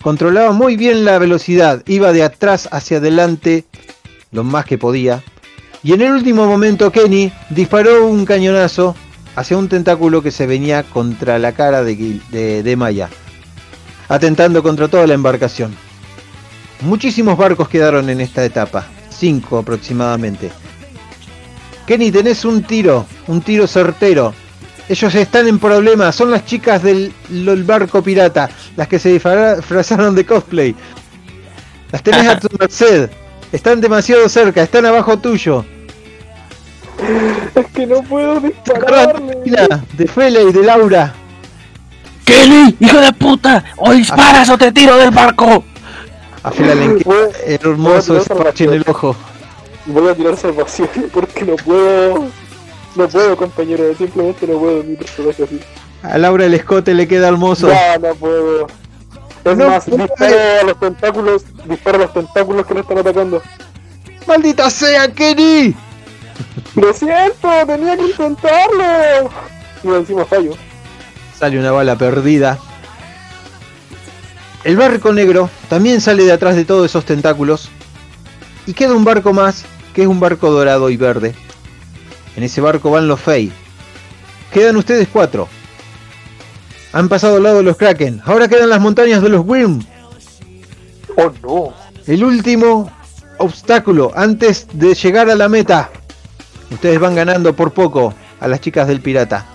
controlaba muy bien la velocidad, iba de atrás hacia adelante lo más que podía. Y en el último momento Kenny disparó un cañonazo hacia un tentáculo que se venía contra la cara de, Gil- de- de Maya, atentando contra toda la embarcación. Muchísimos barcos quedaron en esta etapa, cinco aproximadamente. Kenny, tenés un tiro, un tiro certero. Ellos están en problemas, son las chicas del, del barco pirata, las que se disfra- disfrazaron de cosplay. Las tenés a tu merced, están demasiado cerca, están abajo tuyo. Es que no puedo dispararle. De Fele y de Laura. ¡Kelly! ¡Hijo de puta! ¡O disparas o te tiro del barco! A Fela le Voy- queda hermoso voy a ese tirar parche en el ojo. Voy a tirar salvación porque no puedo. No puedo, compañero. Simplemente no puedo mi personaje así. A Laura el escote le queda hermoso. No puedo. Es No más, puede. disparo a los tentáculos. Disparo a los tentáculos que no están atacando. ¡Maldita sea, Kenny! Lo siento, tenía que intentarlo. Y encima fallo. Sale una bala perdida. El barco negro también sale de atrás de todos esos tentáculos. Y queda un barco más, que es un barco dorado y verde. En ese barco van los Fey. Quedan ustedes cuatro. Han pasado al lado de los Kraken. Ahora quedan las montañas de los Wyrm. Oh no. El último obstáculo antes de llegar a la meta. Ustedes van ganando por poco a las chicas del pirata.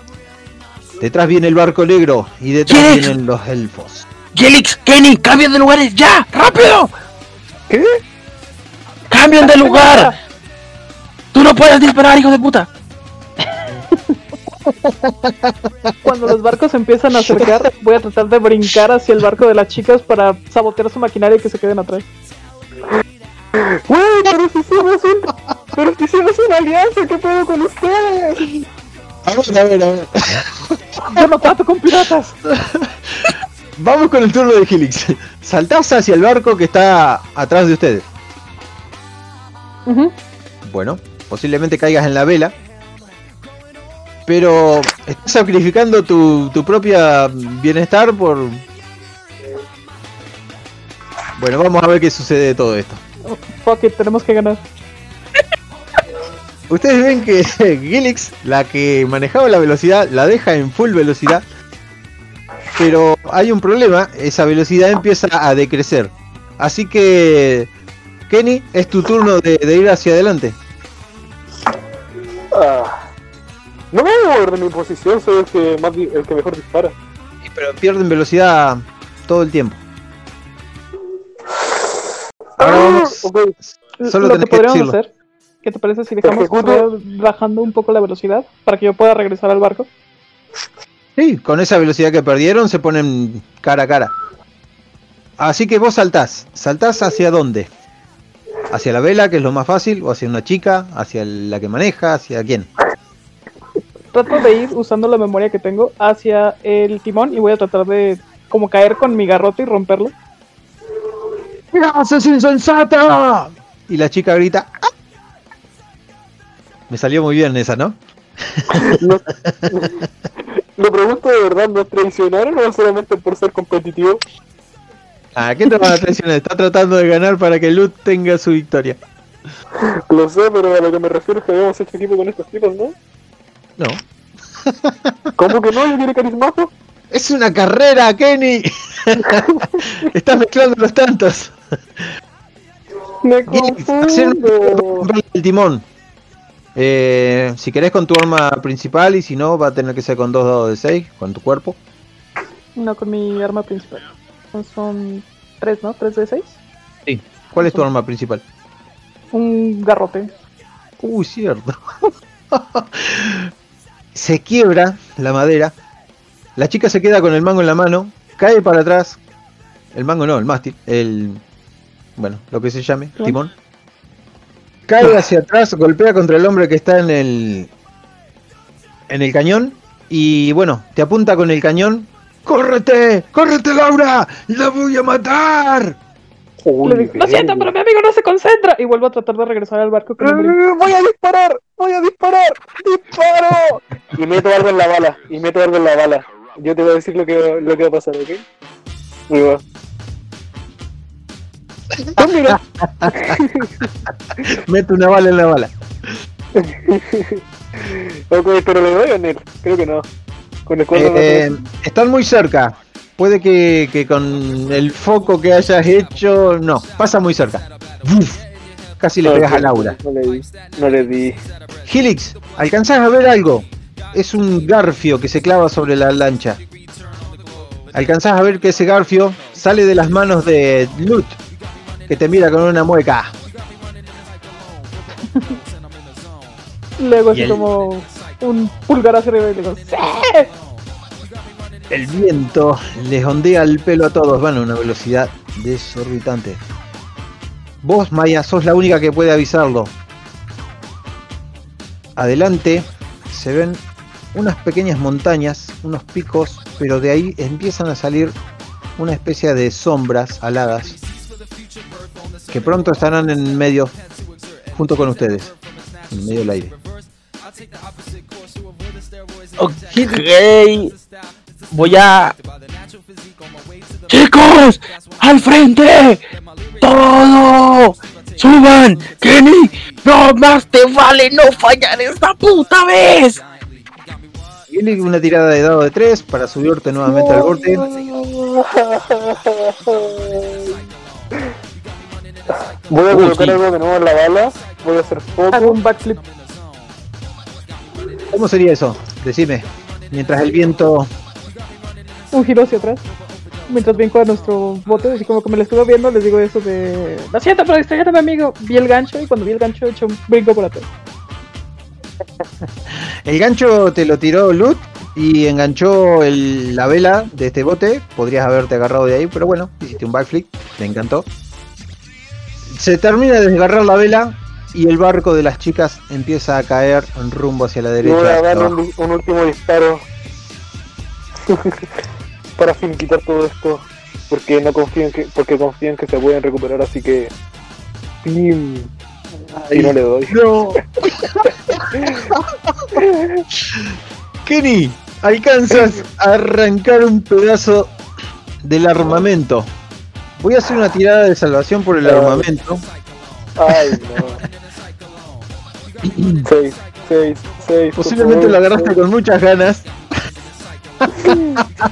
Detrás viene el barco negro y detrás vienen los elfos. ¡Gelix! ¡Kenny! ¡Cambien de lugares! ¡Ya! ¡Rápido! ¿Qué? ¡Cambien de lugar! ¡Tú no puedes disparar, hijo de puta! Cuando los barcos empiezan a acercar, voy a tratar de brincar hacia el barco de las chicas para sabotear su maquinaria y que se queden atrás. Güey, pero si un. Pero si hicimos una alianza, ¿qué pedo con ustedes? A ver, a ver, a ver. Yo no trato con piratas. Vamos con el turno de Helix. Saltás hacia el barco que está atrás de ustedes. Bueno, posiblemente caigas en la vela. Pero estás sacrificando tu, tu propia bienestar por... Bueno, vamos a ver qué sucede de todo esto. Fuck it, tenemos que ganar. Ustedes ven que Gilix, la que manejaba la velocidad, la deja en full velocidad. Pero hay un problema, esa velocidad empieza a decrecer. Así que, Kenny, es tu turno de, de ir hacia adelante. Ah. No me voy a mover de mi posición, soy el que, más el que mejor dispara. Pero pierden velocidad todo el tiempo. Ahora vamos. Ah, Ok, Solo Lo tenés que que podríamos decirlo. hacer, ¿qué te parece si dejamos bajando un poco la velocidad para que yo pueda regresar al barco? Sí, con esa velocidad que perdieron se ponen cara a cara. Así que vos saltás. ¿Saltás hacia dónde? ¿Hacia la vela, que es lo más fácil? ¿O hacia una chica? ¿Hacia la que maneja? ¿Hacia quién? Trato de ir usando la memoria que tengo hacia el timón y voy a tratar de como caer con mi garrote y romperlo. ¿Qué haces, insensata? Y la chica grita. "¡Ah!". Me salió muy bien esa, ¿no? no- Lo pregunto de verdad, ¿no es traicionaron o solamente por ser competitivo? ¿A qué te van a traicionar? Está tratando de ganar para que Lut tenga su victoria. Lo sé, pero a lo que me refiero es que habíamos hecho equipo con estos tipos, ¿no? No. ¿Cómo que no? ¿Yo tiene carismazo? Es una carrera, Kenny. Estás mezclando los tantos. Me confundo. el timón. Eh, si querés con tu arma principal y si no va a tener que ser con dos dados de 6, con tu cuerpo. No con mi arma principal. Son- Son tres, ¿no? ¿Tres de seis? ¿Cuál es tu arma principal? Un garrote. Uy, cierto. se quiebra la madera. La chica se queda con el mango en la mano. Cae para atrás. El mango no, el mástil. El. Bueno, lo que se llame, ¿Timón? Cae hacia atrás, golpea contra el hombre que está en el en el cañón y bueno, te apunta con el cañón. ¡Córrete! ¡Córrete, Laura! ¡La voy a matar! Digo, Lo siento, pero mi amigo no se concentra. Y vuelvo a tratar de regresar al barco. ¡Voy a disparar! ¡Voy a disparar! ¡Disparo! Y meto algo en la bala. Y meto algo en la bala. Yo te voy a decir lo que, lo que va a pasar, ¿ok? Muy. Pues mira. Mete una bala en la bala. ok, pero le doy a Nel. Creo que no. Con el Eh, están muy cerca. Puede que, que con el foco que hayas hecho. No, pasa muy cerca. Uf, casi le no, pegas a Laura. No le di. No le di. Helix, ¿alcanzás a ver algo? Es un garfio que se clava sobre la lancha. Alcanzás a ver que ese garfio sale de las manos de Lut, que te mira con una mueca. Luego así el- como un pulgar hacia arriba y le digo, ¡Sí! El viento les ondea el pelo a todos, van a una velocidad desorbitante. Vos, Maya, sos la única que puede avisarlo. Adelante se ven unas pequeñas montañas, unos picos, pero de ahí empiezan a salir una especie de sombras aladas que pronto estarán en medio, junto con ustedes, en medio del aire. Ok. Voy a. ¡Chicos! ¡Al frente! ¡Todo! ¡Suban! ¡Kenny! ¡No más te vale no fallar esta puta vez! Tiene una tirada de dado de 3 para subirte nuevamente al borde. Voy a colocar sí. algo de nuevo en la bala. Voy a hacer Hago foco. un backflip. ¿Cómo sería eso? Decime. Mientras el viento un giro hacia atrás. Mientras brinco a nuestro bote, así como que me lo estuve viendo, les digo eso de. Lo siento, pero distraer a mi amigo. Vi el gancho y cuando vi el gancho he hecho un brinco por atrás. El gancho te lo tiró Lut y enganchó el- la vela de este bote. Podrías haberte agarrado de ahí, pero bueno, hiciste un backflip, te encantó. Se termina de desgarrar la vela y el barco de las chicas empieza a caer en rumbo hacia la derecha. voy a dar un, un último disparo. para finiquitar todo esto. Porque no confío en que, porque confío en que se pueden recuperar, así que. ¡Pim! Y no le doy. No. Kenny, alcanzas a arrancar un pedazo del armamento. Voy a hacer una tirada de salvación por el armamento. Ay, no. seis, seis, seis. por Posiblemente favor, lo agarraste seis. con muchas ganas.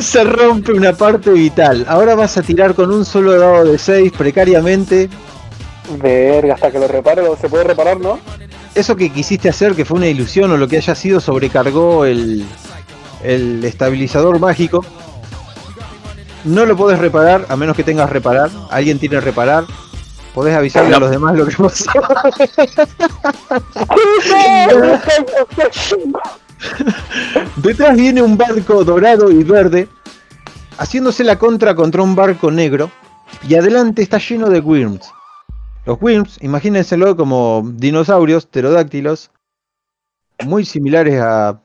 Se rompe una parte vital. Ahora vas a tirar con un solo dado de 6 precariamente. Verga, hasta que lo repare, se puede reparar, ¿no? Eso que quisiste hacer, que fue una ilusión o lo que haya sido, sobrecargó el, el estabilizador mágico. No lo podés reparar, a menos que tengas reparar. Alguien tiene reparar. Podés avisarle a los demás lo que pasó. Detrás viene un barco dorado y verde, haciéndose la contra contra un barco negro, y adelante está lleno de Wyrms. Los Wyrms, imagínenselo como dinosaurios pterodáctilos, muy similares a,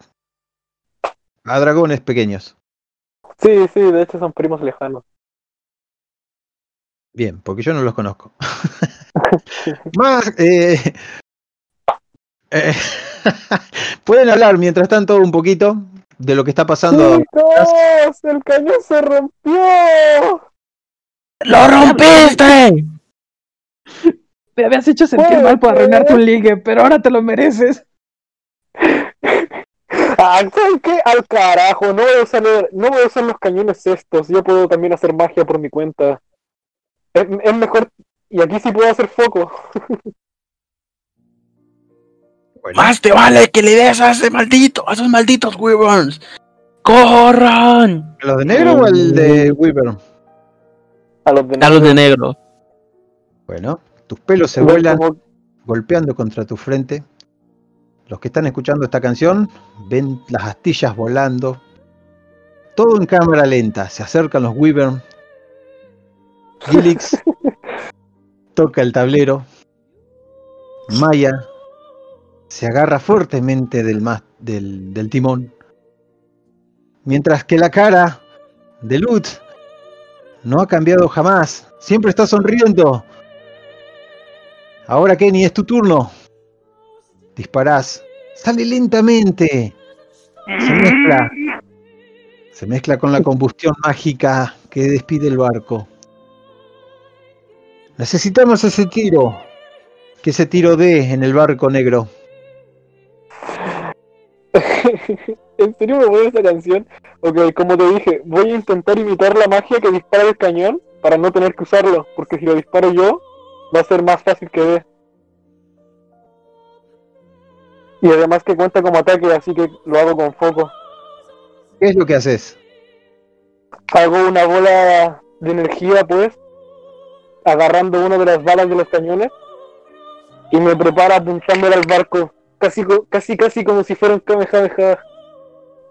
a dragones pequeños. Sí, sí, de hecho son primos lejanos. Bien, porque yo no los conozco. Más, eh, eh, pueden hablar mientras tanto un poquito de lo que está pasando. ¡Chicos! ¡El cañón se rompió! ¡Lo rompiste! Me habías hecho sentir mal por arruinar tu ligue, pero ahora te lo mereces. Ah, ¿saben qué? Al carajo, no voy, a usar, no voy a usar los cañones estos. Yo puedo también hacer magia por mi cuenta. Es, es mejor. Y aquí sí puedo hacer foco. Bueno, ¡Más te vale que le des a ese maldito, a esos malditos Wyverns! ¡Corran! ¿Los de negro o el de Weaver? A los de A los de negro. Bueno, tus pelos se vuelan como- golpeando contra tu frente. Los que están escuchando esta canción ven las astillas volando. Todo en cámara lenta. Se acercan los Weaver. Gilix toca el tablero Maya se agarra fuertemente del, del, del timón, mientras que la cara de Lut no ha cambiado jamás, siempre está sonriendo. Ahora Kenny, es tu turno. Disparás. Sale lentamente. Se mezcla. Se mezcla con la combustión mágica que despide el barco. Necesitamos ese tiro. Que ese tiro dé en el barco negro. ¿En serio me voy a esa canción? Ok, como te dije, voy a intentar imitar la magia que dispara el cañón para no tener que usarlo, porque si lo disparo yo, va a ser más fácil que dé. Y además que cuenta como ataque, así que lo hago con foco. ¿Qué es lo que haces? Hago una bola de energía, pues, agarrando una de las balas de los cañones y me preparo apuntándola al barco, casi, casi, casi como si fuera un Kamehameha.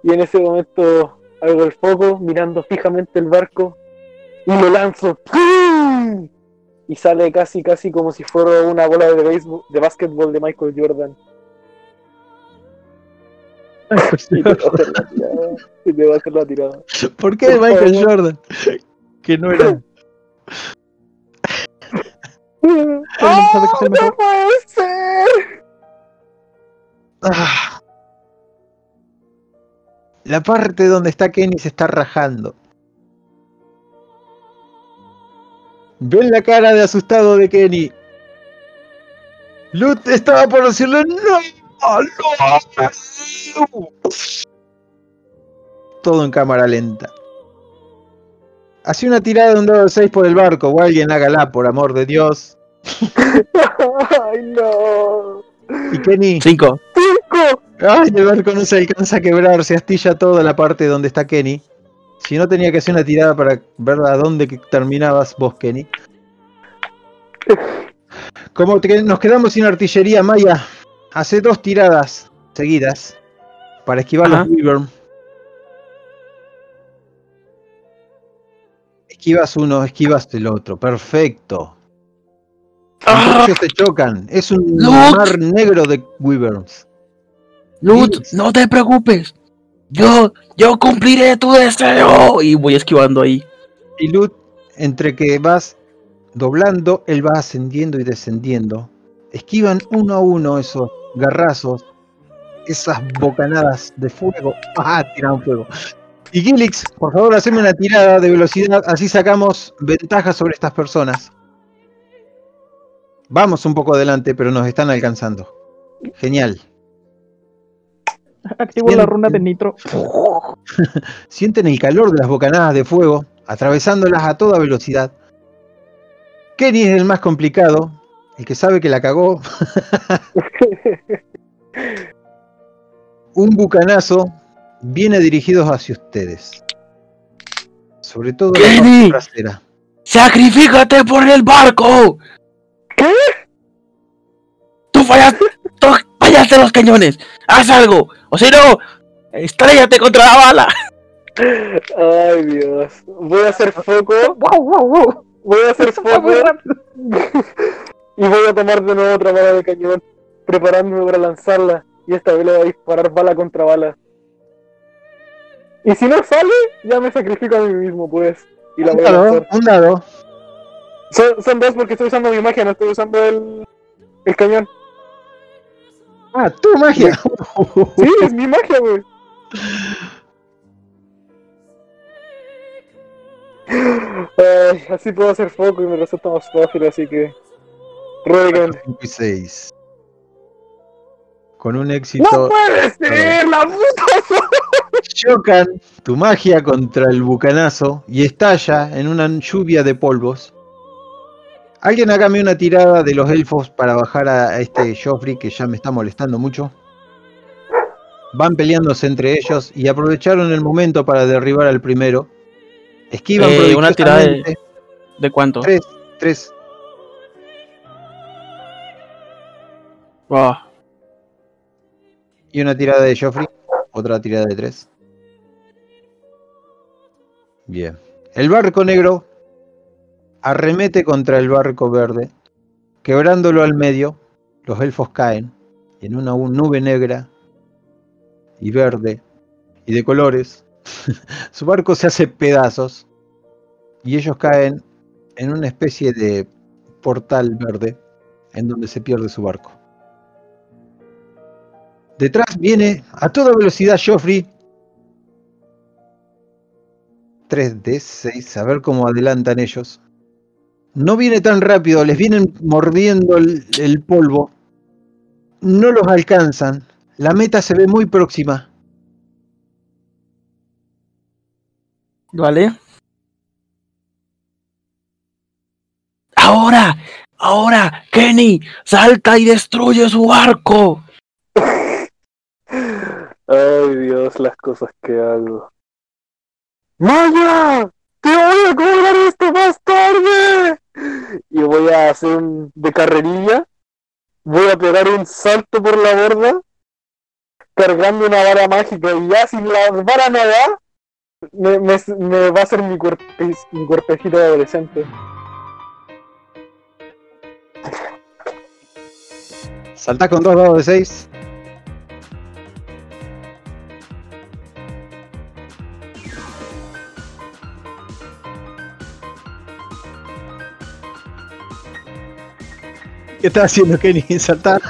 Y en ese momento hago el foco, mirando fijamente el barco y lo lanzo. ¡Pum! Y sale casi, casi como si fuera una bola de béisbol, de básquetbol de Michael Jordan. Y te va a hacer la tirada. ¿Por qué Por Michael. Jordan? Que no era. ¿Alguien sabe qué es el mejor? ¡No puede ser! Ah. La parte donde está Kenny se está rajando. Ven la cara de asustado de Kenny. Lut estaba por decirle no, no. Todo en cámara lenta. Hace una tirada de un dado de 6 por el barco, o alguien hágala, por amor de Dios. ¡Ay, no! Y Kenny, Cinco. ¡Cinco! Ay, el barco no se alcanza a quebrar, se astilla toda la parte donde está Kenny. Si no tenía que hacer una tirada para ver a dónde que terminabas vos, Kenny. Como te- nos quedamos sin artillería, Maya, hace dos tiradas seguidas para esquivar Ajá. los Wyvern. Esquivas uno, esquivas el otro. Perfecto. ¡Ah! Entonces se chocan. Es un Luke. mar negro de Wyverns. Lut, no te preocupes. Yo, yo cumpliré tu deseo. Y voy esquivando ahí. Y Lut, entre que vas doblando, él va ascendiendo y descendiendo. Esquivan uno a uno esos garrazos, esas bocanadas de fuego. ¡Ah! Tiraron fuego. Y Gilix, por favor, haceme una tirada de velocidad, así sacamos ventaja sobre estas personas. Vamos un poco adelante, pero nos están alcanzando. Genial. Activo la runa de nitro. Sienten el calor de las bocanadas de fuego, atravesándolas a toda velocidad. Kenny es el más complicado, el que sabe que la cagó. Un bucanazo viene dirigido hacia ustedes. Sobre todo la parte trasera. ¡Sacrifícate por el barco! ¿Qué? ¡Tú fallaste! ¡Tú fallaste los cañones! ¡Haz algo! ¡O si no! ¡Estrellate contra la bala! Ay, Dios. Voy a hacer foco. ¡Wow, wow, wow! Voy a hacer foco. y voy a tomar de nuevo otra bala de cañón. Preparándome para lanzarla. Y esta vez le voy a disparar bala contra bala. Y si no sale, ya me sacrifico a mí mismo, pues. Y la Un voy a dado, lanzar. un dado. Son, son dos porque estoy usando mi magia, no estoy usando el, el cañón. Ah, tu magia. Sí, es mi magia, güey. Así puedo hacer foco y me resulta más fácil, así que. Rueguen. 5 y 6. Con un ¡No éxito. puede ser! ¡La puta! Chocan tu magia contra el bucanazo y estalla en una lluvia de polvos. Alguien hágame una tirada de los elfos para bajar a este Joffrey que ya me está molestando mucho. Van peleándose entre ellos y aprovecharon el momento para derribar al primero. Esquivan Eh, una tirada de- prodigiosamente. ¿De cuánto? Tres, tres. Ah, Y una tirada de Joffrey. Otra tirada de tres. Bien. El barco negro arremete contra el barco verde, quebrándolo al medio los elfos caen en una nube negra y verde y de colores. Su barco se hace pedazos y ellos caen en una especie de portal verde en donde se pierde su barco. Detrás viene a toda velocidad Joffrey. 3D6, a ver cómo adelantan ellos. No viene tan rápido, les vienen mordiendo el, polvo. No los alcanzan. La meta se ve muy próxima. Vale. Ahora, ahora, Kenny, salta y destruye su barco. Ay Dios, las cosas que hago. ¡Maya! ¡Te voy a cobrar esto más tarde! Y voy a hacer un de carrerilla. Voy a pegar un salto por la borda. Cargando una vara mágica. Y ya sin la vara no da, me, me, me va a hacer mi, cuerpe, mi cuerpecito de adolescente. Salta con dos dados de 6. ¿Qué estás haciendo, Kenny? Saltar.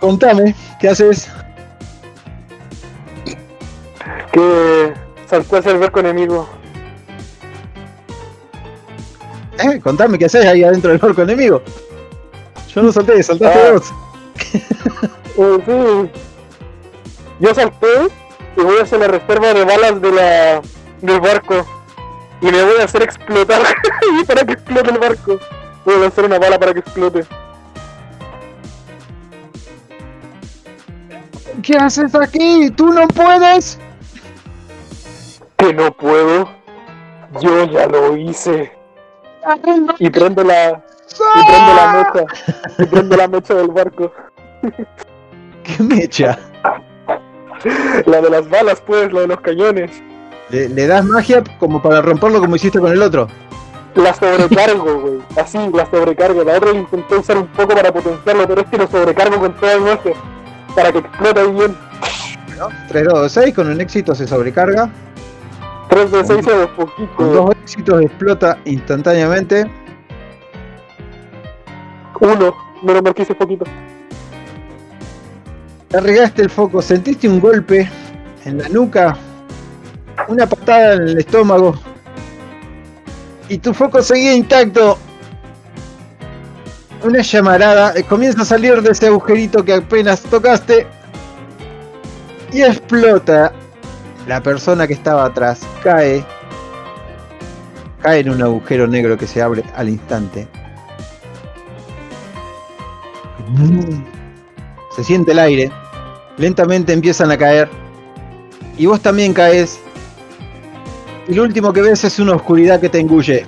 Contame, ¿qué haces? Que saltó hacia el barco enemigo. Eh, contame, ¿qué haces ahí adentro del barco enemigo? Yo no salté, saltaste Ah. vos. Eh, sí. Yo salté y voy hacia la reserva de balas de la, del barco. Y me voy a hacer explotar para que explote el barco. Voy a lanzar una bala para que explote. ¿Qué haces aquí? ¡Tú no puedes! Que no puedo. Yo ya lo hice. Y prendo la. Y prendo la mecha. Y prendo la mecha del barco. ¡Qué mecha! La de las balas, pues, la de los cañones. Le, le das magia como para romperlo como hiciste con el otro. La sobrecargo, güey. Así, la sobrecargo. La otra la intenté usar un poco para potenciarlo, pero es que lo sobrecargo con todo el nuestro. Para que explote bien. 3 dados de 6, con un éxito se sobrecarga. 3 de 6 es Con poquito. dos éxitos explota instantáneamente. Uno. Menos mal que hice poquito. Cargaste el foco, sentiste un golpe en la nuca, una patada en el estómago y tu foco seguía intacto. Una llamarada eh, comienza a salir de ese agujerito que apenas tocaste y explota. La persona que estaba atrás cae, cae en un agujero negro que se abre al instante. Se siente el aire, lentamente empiezan a caer y vos también caes. Y lo último que ves es una oscuridad que te engulle,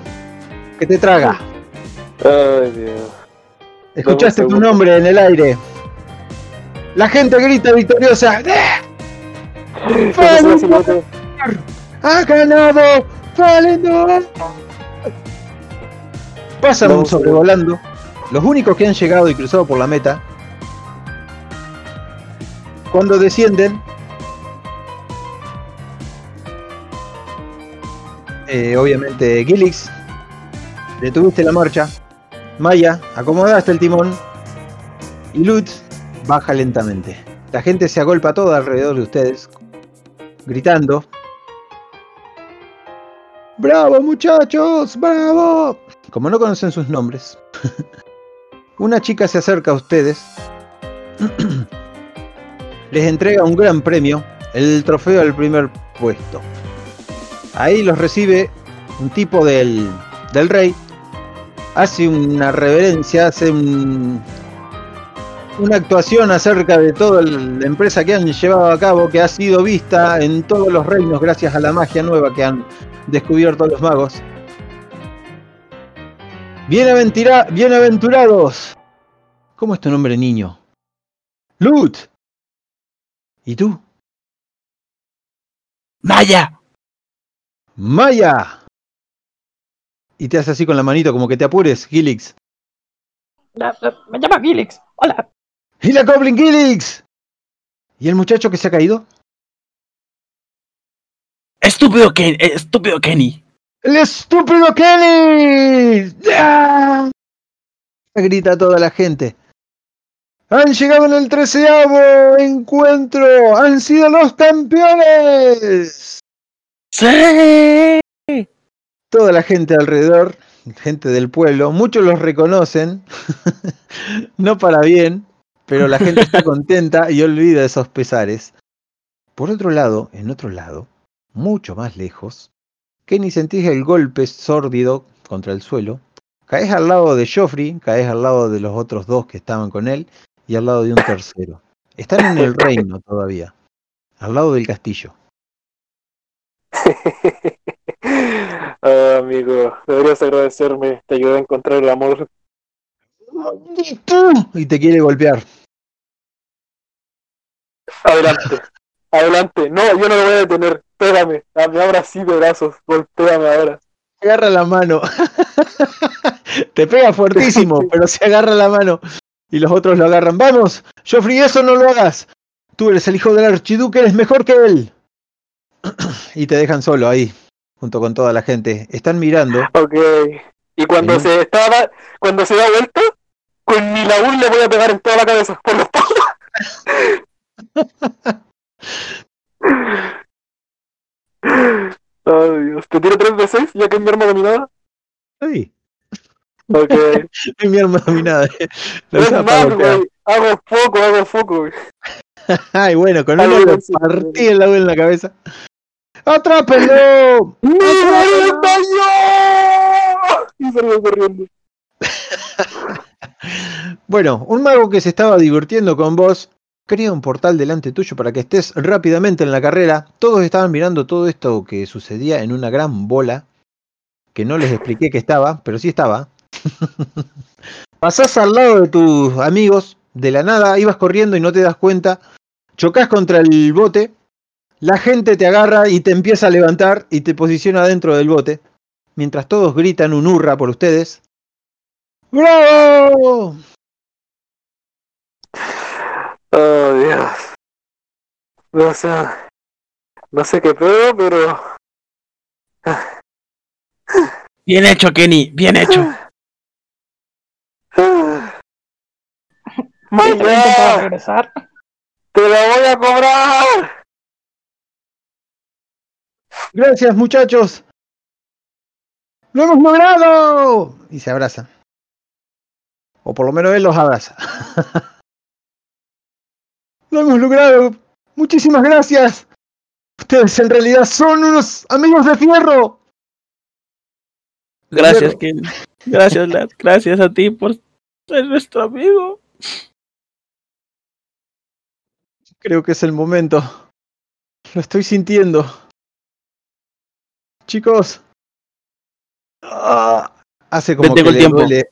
que te traga. Ay, Dios. Escuchaste tu nombre en el aire. La gente grita victoriosa. La silueta. ¡Ha ganado! ¡Falendor! Pasan sobrevolando. Los únicos que han llegado y cruzado por la meta. Cuando descienden. Eh, obviamente Gilix. Detuviste la marcha. Maya, acomodaste el timón. Y Lutz baja lentamente. La gente se agolpa toda alrededor de ustedes. Gritando. ¡Bravo muchachos! ¡Bravo! Como no conocen sus nombres, una chica se acerca a ustedes, les entrega un gran premio, el trofeo del primer puesto. Ahí los recibe un tipo del, del rey, hace una reverencia, hace un- una actuación acerca de toda la empresa que han llevado a cabo, que ha sido vista en todos los reinos gracias a la magia nueva que han descubierto los magos. Bienaventira- bienaventurados. ¿Cómo es tu nombre, niño? Lut. ¿Y tú? Maya, Maya. Y te hace así con la manito, como que te apures, Gilix. La- la- Me llama Gilix. Hola. ¡Y la Goblin Gilix! ¿Y el muchacho que se ha caído? Estúpido Kenny, estúpido Kenny. ¡El estúpido Kenny! ¡Ya! Grita toda la gente. Han llegado en el treceavo encuentro. Han sido los campeones. Sí. Toda la gente alrededor, gente del pueblo, muchos los reconocen, no para bien, pero la gente está contenta y olvida esos pesares. Por otro lado, en otro lado, mucho más lejos, Kenny sentís el golpe sórdido contra el suelo. Caes al lado de Joffrey, caes al lado de los otros dos que estaban con él y al lado de un tercero. Están en el reino todavía, al lado del castillo. Ah, amigo, deberías agradecerme. Te ayudé a encontrar el amor. Y te quiere golpear. Adelante. Adelante. No, yo no lo voy a detener. Pégame. Ah, Me abra así de brazos. Golpéame ahora. agarra la mano. Te pega fuertísimo, pero se agarra la mano. Y los otros lo agarran. Vamos, Joffrey, eso no lo hagas. Tú eres el hijo del archiduque, eres mejor que él. Y te dejan solo ahí, junto con toda la gente. Están mirando. Ok. Y cuando Sí. se estaba, cuando se da vuelta, con mi laúd le voy a pegar en toda la cabeza, por la espalda. Ay, Dios. ¿Te tiro 3 de 6 ya que es mi arma dominada? Ay, Ok. es mi arma dominada. La es golpear. güey. Hago foco, hago foco, güey. Ay, bueno, con uno le sí, partí el lado en la cabeza. ¡Atrápenlo! ¡Mi marido yo! Y salgo corriendo. Bueno, un mago que se estaba divirtiendo con vos crea un portal delante tuyo para que estés rápidamente en la carrera. Todos estaban mirando todo esto que sucedía en una gran bola que no les expliqué que estaba, pero sí estaba. Pasás al lado de tus amigos, de la nada, ibas corriendo y no te das cuenta, chocas contra el bote, la gente te agarra y te empieza a levantar y te posiciona dentro del bote, mientras todos gritan un hurra por ustedes. ¡Bravo! Oh, Dios. No sé. No sé qué pedo, pero. Bien hecho, Kenny, bien hecho. Voy a regresar. ¡Te la voy a cobrar! Gracias, muchachos. ¡Lo hemos logrado! Y se abraza. O por lo menos él los abraza. ¡Lo hemos logrado! ¡Muchísimas gracias! Ustedes en realidad son unos amigos de fierro. Gracias, Kenny. Gracias, Lad. Gracias a ti por ser nuestro amigo. Creo que es el momento. Lo estoy sintiendo. Chicos. Ah, hace como Detengo que el le tiempo. duele.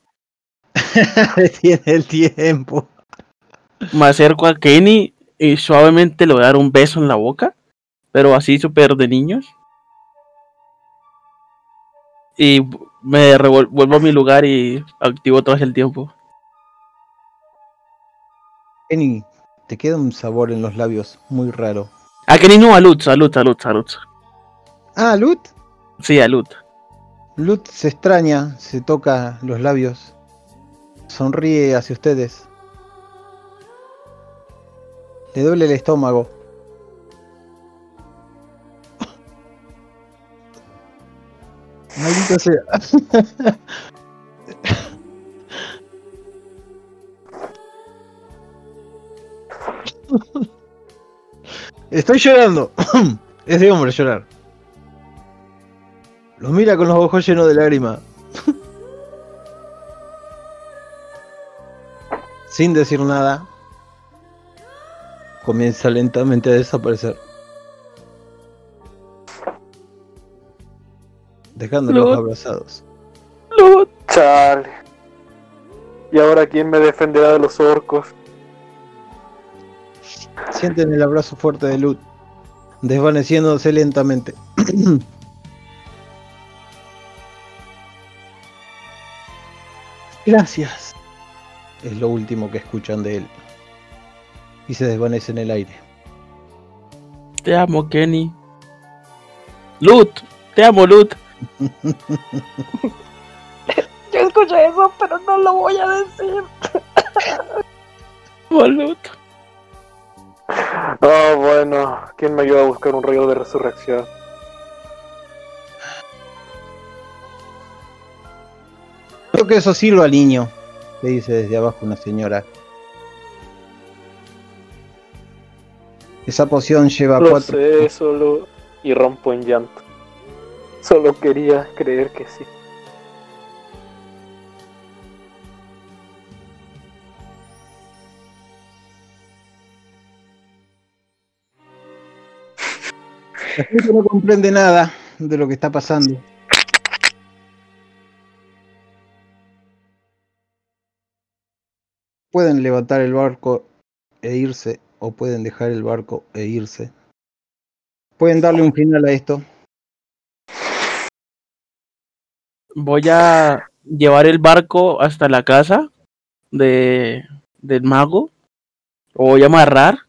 Detiene el tiempo. Me acerco a Kenny y suavemente le voy a dar un beso en la boca, pero así súper de niños. Y me vuelvo a mi lugar y activo otra vez el tiempo. Kenny, te queda un sabor en los labios muy raro. A Kenny no, a Lutz, a Lutz, a Lutz, a Lutz. Ah, Lut. Sí, a Lutz. Lut se extraña, se toca los labios, sonríe hacia ustedes. Le duele el estómago. Maldito sea. Estoy llorando. Es de hombre llorar. Los mira con los ojos llenos de lágrimas. Sin decir nada, comienza lentamente a desaparecer. Dejándolos Lord. abrazados. Lutz. Chale. ¿Y ahora quién me defenderá de los orcos? Sienten el abrazo fuerte de Lut, desvaneciéndose lentamente. Gracias. Es lo último que escuchan de él. Y se desvanece en el aire. Te amo, Kenny. Lut, te amo, Lut. Yo escuché eso, pero no lo voy a decir. Amo, Lut. Oh, bueno. ¿Quién me ayuda a buscar un rayo de resurrección? Creo que eso sirva al niño, le dice desde abajo una señora. Esa poción lleva Lo cuatro. sé, solo... Y rompo en llanto. Solo quería creer que sí. La gente no comprende nada de lo que está pasando. Pueden levantar el barco e irse, o pueden dejar el barco e irse. Pueden darle un final a esto. Voy a llevar el barco hasta la casa de del mago. Lo voy a amarrar.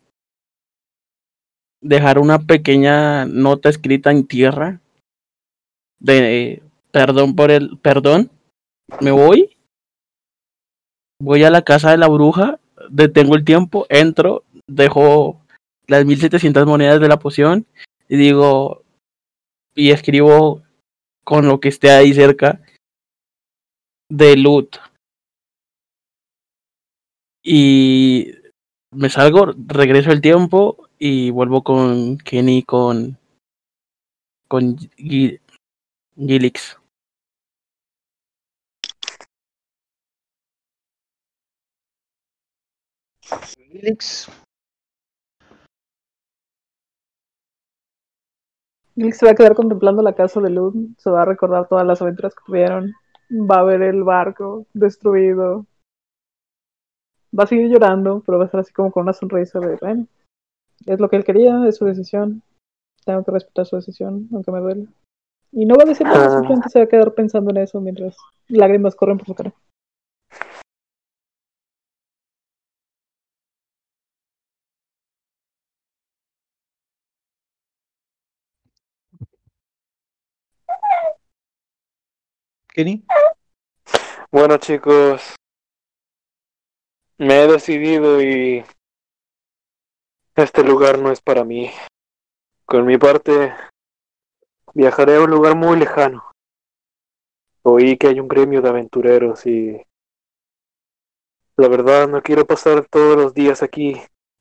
Dejar una pequeña nota escrita en tierra. De perdón por el perdón. Me voy. Voy a la casa de la bruja. Detengo el tiempo. Entro. Dejo las 1700 monedas de la poción. Y digo. Y escribo con lo que esté ahí cerca de loot. Y me salgo, regreso el tiempo y vuelvo con Kenny con con Gi- Gilix. Se va a quedar contemplando la casa de Luz, se va a recordar todas las aventuras que tuvieron, va a ver el barco destruido, va a seguir llorando, pero va a estar así como con una sonrisa de, bueno, es lo que él quería, es su decisión, tengo que respetar su decisión, aunque me duele. Y no va a decir nada, Ah. simplemente se va a quedar pensando en eso mientras lágrimas corren por su cara. Kenny. Bueno, chicos. Me he decidido y... Este lugar no es para mí. Con mi parte, viajaré a un lugar muy lejano. Oí que hay un gremio de aventureros y... La verdad, no quiero pasar todos los días aquí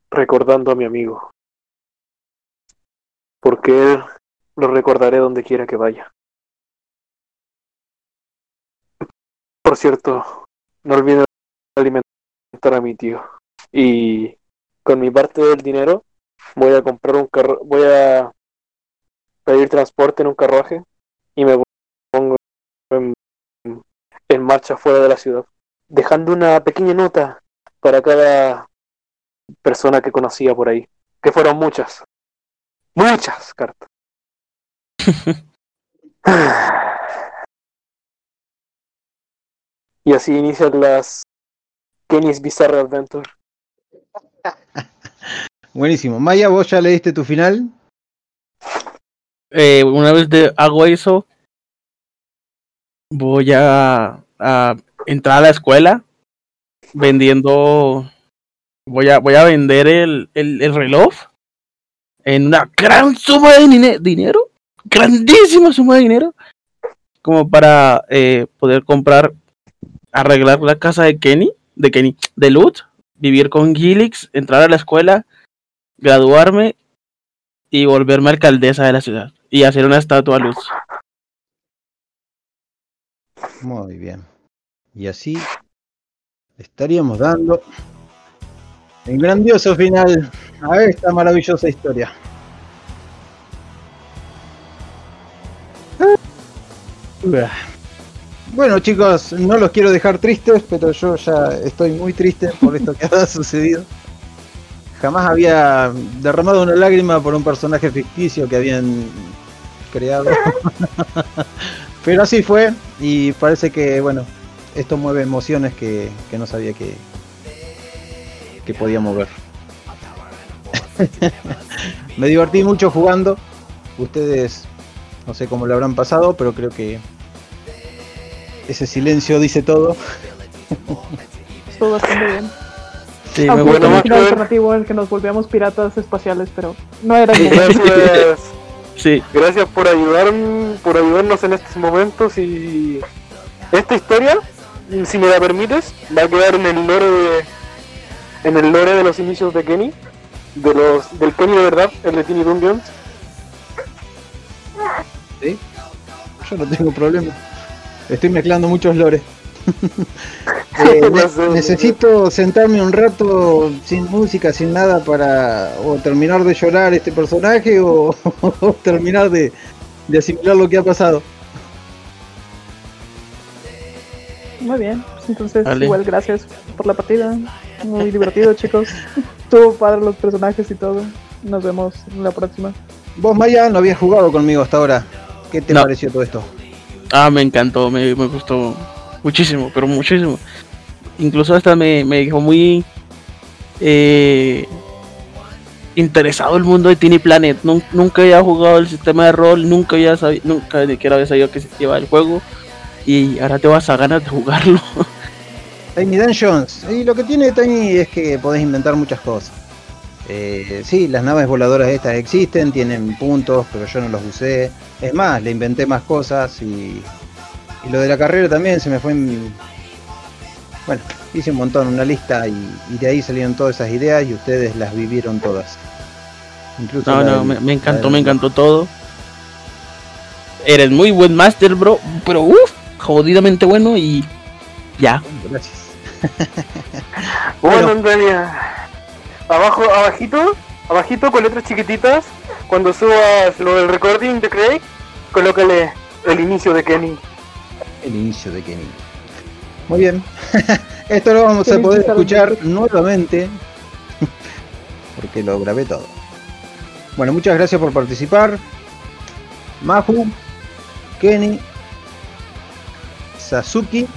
recordando a mi amigo. Porque él lo recordaré donde quiera que vaya. Por cierto, no olviden alimentar a mi tío. Y con mi parte del dinero voy a comprar un carro, voy a pedir transporte en un carruaje y me pongo en, en marcha fuera de la ciudad, dejando una pequeña nota para cada persona que conocía por ahí, que fueron muchas, muchas cartas. Y así inician las Kenny's Bizarre Adventure. Buenísimo. Maya, vos ya leíste tu final. Eh, una vez de, hago eso, voy a, a entrar a la escuela vendiendo. Voy a, voy a vender el, el, el reloj en una gran suma de dine- dinero, grandísima suma de dinero, como para eh, poder comprar, arreglar la casa de Kenny, de Kenny, de Lutz, vivir con Gilix, entrar a la escuela, graduarme y volverme alcaldesa de la ciudad y hacer una estatua a Luz. Muy bien. Y así estaríamos dando el grandioso final a esta maravillosa historia. Bueno chicos, no los quiero dejar tristes, pero yo ya estoy muy triste por esto que ha sucedido. Jamás había derramado una lágrima por un personaje ficticio que habían creado. Pero así fue y parece que, bueno, esto mueve emociones que, que no sabía que, que podía mover. Me divertí mucho jugando. Ustedes no sé cómo lo habrán pasado, pero creo que ese silencio dice todo. Estuvo bastante bien. Sí, Aunque me un mucho. final alternativo en el que nos volvíamos piratas espaciales, pero no era el momento. Gracias, Sí, gracias por ayudar, por ayudarnos en estos momentos y esta historia, si me la permites, va a quedar en el lore de, en el lore de los inicios de Kenny, de los del Kenny de verdad, el de Tiny Dungeons. ¿Sí? Yo no tengo problema. Estoy mezclando muchos lores. Eh, ne- No sé. necesito sentarme un rato sin música, sin nada para o terminar de llorar este personaje o, o terminar de, de asimilar lo que ha pasado. Muy bien, pues entonces igual gracias por la partida. Muy divertido, chicos. Estuvo padre los personajes y todo. Nos vemos en la próxima. Vos, Maya, no habías jugado conmigo hasta ahora. ¿Qué te No. pareció todo esto? Ah, me encantó, me, me gustó muchísimo, pero muchísimo. Incluso hasta me, me dejó muy eh, interesado el mundo de Tiny Planet. Nun- nunca había jugado el sistema de rol, nunca había sabido, nunca ni siquiera había sabido que se lleva el juego. Y ahora te vas a ganas de jugarlo. Tiny Dungeons. Y lo que tiene Tiny es que podés inventar muchas cosas. Eh, sí, las naves voladoras estas existen, tienen puntos, pero yo no los usé. Es más, le inventé más cosas y, y lo de la carrera también se me fue en... Bueno, hice un montón, una lista y, y de ahí salieron todas esas ideas y ustedes las vivieron todas. Incluso No, no, del- me, encantó, del- me encantó todo. Eres muy buen master, bro, pero uff, jodidamente bueno y ya. Gracias. Bueno, Bueno. Abajo, abajito, abajito con letras chiquititas, cuando subas lo del recording de Craig, colócale el inicio de Kenny. El inicio de Kenny. Muy bien. Esto lo vamos a poder escuchar nuevamente. Porque lo grabé todo. Bueno, muchas gracias por participar. Mahu, Kenny, Sasuki.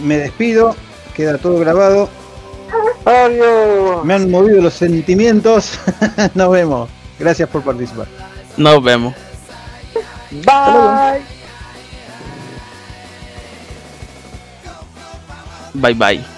Me despido. Queda todo grabado. Adiós. Me han movido los sentimientos. Nos vemos. Gracias por participar. Nos vemos. Bye. Bye bye.